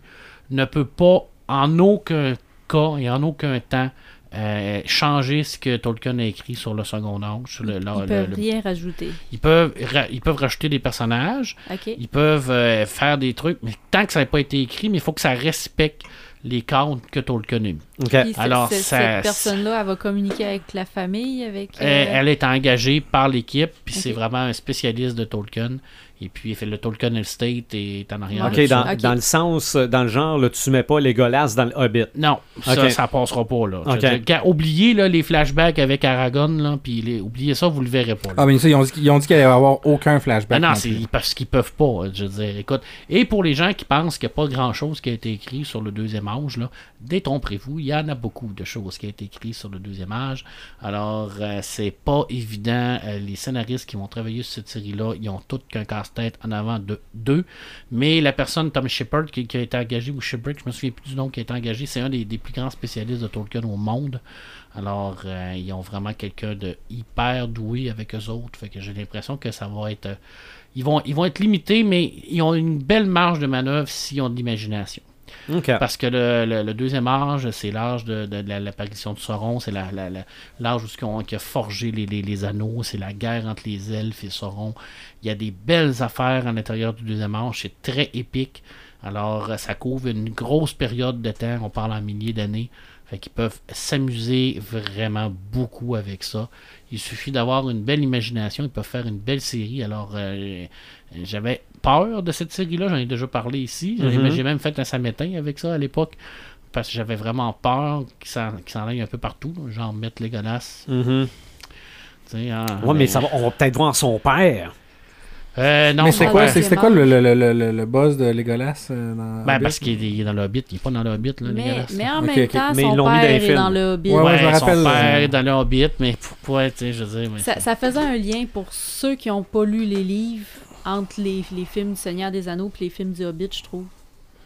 ne peut pas, en aucun cas et en aucun temps, euh, changer ce que Tolkien a écrit sur le second âge. sur le- Ils le- peuvent le- rien rajouter. ils peuvent, ra- ils peuvent rajouter des personnages, OK. ils peuvent euh, faire des trucs, mais tant que ça n'a pas été écrit, mais il faut que ça respecte les cadres que Tolkien a mis. Alors, ce- ça- cette personne-là, elle va communiquer avec la famille, avec... euh, Elle est engagée par l'équipe, puis c'est vraiment un spécialiste de Tolkien. Et puis, il fait le Tolkien Estate et est en arrière. OK, dans, Ok. dans le sens, euh, dans le genre, là, tu mets pas les golasses dans le Hobbit. Non, ça, ça passera pas. Là. Dire, oubliez là, les flashbacks avec Aragorn, là, puis les- oubliez ça, vous le verrez pas. là. Ah, mais ça, ils ont dit, ils ont dit qu'il allait y avoir aucun flashback. Ben non, non c'est parce qu'ils peuvent pas. Je veux dire, écoute. Et pour les gens qui pensent qu'il n'y a pas grand chose qui a été écrit sur le deuxième âge, là, détrompez-vous, il y en a beaucoup de choses qui ont été écrites sur le deuxième âge. Alors, euh, c'est pas évident. Euh, les scénaristes qui vont travailler sur cette série-là, ils ont tous qu'un casse-tête en avant de deux. Mais la personne, Tom Shepard, qui, a été engagé, ou Shepard, je me souviens plus du nom qui a été engagé, c'est un des, plus grands spécialistes de Tolkien au monde. Alors, euh, ils ont vraiment quelqu'un de hyper doué avec eux autres. Que j'ai l'impression que ça va être. euh, ils, vont, ils vont être limités, mais ils ont une belle marge de manœuvre s'ils ont de l'imagination. Parce que le, deuxième âge, c'est l'âge de, de- de la- l'apparition de Sauron, c'est la, la- la- l'âge où qu'on- qui a forgé les, les- anneaux, c'est la guerre entre les elfes et Sauron. Il y a des belles affaires à l'intérieur du deuxième âge, c'est très épique. Alors, ça couvre une grosse période de temps, on parle en milliers d'années. Fait qu'ils peuvent s'amuser vraiment beaucoup avec ça. Il suffit d'avoir une belle imagination, ils peuvent faire une belle série. Alors, euh, j'avais peur de cette série-là, j'en ai déjà parlé ici. J'ai- Mhm. J'ai même fait un samétain avec ça à l'époque. Parce que j'avais vraiment peur qu'il s'en aille un peu partout. là, genre mettre les sais, en- Ouais, mais ça va, on va peut-être voir son père. Euh, non, mais son c'est quoi, père- c'est- c'était quoi le, le, le, le, le boss de Legolas euh, dans Ben, parce qu'il est, dans le Hobbit. Il est pas dans le Hobbit, là, Mais, Legolas. mais en même temps, Mais son père est films. dans le Hobbit. Ouais, ouais, je me son rappelle, père euh, est dans le Hobbit, mais pour, ouais, tu sais, je veux dire. mais Ça, ça faisait un lien pour ceux qui n'ont pas lu les livres entre les, les films du Seigneur des Anneaux et les films du Hobbit, je trouve.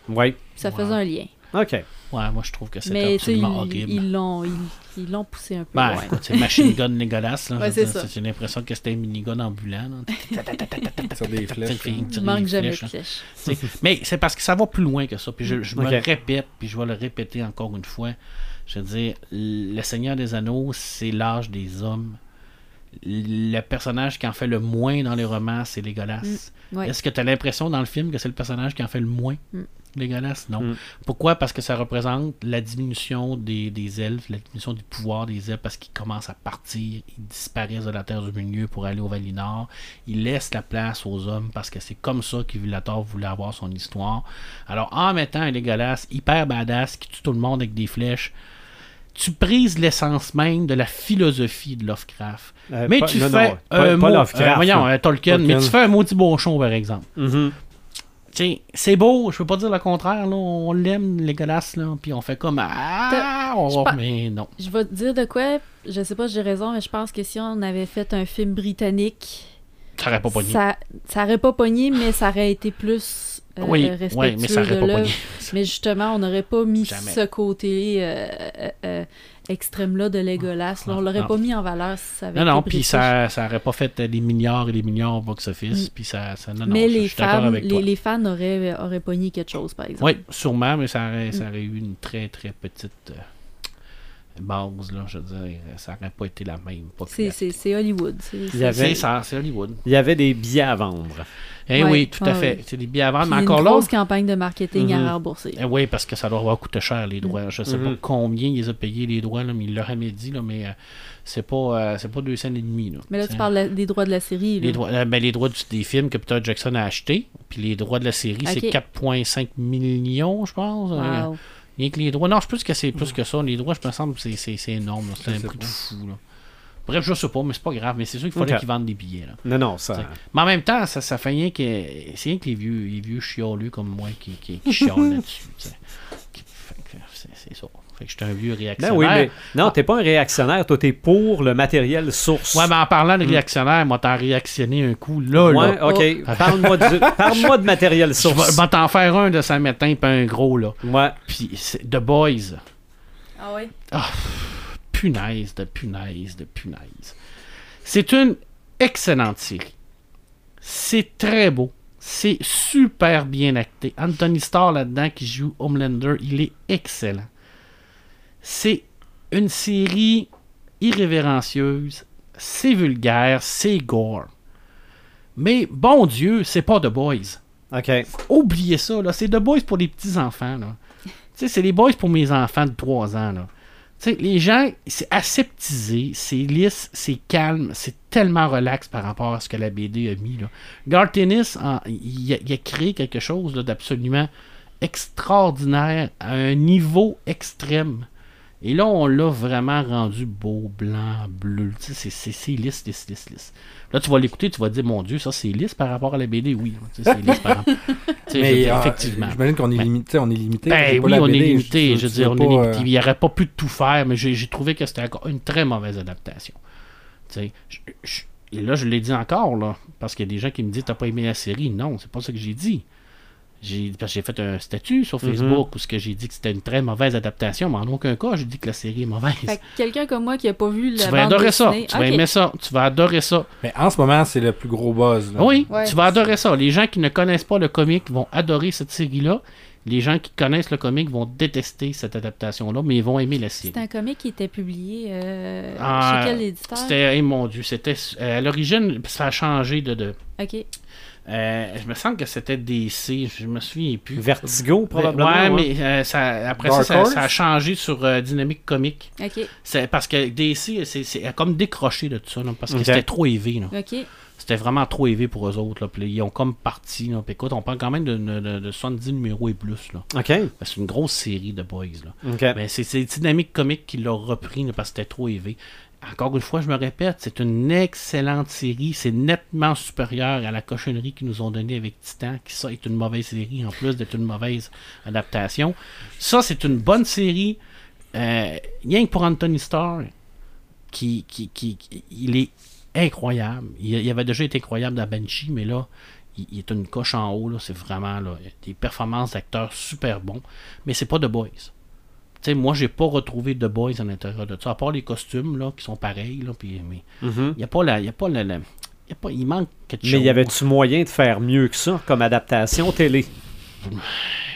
Oui. Ça faisait un lien. OK. Ouais, moi, je trouve que c'est sais, ils absolument horrible. ils l'ont ils, ils l'ont poussé un peu Ben, loin. écoute, c'est Machine Gun. Là, Ouais, c'est ça. J'ai l'impression que c'était un minigun ambulant. sur des Tu flèches. sais, hein. Il manque jamais de flèches, Mais c'est parce que ça va plus loin que ça. Puis je, je me le répète, puis je vais le répéter encore une fois. Je veux dire, le Seigneur des Anneaux, c'est l'âge des hommes. Le personnage qui en fait le moins dans les romans, c'est Legolas. Ouais. Est-ce que tu as l'impression dans le film que c'est le personnage qui en fait le moins? Mm. Legolas? Non. Mm. Pourquoi? Parce que ça représente la diminution des, des elfes, la diminution du pouvoir des elfes, parce qu'ils commencent à partir, ils disparaissent de la Terre du Milieu pour aller au Valinor. Ils laissent la place aux hommes parce que c'est comme ça qu'Ivulator voulait avoir son histoire. Alors, en mettant un Legolas hyper badass qui tue tout le monde avec des flèches, tu prises l'essence même de la philosophie de Lovecraft. Euh, mais pas- tu non, fais non, pas- un pas mot- Lovecraft, euh, voyons, euh, Tolkien, Tolkien. mais tu fais un maudit bonchon, par exemple. Sais, c'est beau, je peux pas dire le contraire, là, on l'aime, Legolas, là, puis on fait comme ah, on- mais non. Je vais te dire de quoi, je sais pas si j'ai raison, mais je pense que si on avait fait un film britannique, Ça aurait pas pogné. ça, ça aurait pas pogné, mais ça aurait été plus euh, oui, respectueux oui, mais ça de pas l'œuvre. Mais justement, on n'aurait pas mis Jamais. ce côté euh, euh, extrême-là de Legolas. là. on l'aurait Non. pas mis en valeur si ça avait Non, été non, puis ça, ça aurait pas fait des milliards et des milliards au box-office, Mm. ça, ça non, non, mais je- je les fans, avec les, les fans auraient, auraient pogné quelque chose, par exemple. Oui, sûrement, mais ça aurait, ça Mm. aurait eu une très, très petite base, là, je veux dire, ça aurait pas été la même C'est- popularité. C'est c'est Hollywood. c'est- Il y c'est- avait- C'est ça, c'est Hollywood. Il y avait des billets à vendre. Eh Ouais, oui, tout à fait. ouais. C'est des billets à vendre, Puis mais une encore là, grosse campagne de marketing Mhm. à rembourser. Eh oui, parce que ça doit avoir coûté cher, les droits. Je sais Mhm. pas combien ils ont payé les droits, là, mais il leur a dit, là, mais euh, c'est pas, euh, c'est pas deux cents et demi. Là, Mais là, tu parles la- des droits de la série. là. Les droits, euh, ben, les droits du- des films que Peter Jackson a achetés, puis les droits de la série, c'est Ok. 4,5 millions, je pense. Euh, Wow. Rien que les droits. Non, je pense que c'est plus que ça. Les droits, je me semble que c'est- c'est c'est énorme. C'est Je un prix de pas. fou. Là. Bref, je sais pas, mais c'est pas grave. Mais c'est sûr qu'il fallait qu'ils vendent des billets. Là. Non, non, ça. T'sais. Mais en même temps, ça, ça fait rien que. C'est rien que les vieux, les vieux chiolus comme moi qui, qui, là-dessus. c'est ça. Fait que j'étais un vieux réactionnaire. Ben oui, mais non, t'es pas un réactionnaire, toi t'es pour le matériel source. Ouais, mais en parlant de réactionnaire, moi t'en réactionné un coup là, Ouais, là. ok. Parle-moi de matériel Je source. vais vais t'en faire un de Sam Matin pas un gros là. Ouais. Puis c'est The Boys. Ah ouais? punaise de punaise de punaise. C'est une excellente série. C'est très beau. C'est super bien acté. Anthony Starr là-dedans qui joue Homelander, il est excellent. C'est une série irrévérencieuse. C'est vulgaire, c'est gore. Mais bon Dieu, c'est pas The Boys. OK. Oubliez ça, là. C'est The Boys pour les petits-enfants, là. tu sais, c'est les Boys pour mes enfants de 3 ans, là. Tu sais, les gens, c'est aseptisé, c'est lisse, c'est calme, c'est tellement relax par rapport à ce que la BD a mis, là. Il, a, a créé quelque chose d'absolument extraordinaire à un niveau extrême. Et là, on l'a vraiment rendu beau, blanc, bleu. Tu sais, c'est- lisse, lisse, lisse, lisse. Là, tu vas l'écouter, tu vas te dire, mon Dieu, ça c'est lisse par rapport à la BD. Oui, tu sais, c'est lisse par rapport. Mais dire, ah, effectivement. J'imagine qu'on est Ben- limité. On est limité. Ben oui, on BD, est limité. Je veux dire, on est pas, limité. euh, Il n'aurait pas pu tout faire, mais j'ai trouvé que c'était encore une très mauvaise adaptation. Tu sais, je- je- et là, je l'ai dit encore, là, parce qu'il y a des gens qui me disent T'as pas aimé la série Non, c'est pas ça que j'ai dit. J'ai, parce que j'ai fait un statut sur Mhm. Facebook où ce que j'ai dit que c'était une très mauvaise adaptation, mais en aucun cas, j'ai dit que la série est mauvaise. Fait quelqu'un comme moi qui a pas vu la tu vas bande adorer ça. Tu vas aimer ça. Tu vas adorer ça. Mais en ce moment, c'est le plus gros buzz. là. Oui, Ouais. tu vas adorer ça. Les gens qui ne connaissent pas le comic vont adorer cette série-là. Les gens qui connaissent le comic vont détester cette adaptation-là, mais ils vont aimer la série. C'est un comic qui était publié euh, Ah, chez quel éditeur? C'était, eh, mon Dieu, c'était euh, à l'origine, ça a changé de. de Ok. Euh, je me sens que c'était DC, je me souviens plus. Vertigo, probablement. Ouais, mais euh, ça, après ça, ça, a changé sur euh, Dynamic Comic. Ok. C'est parce que DC, c'est, a comme décroché de tout ça, là, parce que c'était trop élevé. Là. Ok. C'était vraiment trop élevé pour eux autres. Là. Ils ont comme parti. Là. Écoute, on parle quand même de, de, de- de 70 numéros et plus. OK. C'est une grosse série de boys. Là. OK. Mais c'est, c'est Dynamic Comic qui l'a repris là, parce que c'était trop élevé. Encore une fois, je me répète, c'est une excellente série. C'est nettement supérieur à la cochonnerie qu'ils nous ont donnée avec Titan, qui ça est une mauvaise série en plus d'être une mauvaise adaptation. Ça, c'est une bonne série. Euh, rien que pour Anthony Starr, qui, qui, il est incroyable. Il, avait déjà été incroyable dans Banshee, mais là, il, est une coche en haut. C'est vraiment des performances d'acteurs super bons. Mais c'est pas The Boys. Sais, moi, j'ai pas retrouvé The Boys à l'intérieur de ça, à part les costumes là, qui sont pareils. Là, puis, mais Mhm. il y a pas la. Y a pas la, y a pas, il manque quelque chose. Mais y avait-tu moyen de faire mieux que ça comme adaptation télé?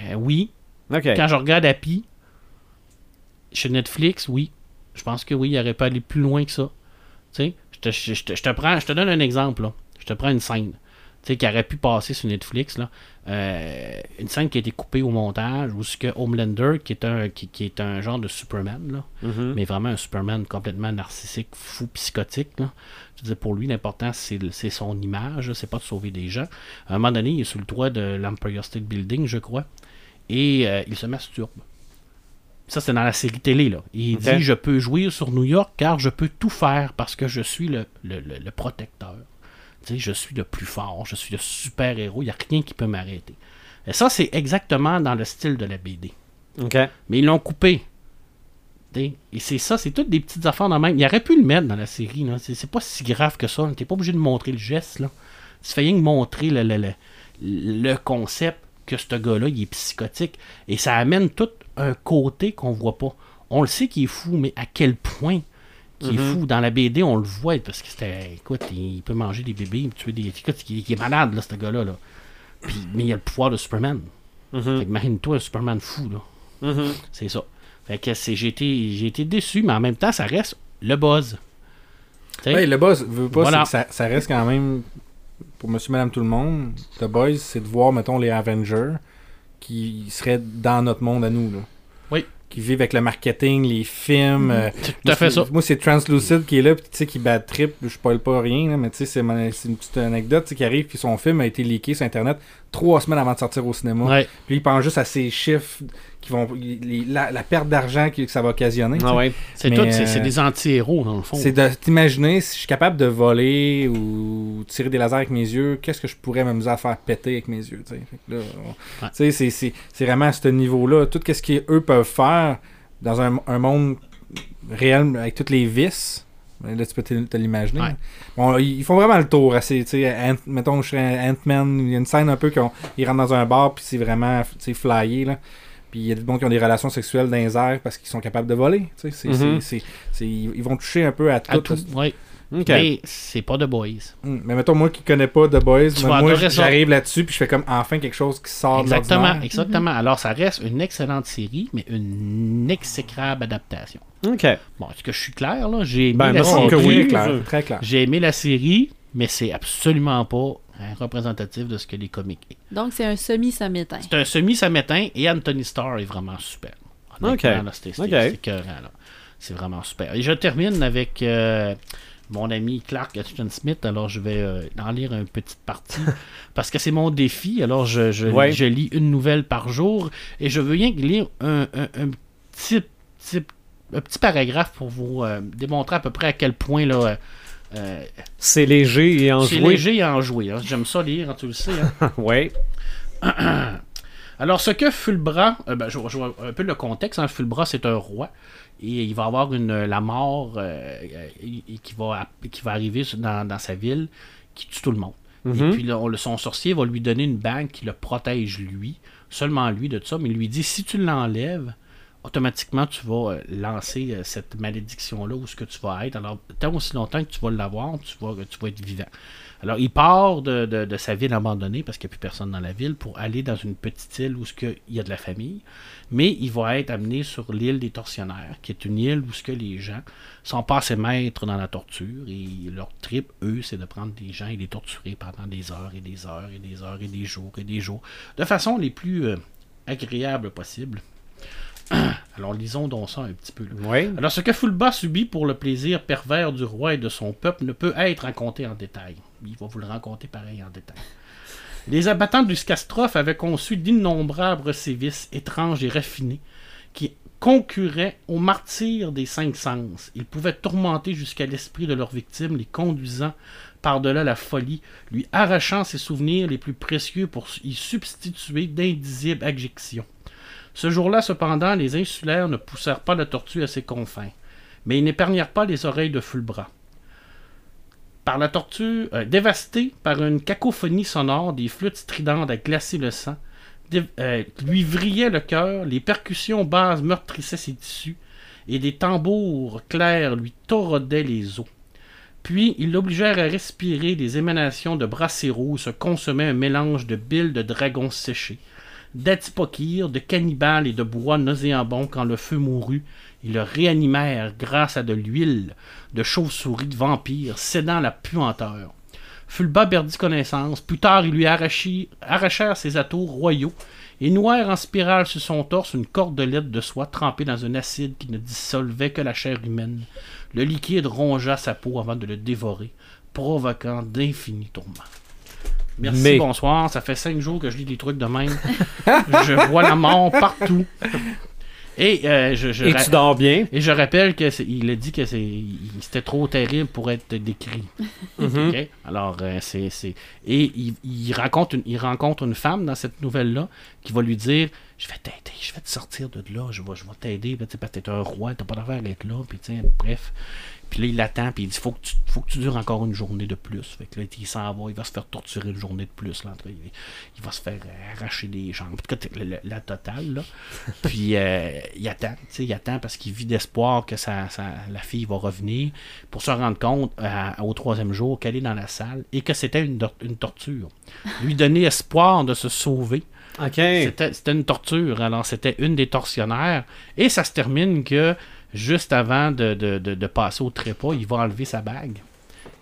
Euh, oui. Quand je regarde Happy, chez Netflix, oui. Je pense que oui, il aurait pas aller plus loin que ça. Tu sais, je te, je te- je te prends, je te donne un exemple. Là. Je te prends une scène. Sais, qui aurait pu passer sur Netflix. Là. Euh, une scène qui a été coupée au montage, où ce que Homelander, qui est un, qui, qui est un genre de Superman, là, Mhm. mais vraiment un Superman complètement narcissique, fou, psychotique. Là. Je veux dire, pour lui, l'important, c'est son image, c'est pas de sauver des gens. À un moment donné, il est sous le toit de l'Empire State Building, je crois, et euh, il se masturbe. Ça, c'est dans la série télé. Là. Il dit Je peux jouir sur New York car je peux tout faire parce que je suis le, le, le- le protecteur. Tu sais, je suis le plus fort, je suis le super-héros, il n'y a rien qui peut m'arrêter. Et ça, c'est exactement dans le style de la BD. Mais ils l'ont coupé. Et c'est ça, c'est toutes des petites affaires dans le même. Il aurait pu le mettre dans la série. C'est c'est pas si grave que ça. T'es pas obligé de montrer le geste. Là. Tu fais rien que montrer le, le, le, le concept que ce gars-là, il est psychotique. Et ça amène tout un côté qu'on voit pas. On le sait qu'il est fou, mais à quel point qu'il est Mhm. fou. Dans la BD, on le voit parce que c'était. Écoute, il peut manger des bébés, tuer des. Écoute, il, il est malade, là, ce gars-là. Là. Puis, mais il a le pouvoir de Superman. Mhm. Fait imagine-toi un Superman fou, là. Mhm. C'est ça. Fait que j'ai, été, été déçu, mais en même temps, ça reste le buzz. Ouais, le boss, veut pas, Voilà. c'est que ça, ça reste quand même, pour monsieur, madame, tout le monde, The Boys, c'est de voir, mettons, les Avengers qui seraient dans notre monde à nous. Là. Qui vivent avec le marketing, les films. euh, c'est tout moi, à fait c'est- ça. Moi, c'est Translucid qui est là, puis tu sais, qui bat trip. Je spoil pas rien, là, mais tu sais, c'est une petite anecdote tu sais, qui arrive, puis son film a été leaké sur Internet trois semaines avant de sortir au cinéma. Ouais. Puis il pense juste à ces chiffres qui vont. les- la, la perte d'argent que, que ça va occasionner. Ah ouais. C'est, tout, c'est, euh, des anti-héros, dans le fond. C'est de t'imaginer si je suis capable de voler ou tirer des lasers avec mes yeux, qu'est-ce que je pourrais m'amuser à faire péter avec mes yeux, Ouais. c'est- vraiment à ce niveau-là. Tout ce qu'eux peuvent faire, dans un, un monde réel avec toutes les vices. Ben, Là, tu peux te, l'imaginer. Ouais. Bon, ils font vraiment le tour. assez, Ant- mettons, je serais Ant-Man. Il y a une scène un peu qu'ils rentrent dans un bar, puis c'est vraiment flyé. Là. Puis il y a des gens qui ont des relations sexuelles dans les airs parce qu'ils sont capables de voler. tu sais, c'est- Mhm. ils vont toucher un peu à tout. À tout, oui. Mais c'est pas de boys. Mm. Mais mettons, moi qui connais pas The Boys, Tu moi, j'arrive là-dessus, puis je fais comme enfin quelque chose qui sort Exactement, de l'ordinaire. exactement. Alors, ça reste une excellente série, mais une exécrable adaptation. OK. Bon, est-ce que je suis clair, là? J'ai aimé, Ben, la non, série. que oui, clair, très clair. J'ai aimé la série, mais c'est absolument pas un représentatif de ce que les comics est. Donc, c'est un semi-samétain. C'est un semi-samétain et Anthony Starr est vraiment super. Honnêtement, Ok. c'est vraiment super. Et je termine avec euh, mon ami Clark Ashton Smith. Alors, je vais euh, en lire une petite partie parce que c'est mon défi. Alors, je, je, Ouais. je lis une nouvelle par jour et je veux rien que lire un, un- un petit, petit- un petit paragraphe pour vous euh, démontrer à peu près à quel point là, euh, C'est léger et c'est enjoué. léger et enjoué. hein. J'aime ça lire, hein, tu le sais. hein. ouais. Alors, ce que Fulbra, euh, ben, je, je vois un peu le contexte, hein, Fulbra, c'est un roi, et il va avoir une, la mort euh, qui, va, qui va arriver dans, dans sa ville, qui tue tout le monde. Et puis, on- le- son sorcier va lui donner une bague qui le protège, lui, seulement lui de ça, mais il lui dit si tu l'enlèves, automatiquement, tu vas euh, lancer euh, cette malédiction-là où ce que tu vas être. Alors, tant aussi longtemps que tu vas l'avoir, tu vas, être vivant. Alors, il part de, sa ville abandonnée, parce qu'il n'y a plus personne dans la ville, pour aller dans une petite île où il y a de la famille. Mais il va être amené sur l'île des tortionnaires, qui est une île où ce que les gens sont pas assez maîtres dans la torture. Et leur trip, eux, c'est de prendre des gens et les torturer pendant des heures et des heures et des heures et des jours et des jours, de façon les plus euh, agréables possible. Alors, lisons donc ça un petit peu. là. Ouais. Alors, ce que Fulba subit pour le plaisir pervers du roi et de son peuple ne peut être raconté en détail. Il va vous le raconter pareil en détail. Les abattants du Scastrophe avaient conçu d'innombrables sévices étranges et raffinés qui concurraient aux martyrs des cinq sens. Ils pouvaient tourmenter jusqu'à l'esprit de leur victime, les conduisant par-delà la folie, lui arrachant ses souvenirs les plus précieux pour y substituer d'indisibles adjections. Ce jour-là, cependant, les insulaires ne poussèrent pas la tortue à ses confins, mais ils n'épargnèrent pas les oreilles de Fulbra. Par la tortue, euh, dévastée par une cacophonie sonore, des flûtes stridentes à glacer le sang, euh, lui vrillaient le cœur, les percussions basses meurtrissaient ses tissus, et des tambours clairs lui torrodaient les os. Puis, ils l'obligèrent à respirer des émanations de bracero où se consommait un mélange de bile de dragon séché, d'Atipokir, de cannibales et de bois nauséabonds quand le feu mourut. Ils le réanimèrent grâce à de l'huile de chauve-souris de vampire, cédant la puanteur. Fulba perdit connaissance. Plus tard, ils lui arrachi- arrachèrent ses atours royaux et nouèrent en spirale sur son torse une cordelette de soie trempée dans un acide qui ne dissolvait que la chair humaine. Le liquide rongea sa peau avant de le dévorer, provoquant d'infinis tourments. Merci, Mais- bonsoir. Ça fait cinq jours que je lis des trucs de même. je vois la mort partout. Et euh, je, je Et tu dors bien? et je rappelle qu'il a dit que c'était trop terrible pour être décrit. Mhm. Alors, euh, c'est. c'est- Et il, une, il rencontre une femme dans cette nouvelle-là qui va lui dire Je vais t'aider, je vais te sortir de là, je vais, je vais t'aider, sais, parce que t'es un roi, t'as pas d'affaire à être là, puis bref. Puis là, il l'attend, puis il dit faut que, tu, faut que tu dures encore une journée de plus. Fait que là, il s'en va, il va se faire torturer une journée de plus. Là, en tout cas, il, il va se faire arracher des jambes. En tout cas, la, totale, là. Puis euh, il attend, il attend parce qu'il vit d'espoir que sa, sa- la fille va revenir pour se rendre compte euh, au troisième jour qu'elle est dans la salle et que c'était une, une torture. Lui donner espoir de se sauver. C'était une torture. Alors, c'était une des tortionnaires. Et ça se termine que, juste avant de, de- de- de passer au trépas, il va enlever sa bague.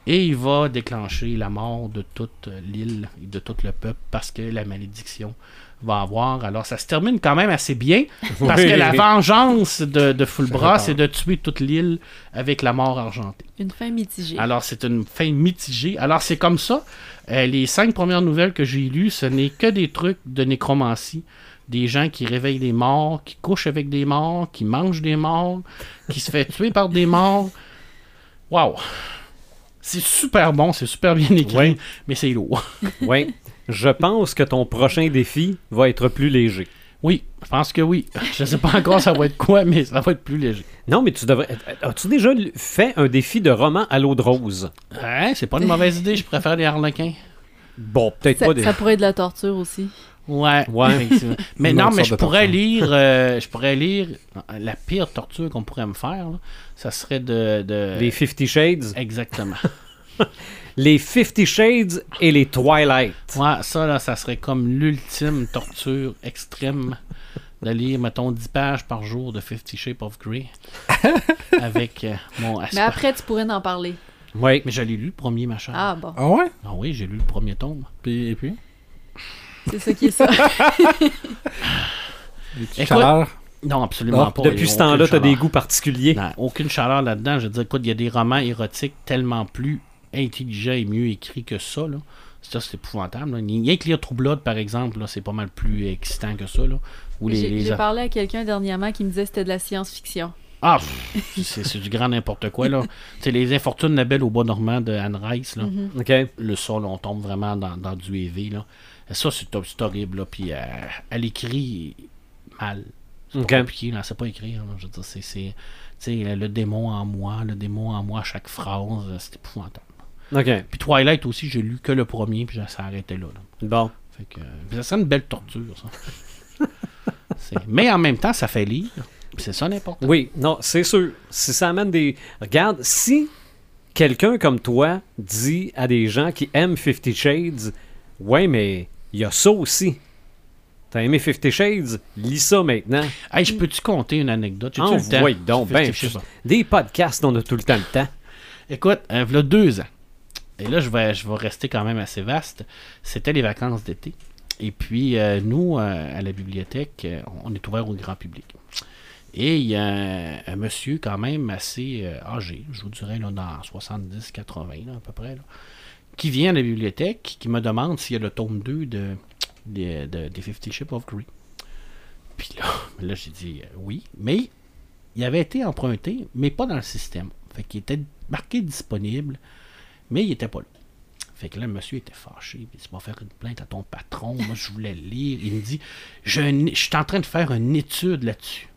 Et il va déclencher la mort de toute l'île et de tout le peuple parce que la malédiction va avoir. Alors, ça se termine quand même assez bien parce Oui. que la vengeance de, de Fulbra, c'est de tuer toute l'île avec la mort argentée. Une fin mitigée. Alors, c'est une fin mitigée. Alors, c'est comme ça. Euh, les cinq premières nouvelles que j'ai lues, ce n'est que des trucs de nécromancie. Des gens qui réveillent des morts, qui couchent avec des morts, qui mangent des morts, qui se fait tuer par des morts. Waouh! C'est super bon, c'est super bien écrit, Oui. mais c'est lourd. Oui. Je pense que ton prochain défi va être plus léger. Oui, je pense que oui. Je sais pas encore ça va être quoi, mais ça va être plus léger. Non, mais tu devrais. As-tu déjà fait un défi de roman à l'eau de rose? Ouais, c'est pas une mauvaise idée, je préfère les harlequins. Bon, peut-être pas des. ça pourrait être de la torture aussi. Ouais. Ouais. mais non, mais je pourrais lire. euh, je pourrais lire. La pire torture qu'on pourrait me faire, là, ça serait de. de... Les Fifty Shades. Exactement. Les Fifty Shades et les Twilight. Ouais, ça, là, ça serait comme l'ultime torture extrême de lire, mettons, 10 pages par jour de Fifty Shapes of Grey avec euh, mon Mais asper- après, tu pourrais en parler. Oui. Mais je l'ai lu, le premier, machin. Ah, Ah bon, Ah ouais? oui, j'ai lu le premier tome. Puis, et puis? C'est ça qui est ça. Écoute, chaleurs? Non, absolument pas. Depuis ce temps-là, aucune t'as des chaleur. goûts particuliers. Non, aucune chaleur là-dedans. Je veux dire, écoute, il y a des romans érotiques tellement plus intelligents et mieux écrits que ça. Là. Ça, c'est épouvantable. Là. Rien que lire Blood, par exemple, là, c'est pas mal plus excitant que ça. Là. J'ai parlé à quelqu'un dernièrement qui me disait que c'était de la science-fiction. Ah, c'est c'est du grand n'importe quoi. là. Tu sais, les infortunes de la belle au bois normand de Anne Rice, là. Mhm. OK. le sol, on tombe vraiment dans, dans du EV. Là. Ça, c'est c'est horrible. Là. Puis euh, elle écrit mal. C'est Ok. pas compliqué, là. C'est pas écrire. là. Je veux dire, c'est. c'est- tu sais, le, démon en moi, le démon en moi à chaque phrase, euh, c'est épouvantable. OK. Puis Twilight aussi, j'ai lu que le premier, puis ça arrêté là. là. Bon. Fait que, euh, ça serait une belle torture, ça. C'est- Mais en même temps, ça fait lire. C'est ça l'important. Oui, non, c'est sûr. Si ça amène des. Regarde, si quelqu'un comme toi dit à des gens qui aiment Fifty Shades, ouais, mais il y a ça aussi. T'as aimé Fifty Shades? Lis ça maintenant. Hey, je peux-tu compter une anecdote? J'ai-tu Ah, le temps? voyons donc, ben, of- Des podcasts, on a tout le temps le temps. Écoute, euh, v'là deux ans. Et là, je vais, je vais rester quand même assez vaste. C'était les vacances d'été. Et puis, euh, nous, euh, à la bibliothèque, euh, on est ouvert au grand public. Et il y a un, monsieur quand même assez euh, âgé, je vous dirais là, dans 70-80 là, à peu près, là, qui vient à la bibliothèque, qui me demande s'il y a le tome 2 de, de- de- des Fifty Shades of Grey. Puis là, j'ai dit euh, oui, mais il avait été emprunté, mais pas dans le système. Fait qu'il était marqué disponible, mais il était pas là. Fait que là, le monsieur était fâché. Il dit, vas faire une plainte à ton patron. Moi, je voulais le lire. Il me dit, je, je suis en train de faire une étude là-dessus.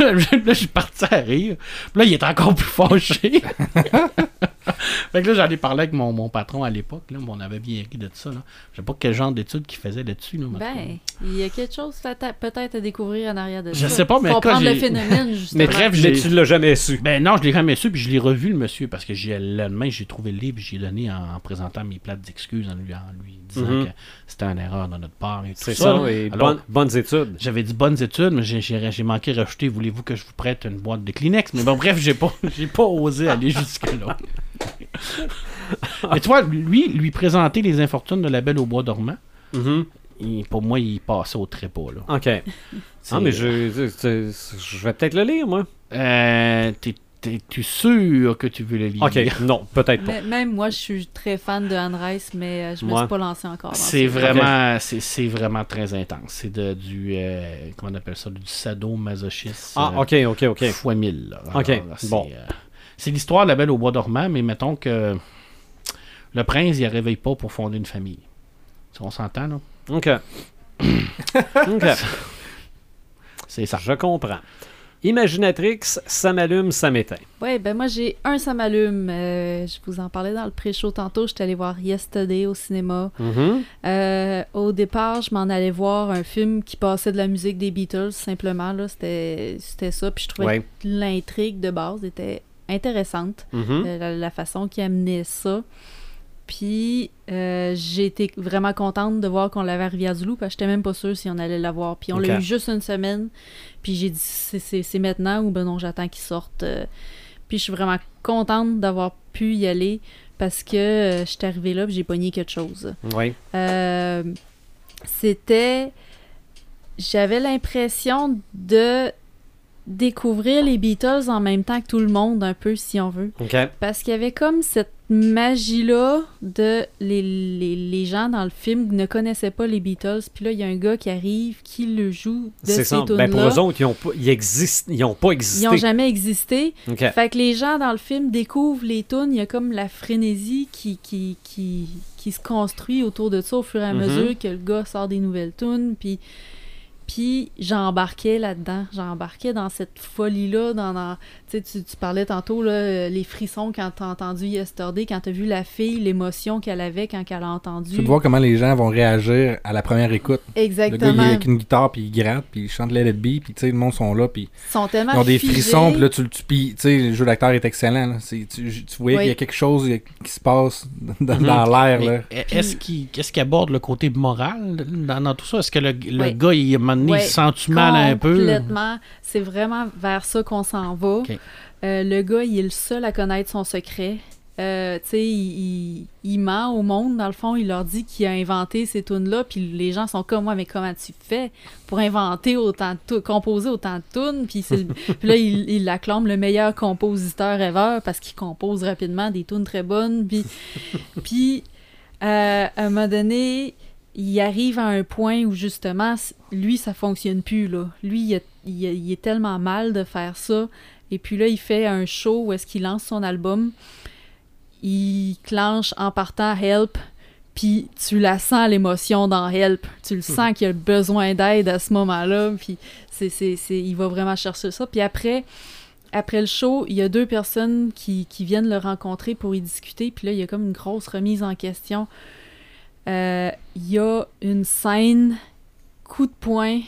Là, je suis parti à rire. Là, il est encore plus fâché. fait que là, j'en ai parlé avec mon, mon patron à l'époque. Là, on avait bien ri de ça. Là. Je sais pas quel genre d'études qu'il faisait là-dessus. Là. Ben, il y a quelque chose peut-être à découvrir en arrière de Je ça. sais pas, mais Comprendre quand le phénomène, Mais justement. bref, mais j'ai- tu l'as jamais su. Ben non, je l'ai jamais su, puis je l'ai revu le monsieur, parce que j'ai, le lendemain, j'ai trouvé le livre, j'ai donné en, en présentant mes plates d'excuses, en lui, en lui disant Mhm. que c'était une erreur de notre part et tout C'est ça. ça, et Alors, bonne- bonnes études. J'avais dit bonnes études, mais j'ai, j'ai, j'ai manqué de rajouter, voulez-vous que je vous prête une boîte de Kleenex? Mais bon, bref, j'ai pas, j'ai pas osé aller jusque-là. mais tu vois, lui, lui présenter les infortunes de la Belle au bois dormant, Mhm. il- pour moi, il passait au trépas, là. OK. Ah, mais je, je, je vais peut-être le lire, moi. Euh, t'es, t'es- tu sûr que tu veux le lire? OK, non, peut-être pas. Même moi, je suis très fan de Anne Rice, mais euh, je me Ouais. suis pas lancé encore. C'est vraiment, c'est, c'est vraiment très intense. C'est de, du, euh, comment on appelle ça, du sadomasochisme. Ah, euh, OK, OK, OK. Fois mille. là. Ok, là, bon. euh, c'est l'histoire de la Belle au bois dormant, mais mettons que le prince, il ne réveille pas pour fonder une famille. On s'entend, là? OK. OK. C'est ça. Je comprends. Imaginatrix, ça m'allume, ça m'éteint. Ouais, ben moi j'ai un ça m'allume. Euh, je vous en parlais dans le pré-show tantôt. J'étais allée voir Yesterday au cinéma. Mhm. Euh, au départ, je m'en allais voir un film qui passait de la musique des Beatles, simplement. Là, c'était, c'était ça. Puis je trouvais Ouais. que l'intrigue de base était intéressante. Mhm. euh, la, la façon qui amenait ça. Puis euh, j'ai été vraiment contente de voir qu'on l'avait à Rivière-du-Loup parce que j'étais même pas sûre si on allait l'avoir. Puis on l'a eu juste une semaine. Puis j'ai dit c'est, maintenant ou ben non, j'attends qu'il sorte. euh. Puis je suis vraiment contente d'avoir pu y aller parce que euh, j'étais arrivée là puis j'ai pogné quelque chose. Oui. Euh, c'était. J'avais l'impression de découvrir les Beatles en même temps que tout le monde, un peu, si on veut. Parce qu'il y avait comme cette magie-là de les, les, les gens dans le film ne connaissaient pas les Beatles, puis là, il y a un gars qui arrive, qui le joue de ces ça. Ben, pour eux autres, ils ont pas, ils existent, ils ont pas Ils existé. n'ont jamais existé. Fait que les gens dans le film découvrent les tunes, il y a comme la frénésie qui, qui, qui, qui se construit autour de ça au fur et à Mhm. mesure que le gars sort des nouvelles tunes, puis puis j'embarquais là-dedans, j'embarquais dans cette folie-là, dans, dans- tu, parlais tantôt, là, euh, les frissons quand t'as entendu Yesterday, quand t'as vu la fille, l'émotion qu'elle avait quand elle a entendu. Tu peux voir comment les gens vont réagir à la première écoute. Le gars, il est Exactement. avec une guitare, puis il gratte, puis il chante Let It Be, puis tu sais, le monde sont là, puis Ils sont tellement ils ont des figés. frissons, puis là, tu, tu puis, tu sais, le jeu d'acteur est excellent, là. C'est- Tu, tu voyais Oui. qu'il y a quelque chose qui se passe dans, Mhm. dans l'air, Mais là. Est-ce qu'il est-ce qu'il aborde le côté moral dans, dans tout ça? Est-ce que le, le gars, il, moment donné, Ouais. il sent-tu mal un peu? Complètement. C'est vraiment vers ça qu'on s'en va. Euh, le gars, il est le seul à connaître son secret. Euh, tu sais, il, il- il ment au monde, dans le fond, il leur dit qu'il a inventé ces tunes-là, puis les gens sont comme moi, mais comment tu fais pour inventer autant de tunes, composer autant de tunes, puis, là, il, il l'acclame le meilleur compositeur ever parce qu'il compose rapidement des tunes très bonnes, puis, puis euh, à un moment donné, il arrive à un point où justement, lui, ça fonctionne plus, là. Lui, il, a- il a- il est tellement mal de faire ça. Et puis là, il fait un show où est-ce qu'il lance son album. Il clenche en partant Help, puis tu la sens l'émotion dans Help. Tu le sens qu'il a besoin d'aide à ce moment-là, puis c'est, c'est, c'est- il va vraiment chercher ça. Puis après, après le show, il y a deux personnes qui, qui viennent le rencontrer pour y discuter, puis là, il y a comme une grosse remise en question. Euh, Il y a une scène coup de poing.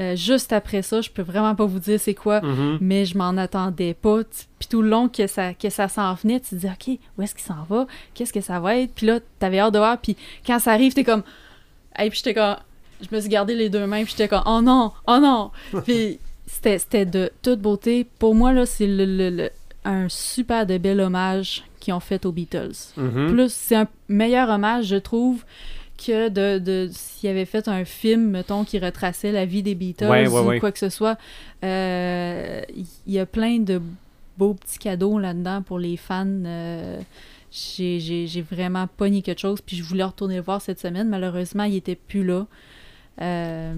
euh, juste après ça, je peux vraiment pas vous dire c'est quoi, Mhm. mais je m'en attendais pas. Puis tout le long que ça, que ça s'en venait, tu te dis, OK, où est-ce qu'il s'en va? Qu'est-ce que ça va être? Puis là, t'avais hâte de voir. Puis quand ça arrive, t'es comme. Et puis j'étais comme. Je me suis gardé les deux mains, puis j'étais comme, oh non, oh non! puis c'était c'était de toute beauté. Pour moi, là, c'est le, le- le- un super de bel hommage qu'ils ont fait aux Beatles. Mhm. plus c'est un meilleur hommage je trouve que de, de s'il avait fait un film mettons qui retraçait la vie des Beatles Ouais, ouais, ou ouais. quoi que ce soit. Euh, il y a plein de beaux petits cadeaux là-dedans pour les fans. Euh, j'ai vraiment pogné quelque chose puis je voulais retourner le voir cette semaine. Malheureusement il était plus là. Euh,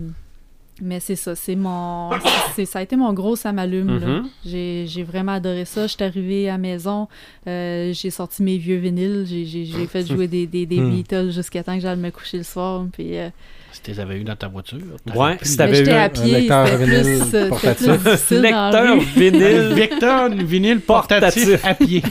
mais c'est ça, c'est mon. c'est- ça a été mon gros ça m'allume. là. Mhm. J'ai j'ai vraiment adoré ça. Je suis arrivée à la maison, euh, j'ai sorti mes vieux vinyles, j'ai- j'ai j'ai fait jouer des, des, des Hmm. Beatles jusqu'à temps que j'aille me coucher le soir. Puis, euh, Si tu les avais eu dans ta voiture. Ouais, pu- si t'avais j'étais eu à un pied, lecteur c'était vinyle plus, euh, portatif. plus Lecteur vinyle. Victor, vinyle portatif, Portatif. à pied.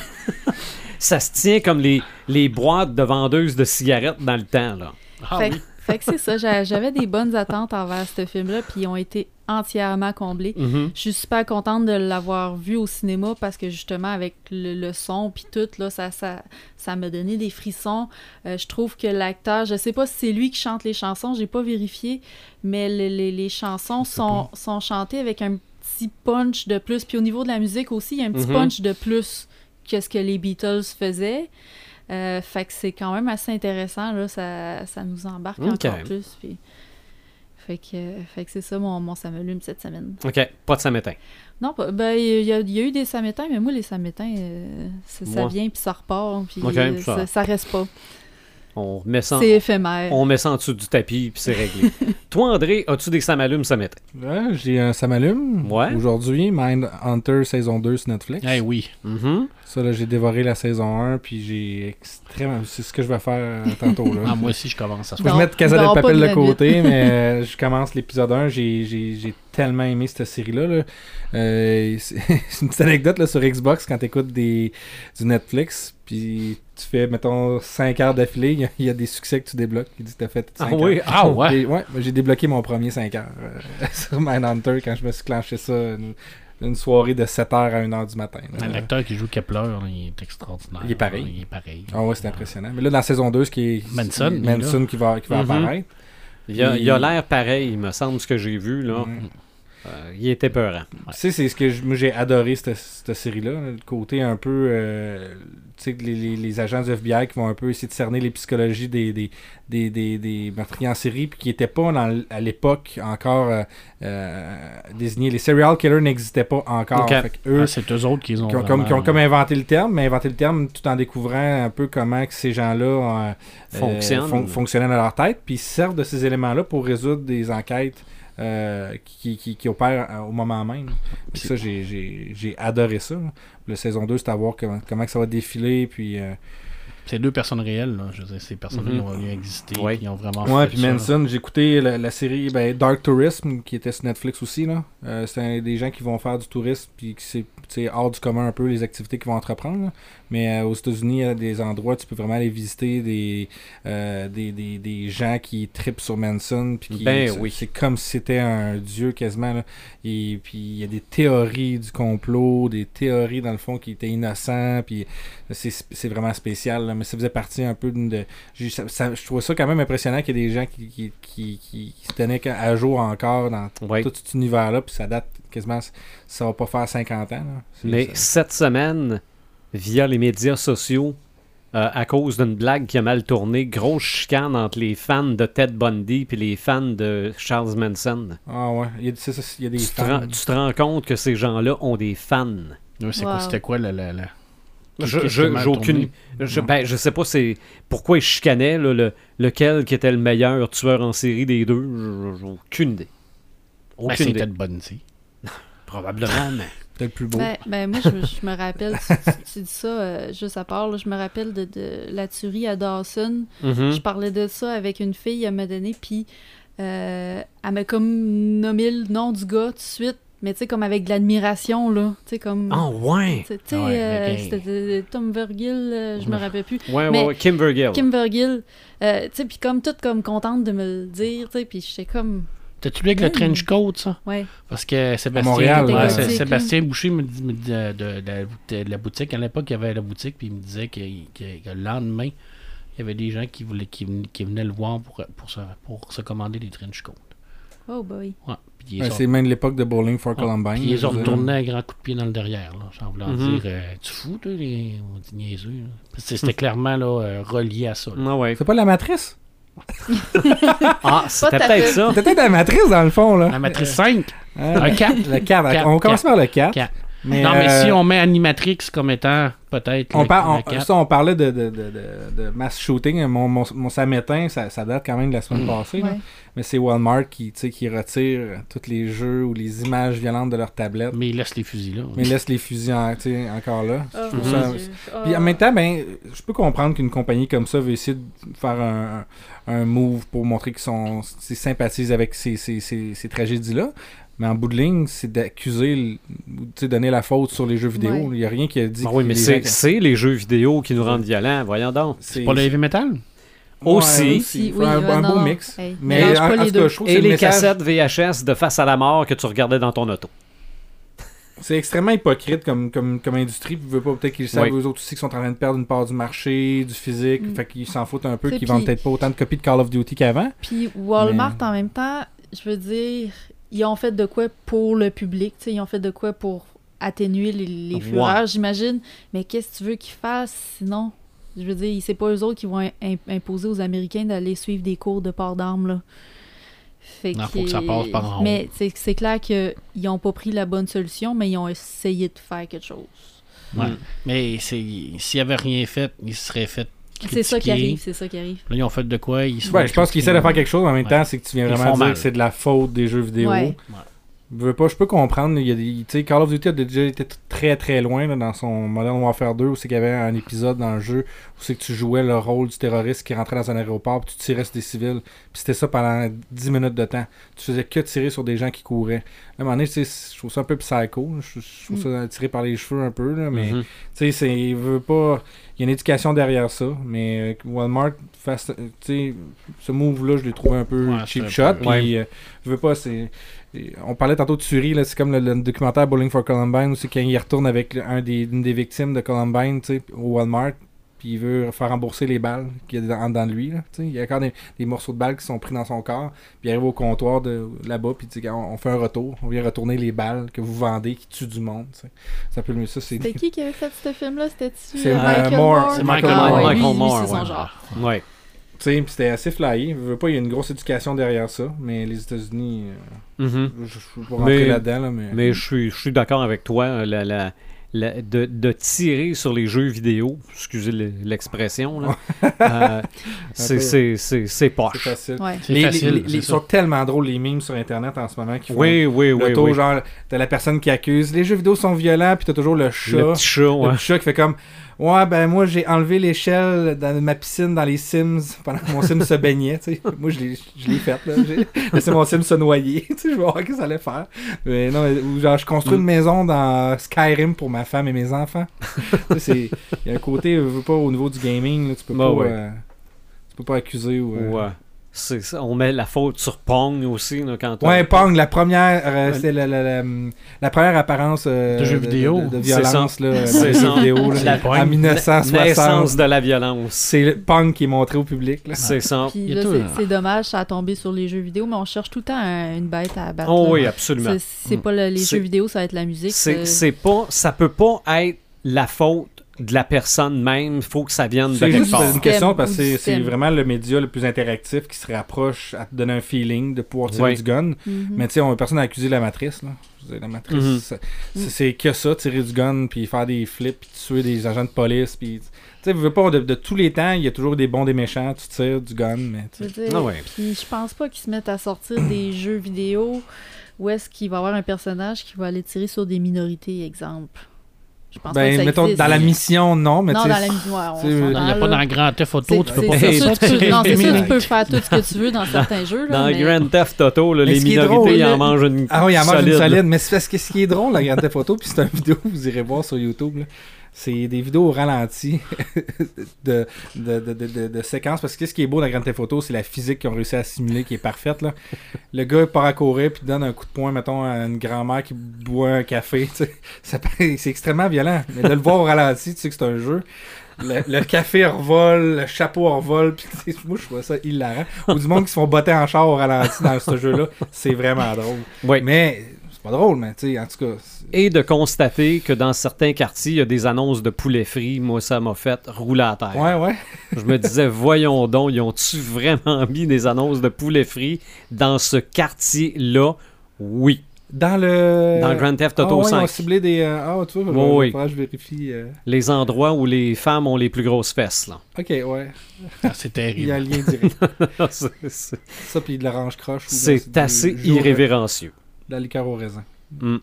Ça se tient comme les, les boîtes de vendeuses de cigarettes dans le temps, là. Ah Fait, oui. Fait que c'est ça, j'a- j'avais des bonnes attentes envers ce film-là, puis ils ont été entièrement comblés. Mhm. Je suis super contente de l'avoir vu au cinéma parce que justement avec le, le son puis tout là ça ça ça m'a donné des frissons. Euh, je trouve que l'acteur, je sais pas si c'est lui qui chante les chansons, j'ai pas vérifié, mais le- les, les chansons sont, sont chantées avec un petit punch de plus. Puis au niveau de la musique aussi, il y a un petit Mhm. punch de plus que ce que les Beatles faisaient. Euh, fait que c'est quand même assez intéressant là, ça, ça nous embarque encore plus. Puis... Fait que, fait que c'est ça mon, mon ça m'allume cette semaine. OK, pas de samétain. Non, pas- ben, il y, a- il y a eu des samétins, mais moi, les samétins, euh, ça, vient puis ça repart, puis euh, ça- ça, ça reste pas. On met ça, C'est éphémère. on met ça en dessous du tapis, puis c'est réglé. Toi, André, as-tu des samalumes? Ouais, j'ai un Ça m'allume. Ouais. Aujourd'hui, Mind Hunter saison 2 sur Netflix. Eh oui. Mhm. Ça, là, j'ai dévoré la saison 1, puis j'ai extrêmement. C'est ce que je vais faire euh, tantôt, là. Ah, moi aussi, je commence à Faut que je Non, mette Casa pas Papel de de côté, mais euh, je commence l'épisode 1. J'ai, j'ai, j'ai tellement aimé cette série-là. là. Euh, c'est une petite anecdote là, sur Xbox quand tu écoutes des, du Netflix. Puis tu fais, mettons, 5 heures d'affilée. Il y a- Il y, a des succès que tu débloques. Il dit que tu as fait 5 Ah oui, Ah ouais? J'ai, ouais, j'ai débloqué mon premier 5 heures euh, sur Mindhunter quand je me suis clenché ça une, une soirée de 7 heures à 1 heure du matin. là. L'acteur qui joue Kepler, là, il est extraordinaire. Il est pareil. Il est pareil. Ah ouais, c'est impressionnant. Mais là, dans la saison 2, ce qui est Manson, Manson qui va, qui va Mhm. apparaître. Il a, Il- il a l'air pareil, il me semble, ce que j'ai vu, là. Ouais. Euh, il était peurant. Tu sais, c'est ce que je- moi, j'ai adoré cette, cette série-là. Le côté un peu. euh, tu sais, les, les- les agents du FBI qui vont un peu essayer de cerner les psychologies des, des, des, des, des meurtriers en série, puis qui n'étaient pas dans à l'époque encore euh, euh, désignés. Les serial killers n'existaient pas encore. Fait eux, Ah, c'est eux autres qui ont, qui ont, comme, qui ont vraiment- comme inventé le terme, mais inventé le terme tout en découvrant un peu comment que ces gens-là Fonctionnent. fon- fonctionnaient dans leur tête, puis servent de ces éléments-là pour résoudre des enquêtes euh, qui, qui, euh, au moment même. Puis ça, j'ai- j'ai j'ai adoré ça. Le saison 2, c'est à voir comment, comment que ça va défiler, puis... euh, C'est deux personnes réelles, là. Je veux dire, ces personnes Mhm. qui ont existé, Ouais. qui ont vraiment Ouais, fait puis ça. Manson, j'ai écouté la, la série ben, Dark Tourism qui était sur Netflix aussi. là. Euh, c'est un- des gens qui vont faire du tourisme puis qui c'est hors du commun un peu les activités qu'ils vont entreprendre. là. Mais euh, aux États-Unis, il y a des endroits où tu peux vraiment aller visiter des, euh, des, des, des gens qui tripent sur Manson. Puis qui- Ben c'est- oui. C'est comme si c'était un dieu quasiment. Là. Et puis il y a des théories du complot, des théories dans le fond qui étaient innocents. Puis c'est vraiment spécial. là. Mais ça faisait partie un peu d'une de. j'ai- ça- ça- je trouve ça quand même impressionnant qu'il y ait des gens qui, qui, qui, qui- se tenaient à jour encore dans tout cet univers-là. Puis ça date quasiment. Ça va pas faire 50 ans. là. Mais ça- cette semaine, via les médias sociaux, euh, à cause d'une blague qui a mal tourné, grosse chicane entre les fans de Ted Bundy et les fans de Charles Manson. Ah ouais, il y a, ça, il y a des Tu te, fans. rends, tu te rends compte que ces gens-là ont des fans. Ouais, c'est quoi, Wow. c'était quoi la... la, la... Je, je- aucune. Je, ben, je sais pas c'est pourquoi ils chicanaient, là, le, lequel qui était le meilleur tueur en série des deux? Je- J'ai aucune idée. Ben, Aucune idée. c'était de bonne, tu sais. Probablement, mais. Peut-être plus beau. Ben, ben, moi, je, je me rappelle, tu, tu- tu dis ça euh, juste à part, là, je me rappelle de, de la tuerie à Dawson. Mhm. Je parlais de ça avec une fille à un moment donné, puis euh, elle m'a comme nommé le nom du gars tout de suite, mais tu sais, comme avec de l'admiration, là. Tu sais, comme. Ah, ouais! Tu sais, Ouais, euh, mais- c'était euh, Tom Vergil, euh, je me rappelle plus. Ouais, Mais ouais, ouais, Kim Vergil. Kim Vergil, euh, tu sais, puis comme toute comme contente de me le dire, tu sais, puis j'étais comme. T'as-tu lu avec le Mm. trench coat, ça? Ouais. Parce que Sébastien, Montréal, ouais, ouais. Sé- Gothique, Sébastien Boucher me dit, me dit de, de- de la, de la boutique. À l'époque, il y avait la boutique, puis il me disait que, que- que le lendemain, il y avait des gens qui, voulaient, qui, ven- qui venaient le voir pour, pour, se, pour se commander des trench coats. Oh boy. Ouais. Ouais, c'est même l'époque de Bowling for ouais, Columbine. puis ils ont retourné un grand coup de pied dans le derrière, là, sans vouloir Mhm. dire euh, Tu fous, toi, les... on dit niaiseux. C'était clairement là, euh, relié à ça. Ah, ouais. C'est pas la matrice? Ah, c'était peut-être ça. C'était peut-être la matrice dans le fond, là. La matrice 5, Hein? un 4. Le 4. Quatre, On commence par le 4. Quatre. Mais, non, mais euh, si on met Animatrix comme étant peut-être. On, par- on- quatre, ça, on parlait de, de, de, de, de mass shooting. Mon, mon, mon samétain, ça, ça date quand même de la semaine passée. là. Ouais. Mais c'est Walmart qui, tu sais, qui retire tous les jeux ou les images violentes de leur tablette. Mais il laisse les fusils là. Mais laisse les fusils en- encore là. Oh, Je ça-. Puis en Oh. même temps, ben, je peux comprendre qu'une compagnie comme ça veut essayer de faire un, un, move pour montrer qu'ils sont qu'ils sympathisent avec ces, ces, ces, ces tragédies-là. Mais en bout de ligne, c'est d'accuser, tu sais, donner la faute sur les jeux vidéo. Ouais. Il n'y a rien qui a dit Ah oui, mais c'est gens- les jeux vidéo qui nous rendent violents. Voyons donc. c'est Pas le heavy metal? Aussi. Ouais, oui, un, ouais, un non, beau non. mix. Hey, mais en, pas en les cas, je trouve Et le les message- cassettes VHS de Face à la mort que tu regardais dans ton auto. C'est extrêmement hypocrite comme, comme, comme industrie. Veut pas peut-être qu'ils savent Oui. eux autres aussi qu'ils sont en train de perdre une part du marché, du physique. Mm. Fait qu'ils s'en foutent un peu, qu'ils vendent peut-être pas autant de copies de Call of Duty qu'avant. Puis Walmart, Mais- en même temps, je veux dire, ils ont fait de quoi pour le public, ils ont fait de quoi pour atténuer les, les Ouais. fureurs, j'imagine. Mais qu'est-ce que tu veux qu'ils fassent sinon? Je veux dire, c'est pas eux autres qui vont im- imposer aux Américains d'aller suivre des cours de port d'armes, là. Fait Non, faut que ça passe par en haut. Mais c'est clair qu'ils n'ont pas pris la bonne solution, mais ils ont essayé de faire quelque chose. Ouais. Mm. Mais c'est- s'il avait rien fait, il se serait fait. C'est ça qui arrive, c'est ça qui arrive. Là, ils ont fait de quoi? Ils Ouais, je pense qu'ils essaient de faire quelque chose, mais en même Ouais. temps, c'est que tu viens Ils vraiment dire mal. que c'est de la faute des jeux vidéo. Ouais. Je pas, je peux comprendre. Il y a des, Call of Duty a déjà été très très loin là, dans son Modern Warfare 2 où c'est qu'il y avait un épisode dans le jeu où c'est que tu jouais le rôle du terroriste qui rentrait dans un aéroport puis tu tirais sur des civils. Puis c'était ça pendant 10 minutes de temps. Tu faisais que tirer sur des gens qui couraient. À un moment donné, je trouve ça un peu psycho. Je, je trouve ça tiré par les cheveux un peu. Là, mais Mhm. tu sais, il veut pas. Il y a une éducation derrière ça, mais euh, Walmart ce move-là, je l'ai trouvé un peu Ouais, cheap shot. Puis, Ouais. euh, je veux pas, c'est. On parlait tantôt de tuerie, là, c'est comme le, le documentaire Bowling for Columbine, où c'est quand il retourne avec un des, une des victimes de Columbine, tu sais, au Walmart. puis il veut faire rembourser les balles qu'il y a dans, dans lui. Là, tu sais. il y a encore des, des morceaux de balles qui sont pris dans son corps, puis il arrive au comptoir de là-bas, puis il dit on, on fait un retour, on vient retourner les balles que vous vendez qui tuent du monde. tu sais. C'est un peu mieux ça. C'est C'était qui qui avait fait ce film-là? C'était-tu C'est, euh, Michael Moore. Moore? C'est Michael Ah, Moore. ouais, Michael lui, lui, Moore, c'est son ouais. genre. Ouais. Tu sais, puis c'était assez flyé. Je veux pas, il y a une grosse éducation derrière ça, mais les États-Unis, euh, Mhm. je je veux pas rentrer là-dedans, là, mais. Mais je suis, suis d'accord avec toi. La, la- la- de, de tirer sur les jeux vidéo, excusez le- l'expression, là, euh, c'est- poche. facile. Ouais. C'est Les, facile. les- les- sont tellement drôles les memes sur internet en ce moment qui font Oui, oui, le oui. taux, oui. genre t'as la personne qui accuse les jeux vidéo sont violents puis t'as toujours le chat Le petit chat, le ouais. petit chat qui fait comme ouais ben moi j'ai enlevé l'échelle dans ma piscine dans les Sims pendant que mon Sim se baignait tu sais moi je l'ai je l'ai fait là j'ai laissé mon Sim se noyer je vais voir ce que ça allait faire mais non mais- genre je construis une maison dans Skyrim pour ma femme et mes enfants il y a un côté je veux pas au niveau du gaming là, tu peux Bah pas ouais. euh, tu peux pas accuser ou euh, Ouais. C'est ça. On met la faute sur Pong aussi là, quand on- Ouais, Pong, la première, euh, c'est la, la, la, la première apparence euh, De jeux vidéo. de, violence là, dans C'est les ça. jeux vidéo là, La Pong. en 1960. Naissance de la violence. C'est le Pong qui est montré au public. Là. C'est ça. C'est- dommage, ça a tombé sur les jeux vidéo, mais on cherche tout le temps un- une bête à abattre. Oh oui, absolument. C'est Mm. pas le- les jeux vidéo, ça va être la musique. C'est c'est pas, ça peut pas être la faute de la personne même. Il faut que ça vienne de C'est quelque part. une question parce que c'est- c'est vraiment le média le plus interactif qui se rapproche à te donner un feeling de pouvoir tirer Ouais. du gun. Mhm. Mais tu sais, on a personne à accuser la matrice. Là. Je veux dire, La matrice, Mhm. c'est- c'est c'est que ça, tirer du gun, puis faire des flips, puis tuer des agents de police. Puis, tu sais, veux pas, de, de tous les temps, il y a toujours des bons, des méchants, tu tires du gun, mais tu sais. Ah ouais. Puis je pense pas qu'ils se mettent à sortir des jeux vidéo où est-ce qu'il va y avoir un personnage qui va aller tirer sur des minorités, exemple. Je pense pas que Ben, ça mettons, existe. dans la mission, non, mais non, tu dans sais, la mission, ouais, on c'est- s'entend, Il n'y a pas dans le Grand Theft Auto, tu peux pas faire ça. tu peux- Non, c'est sûr, Mais- tu peux faire tout ce que tu veux dans certains jeux. Là, Dans mais... Grand Theft Auto, là, les minorités, drôle, ils en mangent une Ah oui, il en mange une solide, mais c'est parce que ce qui est drôle, la Grand Theft Auto, puis c'est une vidéo, vous irez voir sur YouTube, là, c'est des vidéos au ralenti de, de, de, de, séquences, parce que ce qui est beau dans Grand Theft Auto, c'est la physique qu'ils ont réussi à simuler, qui est parfaite. Là. Le gars part à courir, puis donne un coup de poing, mettons, à une grand-mère qui boit un café, c'est extrêmement violent, mais de le voir au ralenti, tu sais que c'est un jeu. Le, le café revole, le chapeau revole, puis moi je trouve ça hilarant. Ou du monde qui se font botter en char au ralenti dans ce jeu-là, c'est vraiment drôle. Oui. Mais pas drôle, mais tu sais, en tout cas. Et de constater que dans certains quartiers, il y a des annonces de poulet frit. Moi, ça m'a fait rouler à terre. Ouais, ouais. Je me disais, voyons donc, ils ont-tu vraiment mis des annonces de poulet frit dans ce quartier-là? Oui. Dans le. Dans Grand Theft Auto ah, ouais, Ils 5. ont ciblé des. euh, Ah, tu vois, Oui, je, oui. je vérifie. euh. Les endroits où les femmes ont les plus grosses fesses, là. Ok, ouais. Ah, C'est Il y a un terrible. lien direct. c'est c'est- ça, puis de l'orange croche. c'est assez jour- irrévérencieux. De la liqueur au raisin. Mm.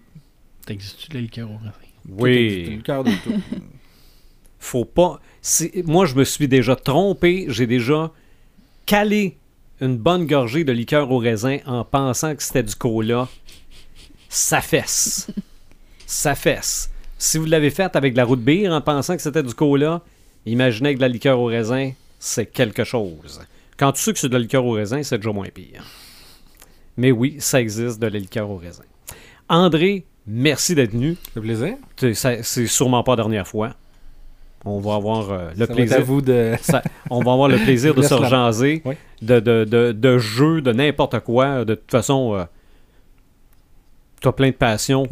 T'existes-tu de la liqueur au raisin? Tout Oui. liqueur de tout. Faut pas. Moi, je me suis déjà trompé. J'ai déjà calé une bonne gorgée de liqueur au raisin en pensant que c'était du cola. Ça fesse. Ça fesse. Si vous l'avez fait avec de la route bière en pensant que c'était du cola, imaginez que de la liqueur au raisin, c'est quelque chose. Quand tu sais que c'est de la liqueur au raisin, c'est déjà moins pire. Mais oui, ça existe de la liqueur au raisin. André, merci d'être venu. Fait plaisir. C'est c'est sûrement pas la dernière fois. On va avoir euh, le Ça va être plaisir. à vous de. ça- on va avoir le plaisir de se rejaser Oui. de, de, de, de jeux, de n'importe quoi. De toute façon, euh, tu as plein de passions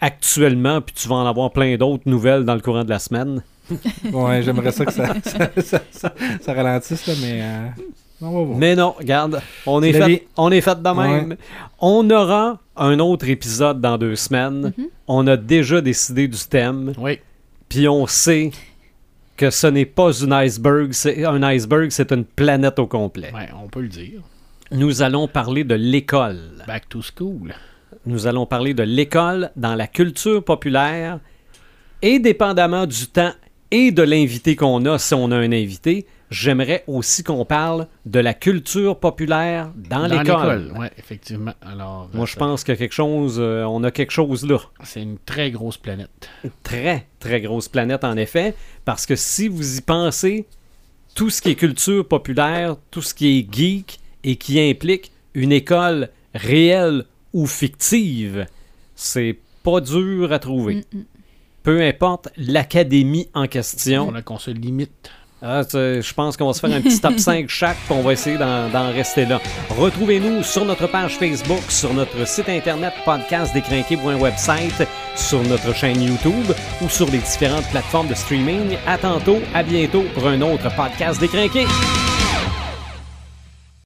actuellement, puis tu vas en avoir plein d'autres nouvelles dans le courant de la semaine. Ouais, j'aimerais ça que ça, ça, ça, ça- ça ralentisse, là, mais. euh, On va voir. Mais non, regarde, on est, fait, on est fait de même. On aura un autre épisode dans deux semaines. Mhm. On a déjà décidé du thème, Oui. puis on sait que ce n'est pas une iceberg, c'est un iceberg, c'est une planète au complet. Ouais, on peut le dire. Nous allons parler de l'école. Back to school. Nous allons parler de l'école dans la culture populaire et dépendamment du temps et de l'invité qu'on a, si on a un invité, j'aimerais aussi qu'on parle de la culture populaire dans, l'école. Oui, effectivement. Alors, Moi, euh, je pense qu'il y a quelque chose, euh, on a quelque chose là. c'est une très grosse planète. Très, très grosse planète, en effet, parce que si vous y pensez, tout ce qui est culture populaire, tout ce qui est geek et qui implique une école réelle ou fictive, c'est pas dur à trouver. Mm, mm. peu importe l'académie en question. On a qu'on se limite. Ah, je pense qu'on va se faire un petit top 5 chaque, puis on va essayer d'en d'en rester là. Retrouvez-nous sur notre page Facebook, sur notre site internet podcastdécrinqué.website, sur notre chaîne YouTube ou sur les différentes plateformes de streaming. À tantôt, à bientôt pour un autre podcast décrinqué.